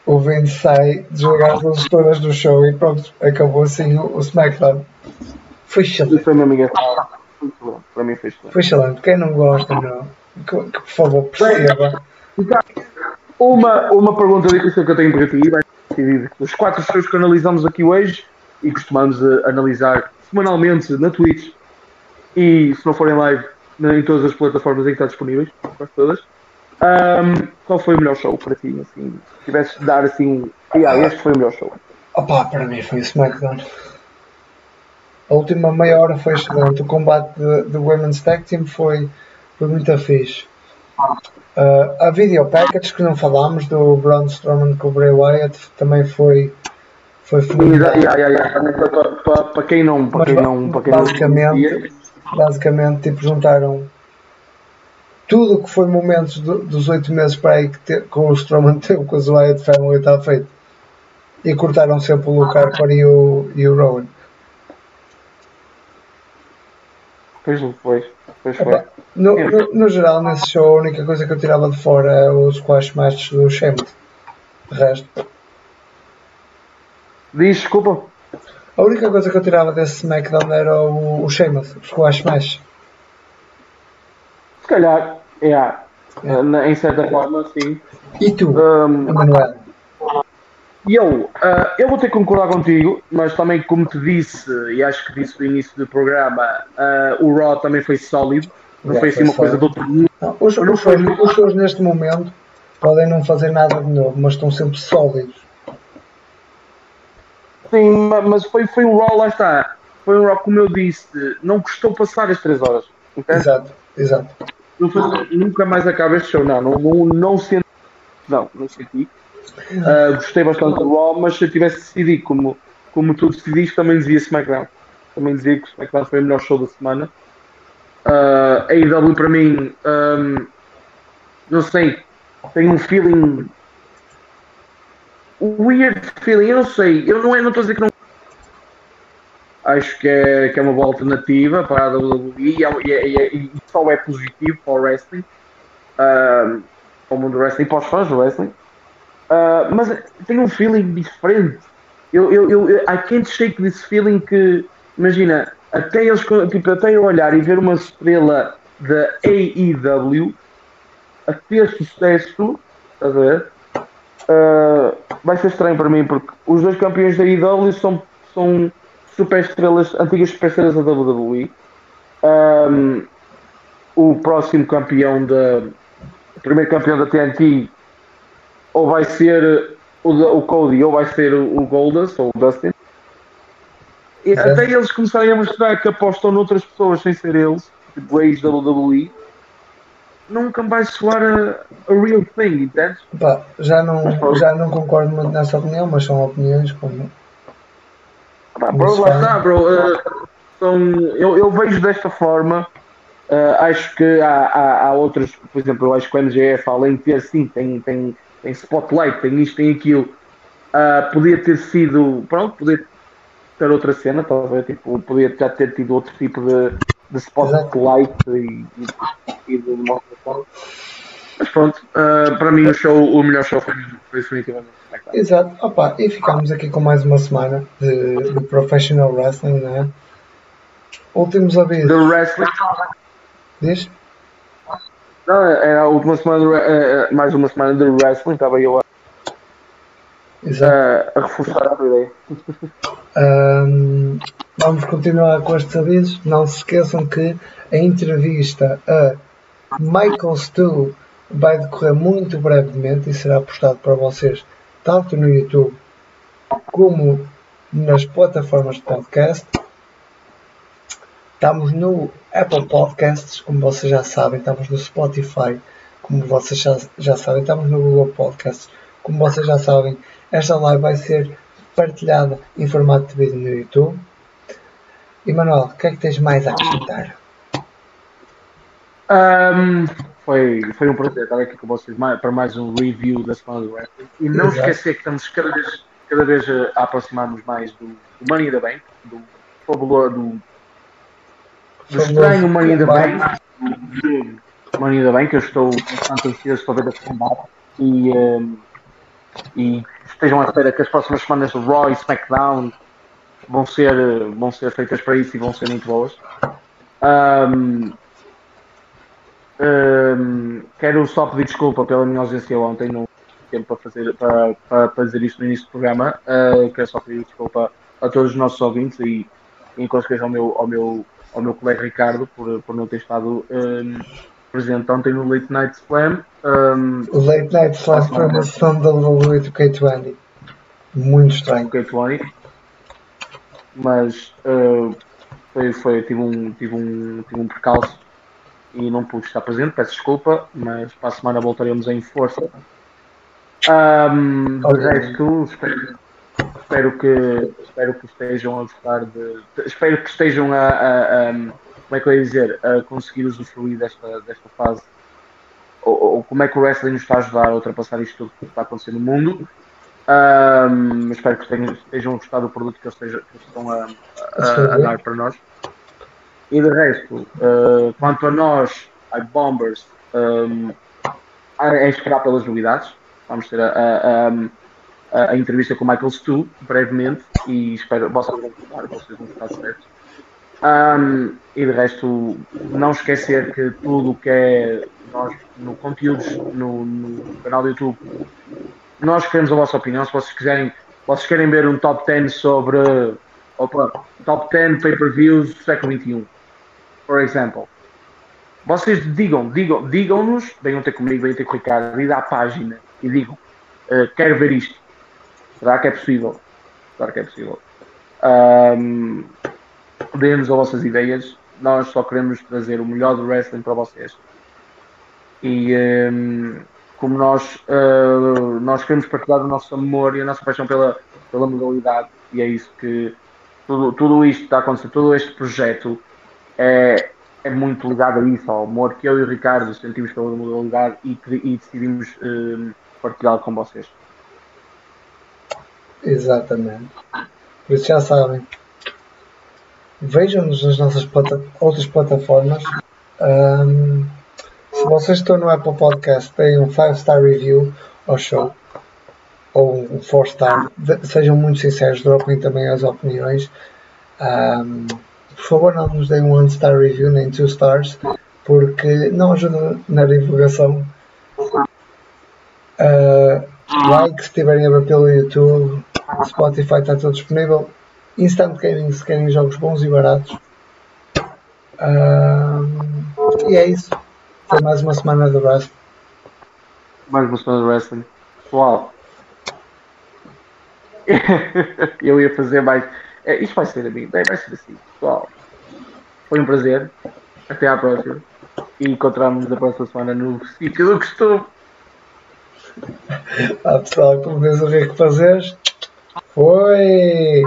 o Vince sai, desligar as luzes todas do show e pronto, acabou assim o, o SmackDown. Foi excelente. Foi mesmo engraçado. Muito bom. Para mim foi excelente. Foi excelente. Quem não gosta, não, que, que por favor perceba. Uma, uma pergunta difícil que eu tenho para ti vai dos quatro shows que analisamos aqui hoje e costumamos eh, analisar semanalmente na Twitch e se não forem live na- em todas as plataformas em que está disponíveis, quase todas. Ahm, qual foi o melhor show para ti? Assim, se tivesse de dar assim, um, ah, este foi o melhor show. Opa, para mim foi o SmackDown. A última meia hora foi excelente. O combate do Women's Tag Team foi, foi muito fixe. Uh, a video package que não falámos do Braun Strowman com o Bray Wyatt também foi, foi também para, para, para, para quem não, para Mas quem não, para quem não basicamente- conhecia, Basicamente, tipo, juntaram tudo o que foi momentos do- dos oito meses para aí que te, com o Strowman teve com os Wyatt Family está feito. E cortaram sempre o Harper e o, e o Rowan. Pois foi. Pois foi. No, no, no geral, nesse show, a única coisa que eu tirava de fora é os squash matches do Sheamus. De resto, Diz, desculpa. a única coisa que eu tirava desse SmackDown era o, o Sheamus, os squash matches. Se calhar, yeah, na- em certa forma, sim. E tu, Um, Emanuel? E eu, ah, eu vou ter que concordar contigo, mas também, como te disse, e acho que disse no início do programa, ah, o Raw também foi sólido. Não Yeah, foi assim foi uma coisa do sólido. outro mundo. Não, os, os, shows, os shows neste momento podem não fazer nada de novo, mas estão sempre sólidos. Sim, ma- mas foi, foi um Raw, lá está. Foi um Raw, como eu disse, não custou passar as 3 horas. entende? Exato, exato. Não foi- nunca mais acaba este show, não. Não, não, não senti. Não, não senti. Ah, gostei bastante do Raw, mas se eu tivesse decidido como, como tu decidiste, também dizia SmackDown. Também dizia que o SmackDown foi o melhor show da semana. Ah, a AEW para mim, ahm, não sei, tem um feeling. Weird feeling, eu não sei. Eu não, é- não estou a dizer que não. Acho que é, que é uma boa alternativa para a WWE e, é- e, é- e, é- e só é positivo para o wrestling, ahm, para o mundo do wrestling para os fãs do wrestling. Ah, mas tem um feeling diferente. Eu, eu, eu, I can't shake this feeling que, imagina, até eles, tipo, até eu olhar e ver uma estrela da AEW a ter sucesso, a ver? Ah, vai ser estranho para mim porque os dois campeões da AEW são, são super estrelas, antigas super estrelas da WWE. Ahm, o próximo campeão da. O primeiro campeão da TNT ou vai ser o, o Cody ou vai ser o, o Goldust ou o Dustin. E Exato. até eles começarem a mostrar que apostam noutras pessoas sem ser eles, tipo ex WWE, nunca vai soar a, a real thing, entendes? Pá, já, não, já não concordo muito nessa opinião, mas são opiniões como. Pá, bro, lá é. está, bro. eh, são, eu, eu vejo desta forma. eh, acho que há, há, há outras, por exemplo, eu acho que o MGF, além de ter sim, tem, tem, tem spotlight, tem isto, tem aquilo, ah, podia ter sido, pronto, podia ter outra cena, talvez, tipo, podia já ter tido outro tipo de, de spotlight e, e, e de. Mas pronto, ah, para mim o show, o melhor show foi, foi definitivamente. Exato, opa, e ficamos aqui com mais uma semana de, de Professional Wrestling, né? Últimos avisos. The Wrestling. Diz? Não, é a última semana, do, é, é, mais uma semana de wrestling, estava eu a, a, a reforçar a tua ideia. Ahm, vamos continuar com estes avisos. Não se esqueçam que a entrevista a Michael Stu vai decorrer muito brevemente e será postado para vocês tanto no YouTube como nas plataformas de podcast. Estamos no Apple Podcasts, como vocês já sabem, estamos no Spotify, como vocês já, já sabem, estamos no Google Podcasts, como vocês já sabem. Esta live vai ser partilhada em formato de vídeo no YouTube. E Manuel, o que é que tens mais a acrescentar? Um, foi, foi um prazer estar aqui com vocês para mais um review da semana do Wrestling. E não Exato. esquecer que estamos cada vez, cada vez a aproximar-nos mais do, do Money the Bank, do do, do estranho the Bank, do Money in the Bank. Eu estou bastante ansioso para ver a combate e, um, e estejam à espera que as próximas semanas do Raw e SmackDown vão ser, vão ser feitas para isso e vão ser muito boas. Um, um, quero só pedir desculpa pela minha ausência ontem, não tempo para fazer, para, para fazer isto no início do programa. Uh, quero só pedir desculpa a todos os nossos ouvintes e, em consequência, ao meu, ao, meu, ao meu colega Ricardo por, por não ter estado um, presente ontem no Late Night Slam. Um, o Late Night Slam foi uma sessão da WWE do K20. Muito estranho. K20. Mas uh, foi, foi, tive, um, tive, um, tive um percalço e não pude estar presente, peço desculpa, mas para a semana voltaremos em força. Um, de resto, espero, espero, que, espero que estejam a gostar de. Espero que estejam a, a, a como é que eu ia dizer, a conseguir usufruir desta, desta fase. Ou, ou, como é que o wrestling nos está a ajudar a ultrapassar isto tudo que está acontecendo no mundo. Um, espero que estejam, estejam a gostar do produto que eles, estejam, que eles estão a, a, a dar para nós. E de resto, uh, quanto a nós, a Bombers, um, é esperar pelas novidades. Vamos ter a, a, a, a entrevista com o Michael Stu brevemente e espero vocês vão gostar, vocês vão certos. Um, e de resto, não esquecer que tudo o que é nós no conteúdos no, no, canal do YouTube, nós queremos a vossa opinião. Se vocês quiserem, vocês querem ver um top 10 sobre opa, top 10 pay-per-views do século XXI por exemplo, vocês digam, digam, digam-nos, venham ter comigo, venham ter com o Ricardo, ir à página e digam, uh, quero ver isto. Será que é possível? Claro que é possível. Um, Deem-nos as vossas ideias. Nós só queremos trazer o melhor do wrestling para vocês. E um, como nós, uh, nós queremos partilhar o nosso amor e a nossa paixão pela, pela modalidade, e é isso que tudo, tudo isto está a acontecer, todo este projeto é, é muito ligado a isso, ao amor que eu e o Ricardo sentimos pela modalidade e, e decidimos partilhá-lo com vocês. Exatamente. Por isso já sabem. Vejam-nos nas nossas plata outras plataformas. Um, se vocês estão no Apple Podcast, deem um 5 star review ao show ou um 4 star. Sejam muito sinceros, dropem também as opiniões. Um, por favor não nos deem um one star review nem two stars porque não ajuda na divulgação uh, like se estiverem a ver pelo YouTube Spotify está tudo disponível Instant Gaming se querem jogos bons e baratos uh, e é isso foi mais uma semana do wrestling mais uma semana do wrestling pessoal eu ia fazer mais é, isto vai ser, amigo. Vai, vai ser assim. Pessoal, foi um prazer. Até à próxima. E encontramos-nos na próxima semana no sítio do costume. Ah, pessoal, como vês o que fazeres? Foi! Foi!